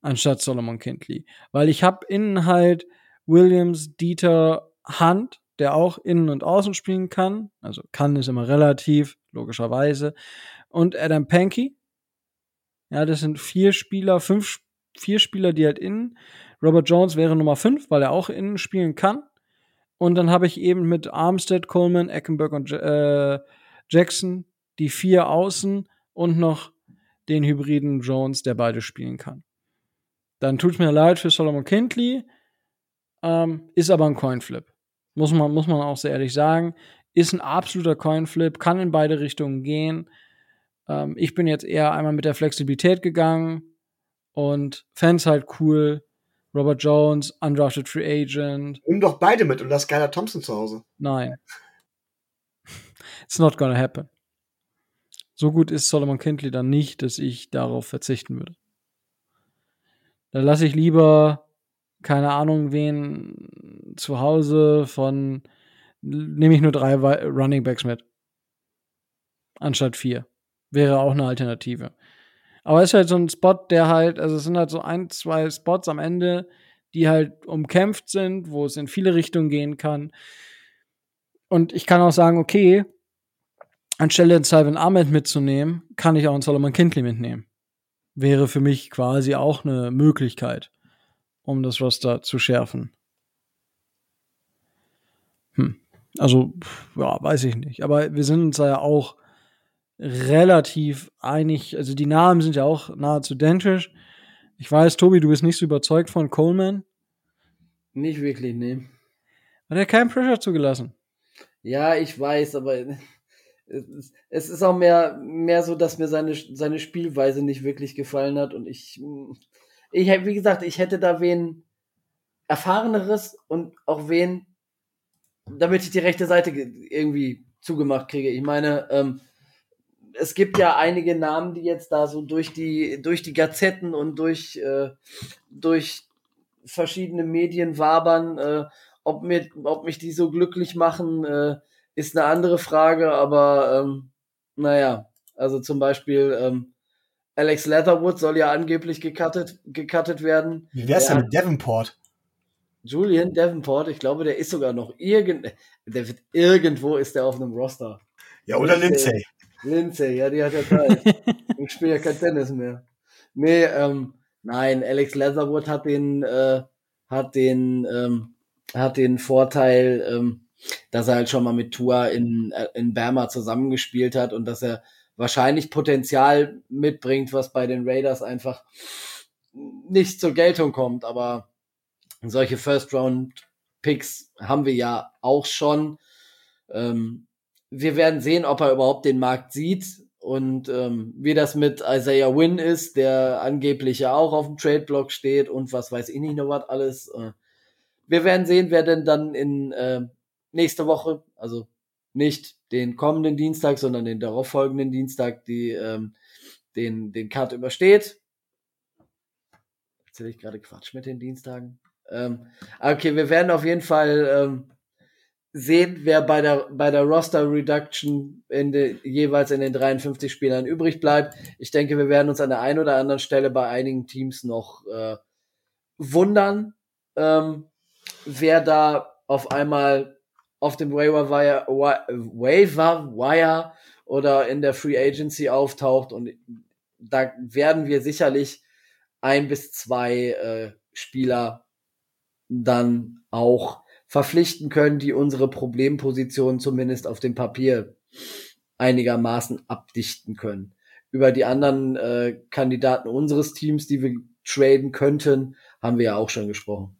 anstatt Solomon Kindley. Weil ich habe innen halt Williams, Dieter, Hunt, der auch innen und außen spielen kann. Also kann ist immer relativ, logischerweise. Und Adam Pankey, ja, das sind vier Spieler, fünf, vier Spieler, die halt innen. Robert Jones wäre Nummer fünf, weil er auch innen spielen kann. Und dann habe ich eben mit Armstead, Coleman, Eckenberg und äh, Jackson die vier Außen und noch den hybriden Jones, der beide spielen kann. Dann tut mir leid für Solomon Kindley, ähm, ist aber ein Coinflip. Muss man, muss man auch sehr ehrlich sagen. Ist ein absoluter Coinflip, kann in beide Richtungen gehen. Ähm, ich bin jetzt eher einmal mit der Flexibilität gegangen und Fans halt cool. Robert Jones, undrafted Free Agent. Nimm doch beide mit und lass Skylar Thompson zu Hause. Nein. It's not gonna happen. So gut ist Solomon Kindley dann nicht, dass ich darauf verzichten würde. Da lasse ich lieber, keine Ahnung, wen zu Hause von, nehme ich nur drei Running Backs mit. Anstatt vier. Wäre auch eine Alternative. Aber es ist halt so ein Spot, der halt, also es sind halt so ein, zwei Spots am Ende, die halt umkämpft sind, wo es in viele Richtungen gehen kann. Und ich kann auch sagen, okay, anstelle einen Salvin Ahmed mitzunehmen, kann ich auch einen Solomon Kindley mitnehmen. Wäre für mich quasi auch eine Möglichkeit, um das Roster zu schärfen. Hm. Also, ja, weiß ich nicht. Aber wir sind uns da ja auch relativ einig. Also, die Namen sind ja auch nahezu identisch. Ich weiß, Tobi, du bist nicht so überzeugt von Coleman. Nicht wirklich, nee. Hat er keinen Pressure zugelassen? Ja, ich weiß, aber es, ist auch mehr, mehr so, dass mir seine, seine Spielweise nicht wirklich gefallen hat und ich, ich, wie gesagt, ich hätte da wen erfahreneres und auch wen, damit ich die rechte Seite irgendwie zugemacht kriege. Ich meine, ähm, es gibt ja einige Namen, die jetzt da so durch die, durch die Gazetten und durch, äh, durch verschiedene Medien wabern, äh, ob, mir, ob mich die so glücklich machen, äh, ist eine andere Frage, aber ähm, naja, also zum Beispiel ähm, Alex Leatherwood soll ja angeblich gecuttet, gecuttet werden. Wie wär's denn mit Davenport? Julian Davenport, ich glaube, der ist sogar noch irgend, der wird irgendwo ist der auf einem Roster. Ja, oder Lindsay. Lindsay, ja, die hat ja Zeit. ich spiele ja kein Tennis mehr. Nee, ähm, nein, Alex Leatherwood hat den, äh, hat den, ähm, hat den Vorteil, ähm, dass er halt schon mal mit Tua in, äh, in Bama zusammengespielt hat und dass er wahrscheinlich Potenzial mitbringt, was bei den Raiders einfach nicht zur Geltung kommt. Aber solche First-Round-Picks haben wir ja auch schon. Ähm, wir werden sehen, ob er überhaupt den Markt sieht und ähm, wie das mit Isaiah Wynn ist, der angeblich ja auch auf dem Trade-Block steht und was weiß ich nicht noch was alles. Äh, wir werden sehen, wer denn dann in äh, nächste Woche, also nicht den kommenden Dienstag, sondern den darauffolgenden Dienstag, die ähm, den, den Cut übersteht. Erzähle ich gerade Quatsch mit den Dienstagen? Ähm, okay, wir werden auf jeden Fall ähm, sehen, wer bei der, bei der Roster Reduction in de, jeweils in den 53 Spielern übrig bleibt. Ich denke, wir werden uns an der einen oder anderen Stelle bei einigen Teams noch äh, wundern, ähm, wer da auf einmal auf dem Waiver Wire, Waiver Wire oder in der Free Agency auftaucht und da werden wir sicherlich ein bis zwei äh, Spieler dann auch verpflichten können, die unsere Problemposition zumindest auf dem Papier einigermaßen abdichten können. Über die anderen äh, Kandidaten unseres Teams, die wir traden könnten, haben wir ja auch schon gesprochen.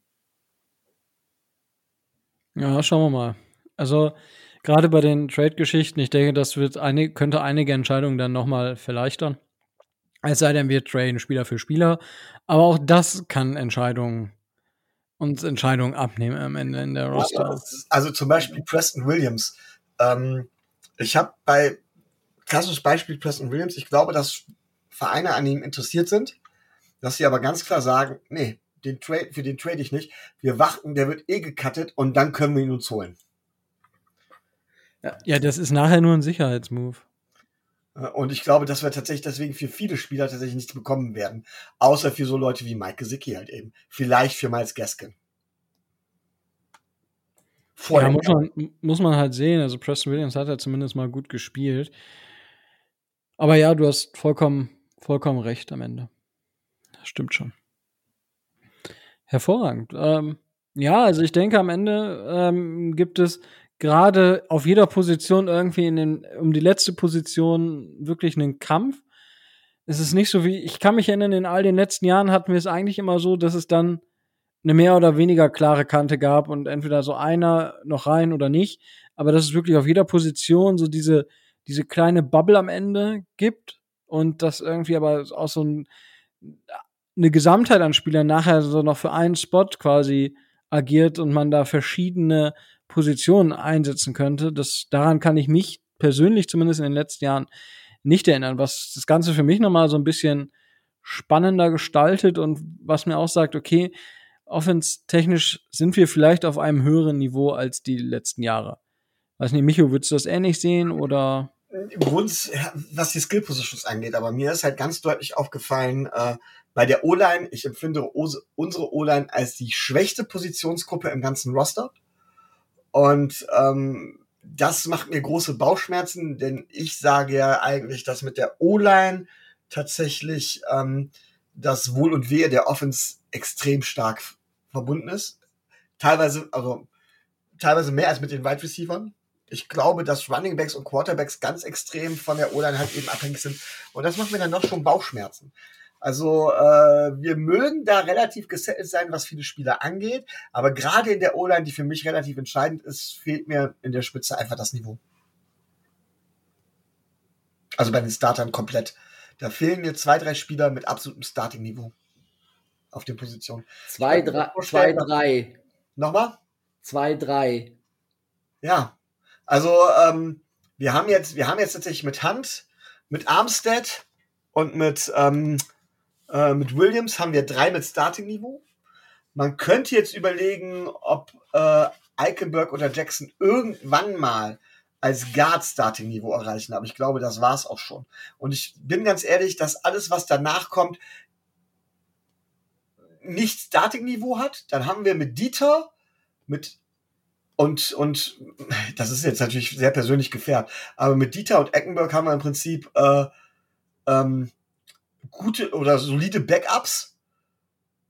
Ja, schauen wir mal. Also gerade bei den Trade-Geschichten, ich denke, das wird eine, könnte einige Entscheidungen dann nochmal verleichtern. Es sei denn, wir traden Spieler für Spieler. Aber auch das kann Entscheidungen uns Entscheidungen abnehmen am Ende in der Roster. Also zum Beispiel Preston Williams. Ähm, ich habe bei klassisches Beispiel Preston Williams, ich glaube, dass Vereine an ihm interessiert sind, dass sie aber ganz klar sagen, nee, den Trade, für den trade ich nicht. Wir warten, der wird eh gecuttet und dann können wir ihn uns holen. Ja. ja, das ist nachher nur ein Sicherheitsmove. Äh, und ich glaube, dass wir tatsächlich deswegen für viele Spieler tatsächlich nichts bekommen werden. Außer für so Leute wie Mike Gesicki halt eben. Vielleicht für Miles Gaskin. ja, muss man, muss man halt sehen. Also Preston Williams hat ja zumindest mal gut gespielt. Aber ja, du hast vollkommen, vollkommen recht am Ende. Das stimmt schon. Hervorragend. Ähm, ja, also ich denke, am Ende ähm, gibt es gerade auf jeder Position irgendwie in den, um die letzte Position wirklich einen Kampf. Es ist nicht so wie, ich kann mich erinnern, in all den letzten Jahren hatten wir es eigentlich immer so, dass es dann eine mehr oder weniger klare Kante gab und entweder so einer noch rein oder nicht. Aber dass es wirklich auf jeder Position so diese, diese kleine Bubble am Ende gibt und das irgendwie aber auch so ein, eine Gesamtheit an Spielern nachher so noch für einen Spot quasi agiert und man da verschiedene Position einsetzen könnte. Das, daran kann ich mich persönlich zumindest in den letzten Jahren nicht erinnern, was das Ganze für mich nochmal so ein bisschen spannender gestaltet und was mir auch sagt, okay, offense-technisch sind wir vielleicht auf einem höheren Niveau als die letzten Jahre. Weiß nicht, Micho, würdest du das ähnlich sehen oder? Uns, was die Skill Positions angeht, aber mir ist halt ganz deutlich aufgefallen, äh, bei der O-Line, ich empfinde unsere O-Line als die schwächste Positionsgruppe im ganzen Roster. Und ähm, das macht mir große Bauchschmerzen, denn ich sage ja eigentlich, dass mit der O-Line tatsächlich ähm, das Wohl und Wehe der Offense extrem stark verbunden ist. Teilweise, also teilweise mehr als mit den Wide Receivers. Ich glaube, dass Running Backs und Quarterbacks ganz extrem von der O-Line halt eben abhängig sind. Und das macht mir dann doch schon Bauchschmerzen. Also äh, wir mögen da relativ gesettelt sein, was viele Spieler angeht, aber gerade in der O-Line, die für mich relativ entscheidend ist, fehlt mir in der Spitze einfach das Niveau. Also bei den Startern komplett. Da fehlen mir zwei, drei Spieler mit absolutem Starting-Niveau auf den Positionen. Zwei, drei, zwei, drei. Nochmal? Zwei, drei. Ja. Also ähm, wir haben jetzt, wir haben jetzt tatsächlich mit Hand, mit Armstead und mit ähm, äh, mit Williams haben wir drei mit Starting-Niveau. Man könnte jetzt überlegen, ob äh, Eichenberg oder Jackson irgendwann mal als Guard-Starting-Niveau erreichen. Aber ich glaube, das war's auch schon. Und ich bin ganz ehrlich, dass alles, was danach kommt, nicht Starting-Niveau hat. Dann haben wir mit Dieter, mit und, und das ist jetzt natürlich sehr persönlich gefärbt, aber mit Dieter und Eckenberg haben wir im Prinzip äh, ähm, gute oder solide Backups.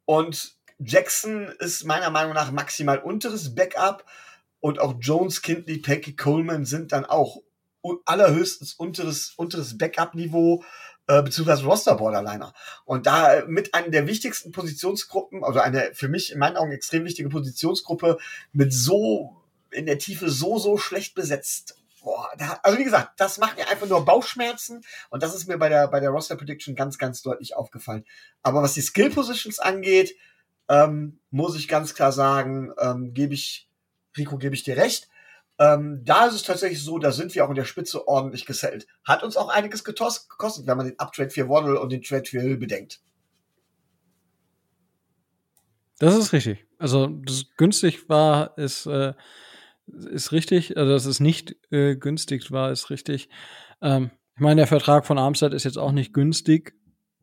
Und Jackson ist meiner Meinung nach maximal unteres Backup. Und auch Jones, Kindley, Pecky, Coleman sind dann auch allerhöchstens unteres, unteres Backup-Niveau äh, beziehungsweise Roster-Borderliner. Und da mit einer der wichtigsten Positionsgruppen, also eine für mich in meinen Augen extrem wichtige Positionsgruppe, mit so in der Tiefe so, so schlecht besetzt. Boah, da, also wie gesagt, das macht mir einfach nur Bauchschmerzen und das ist mir bei der, bei der Roster Prediction ganz, ganz deutlich aufgefallen. Aber was die Skill Positions angeht, ähm, muss ich ganz klar sagen, ähm, gebe ich, Rico, gebe ich dir recht. Ähm, da ist es tatsächlich so, da sind wir auch in der Spitze ordentlich gesellt. Hat uns auch einiges gekostet, wenn man den Uptrade für Waddle und den Trade für Hill bedenkt. Das ist richtig. Also, das günstig war, ist, äh, ist richtig. Also, dass es nicht äh, günstig war, ist richtig. Ähm, ich meine, der Vertrag von Armstead ist jetzt auch nicht günstig.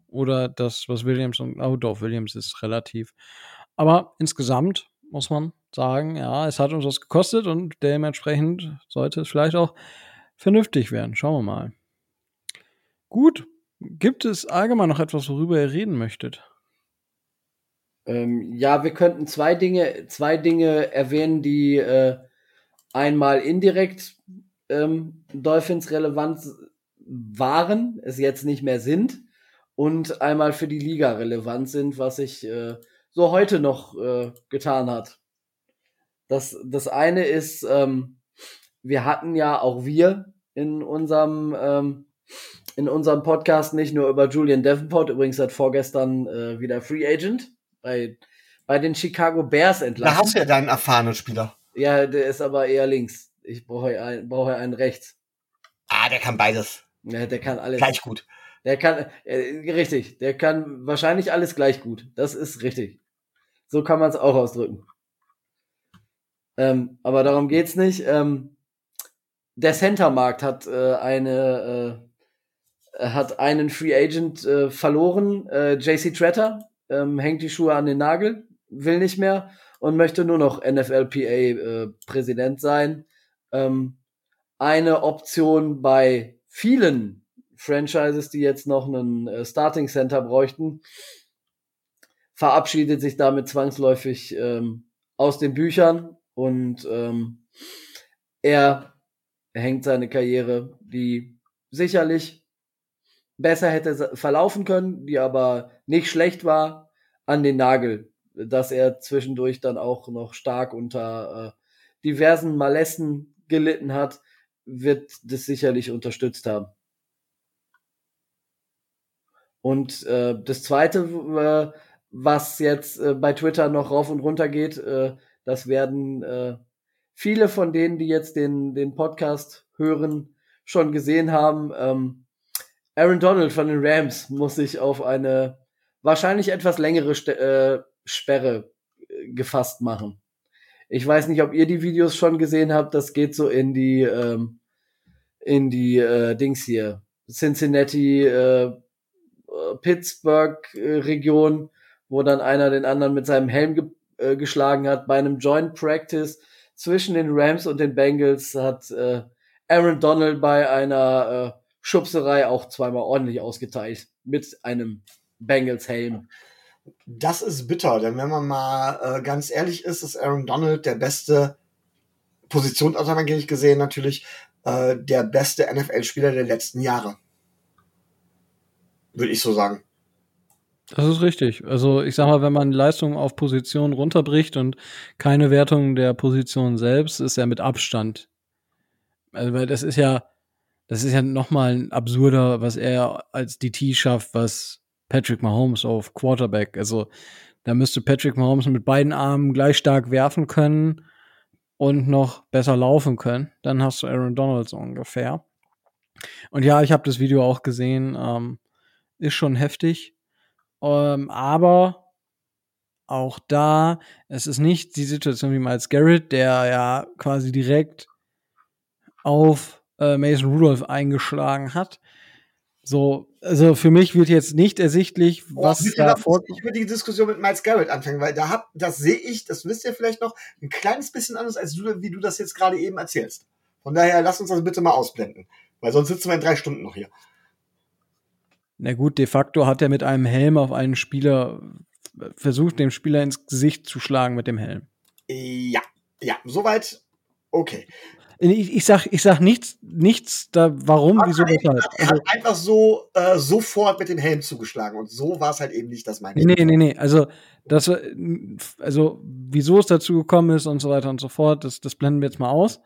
Oder das, was Williams und, oh doch, Williams ist relativ. Aber insgesamt muss man sagen, ja, es hat uns was gekostet und dementsprechend sollte es vielleicht auch vernünftig werden. Schauen wir mal. Gut. Gibt es allgemein noch etwas, worüber ihr reden möchtet? Ähm, ja, wir könnten zwei Dinge, zwei Dinge erwähnen, die äh, einmal indirekt ähm, Dolphins relevant waren, es jetzt nicht mehr sind, und einmal für die Liga relevant sind, was sich äh, so heute noch äh, getan hat. Das, das eine ist, ähm, wir hatten ja auch wir in unserem, ähm, in unserem Podcast nicht nur über Julian Davenport, übrigens seit vorgestern äh, wieder Free Agent bei, bei den Chicago Bears entlassen. Da hast du ja deinen erfahrenen Spieler. Ja, der ist aber eher links. Ich brauche einen, brauche einen rechts. Ah, der kann beides. Ja, der kann alles. Gleich gut. Der kann, äh, richtig, der kann wahrscheinlich alles gleich gut. Das ist richtig. So kann man es auch ausdrücken. Ähm, aber darum geht's nicht. Ähm, der Centermarkt hat äh, eine äh, hat einen Free Agent äh, verloren. Äh, JC Tretter ähm, hängt die Schuhe an den Nagel, will nicht mehr und möchte nur noch NFLPA äh, sein. Ähm, eine Option bei vielen Franchises, die jetzt noch einen äh, Starting Center bräuchten, verabschiedet sich damit zwangsläufig ähm, aus den Büchern und ähm, er hängt seine Karriere, die sicherlich besser hätte verlaufen können, die aber nicht schlecht war, an den Nagel, dass er zwischendurch dann auch noch stark unter äh, diversen Malessen gelitten hat, wird das sicherlich unterstützt haben. Und äh, das Zweite, äh, was jetzt äh, bei Twitter noch rauf und runter geht, äh, das werden äh, viele von denen, die jetzt den, den Podcast hören, schon gesehen haben. Ähm, Aaron Donald von den Rams muss sich auf eine wahrscheinlich etwas längere St äh, Sperre äh, gefasst machen. Ich weiß nicht, ob ihr die Videos schon gesehen habt. Das geht so in die ähm, in die äh, Dings hier Cincinnati äh, Pittsburgh-Region, äh, wo dann einer den anderen mit seinem Helm ge äh, geschlagen hat. Bei einem Joint Practice zwischen den Rams und den Bengals hat äh, Aaron Donald bei einer äh, Schubserei auch zweimal ordentlich ausgeteilt mit einem Bengals-Helm. Das ist bitter, denn wenn man mal äh, ganz ehrlich ist, ist Aaron Donald der beste Position, wir gesehen natürlich, äh, der beste NFL-Spieler der letzten Jahre. Würde ich so sagen. Das ist richtig. Also ich sag mal, wenn man Leistung auf Position runterbricht und keine Wertung der Position selbst, ist er mit Abstand. Also weil das ist ja, das ist ja nochmal ein absurder, was er als DT schafft, was Patrick Mahomes auf Quarterback. Also da müsste Patrick Mahomes mit beiden Armen gleich stark werfen können und noch besser laufen können. Dann hast du Aaron Donald so ungefähr. Und ja, ich habe das Video auch gesehen. Ähm, ist schon heftig. Ähm, aber auch da, es ist nicht die Situation wie Miles Garrett, der ja quasi direkt auf äh, Mason Rudolph eingeschlagen hat. So, also für mich wird jetzt nicht ersichtlich, Oh, was da vor. nicht mit die Diskussion mit Miles Garrett anfangen, weil da hab, das sehe ich, das wisst ihr vielleicht noch, ein kleines bisschen anders, als du, wie du das jetzt gerade eben erzählst. Von daher lass uns das bitte mal ausblenden, weil sonst sitzen wir in drei Stunden noch hier. Na gut, de facto hat er mit einem Helm auf einen Spieler versucht, dem Spieler ins Gesicht zu schlagen mit dem Helm. Ja, ja, soweit. Okay. Ich, ich sag, ich sag nichts, nichts da, warum, wieso, weshalb. Er Also, hat einfach so äh, sofort mit dem Helm zugeschlagen und so war es halt eben nicht, das meine nee, nee, nee. Also, das, war- also, wieso es dazu gekommen ist und so weiter und so fort, das, das blenden wir jetzt mal aus.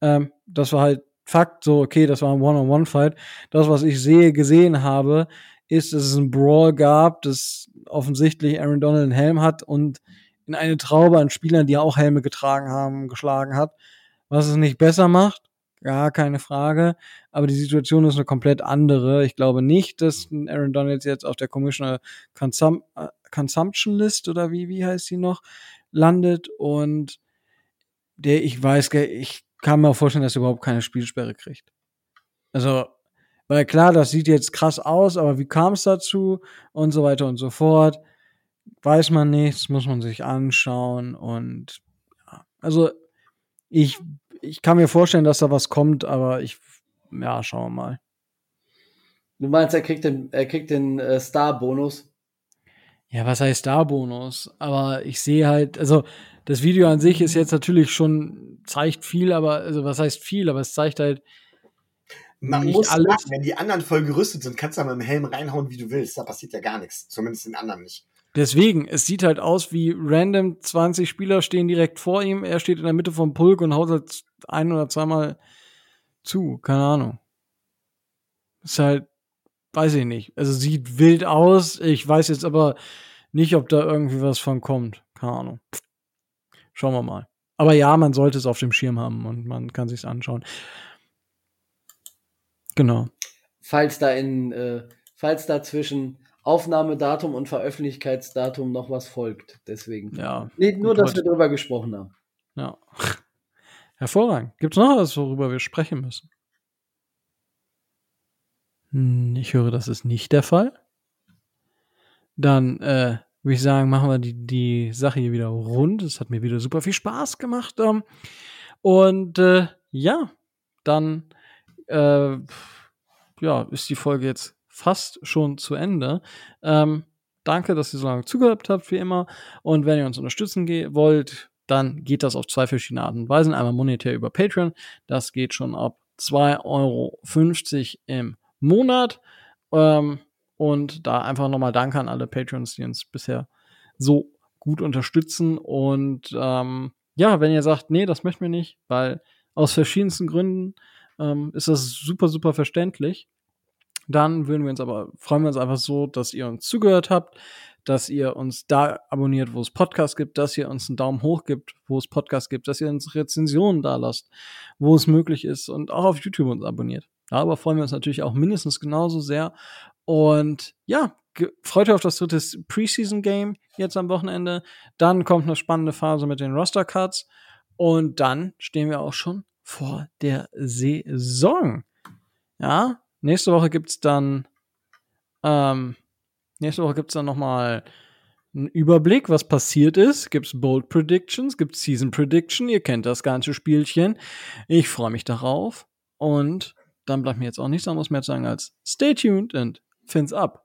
Ähm, das war halt Fakt, so, okay, das war ein One-on-One-Fight. Das, was ich sehe, gesehen habe, ist, dass es einen Brawl gab, dass offensichtlich Aaron Donald einen Helm hat und in eine Traube an Spielern, die auch Helme getragen haben, geschlagen hat. Was es nicht besser macht, gar keine Frage. Aber die Situation ist eine komplett andere. Ich glaube nicht, dass Aaron Donald jetzt auf der Commissioner Consum äh, Consumption List oder wie, wie heißt die noch, landet und der, ich weiß, ich kann mir auch vorstellen, dass er überhaupt keine Spielsperre kriegt. Also, weil klar, das sieht jetzt krass aus, aber wie kam es dazu und so weiter und so fort, weiß man nicht, das muss man sich anschauen und ja, also ich, ich kann mir vorstellen, dass da was kommt, aber ich, ja, schauen wir mal. Du meinst, er kriegt den, er kriegt den äh, Star-Bonus? Ja, was heißt da Bonus? Aber ich sehe halt, also das Video an sich ist jetzt natürlich schon, zeigt viel, aber, also was heißt viel, aber es zeigt halt, Man nicht muss alles. sagen, wenn die anderen voll gerüstet sind, kannst du da mit dem Helm reinhauen, wie du willst. Da passiert ja gar nichts. Zumindest den anderen nicht. Deswegen, es sieht halt aus wie random 20 Spieler stehen direkt vor ihm, er steht in der Mitte vom Pulk und haut halt ein oder zweimal zu, keine Ahnung. Ist halt, weiß ich nicht. Also sieht wild aus, ich weiß jetzt aber nicht, ob da irgendwie was von kommt. Keine Ahnung. Schauen wir mal. Aber ja, man sollte es auf dem Schirm haben und man kann sich's anschauen. Genau. Falls da in, äh, falls da zwischen Aufnahmedatum und Veröffentlichkeitsdatum noch was folgt. Deswegen. Ja. Nee, nur, dass wir drüber gesprochen haben. Ja. Hervorragend. Gibt's noch was, worüber wir sprechen müssen? Hm, Ich höre, das ist nicht der Fall. Dann äh, würde ich sagen, machen wir die, die Sache hier wieder rund. Es hat mir wieder super viel Spaß gemacht. Ähm, und äh, ja, dann äh, ja, ist die Folge jetzt fast schon zu Ende. Ähm, danke, dass ihr so lange zugehört habt, wie immer. Und wenn ihr uns unterstützen wollt, dann geht das auf zwei verschiedene Arten und Weisen. Einmal monetär über Patreon. Das geht schon ab 2,50 Euro im Monat. Ähm, und da einfach nochmal Danke an alle Patrons, die uns bisher so gut unterstützen. Und ähm, ja, wenn ihr sagt, nee, das möchten wir nicht, weil aus verschiedensten Gründen ähm, ist das super, super verständlich. Dann würden wir uns aber, freuen wir uns einfach so, dass ihr uns zugehört habt, dass ihr uns da abonniert, wo es Podcasts gibt, dass ihr uns einen Daumen hoch gibt, wo es Podcasts gibt, dass ihr uns Rezensionen da lasst, wo es möglich ist und auch auf YouTube uns abonniert. Darüber freuen wir uns natürlich auch mindestens genauso sehr. Und ja, freut euch auf das dritte Preseason-Game jetzt am Wochenende. Dann kommt eine spannende Phase mit den Roster-Cuts. Und dann stehen wir auch schon vor der Saison. Ja, nächste Woche gibt's dann, ähm, nächste Woche gibt's dann noch mal einen Überblick, was passiert ist. Gibt's Bold Predictions, gibt's Season Prediction. Ihr kennt das ganze Spielchen. Ich freue mich darauf. Und dann bleibt mir jetzt auch nichts anderes mehr zu sagen als Stay tuned and fins up.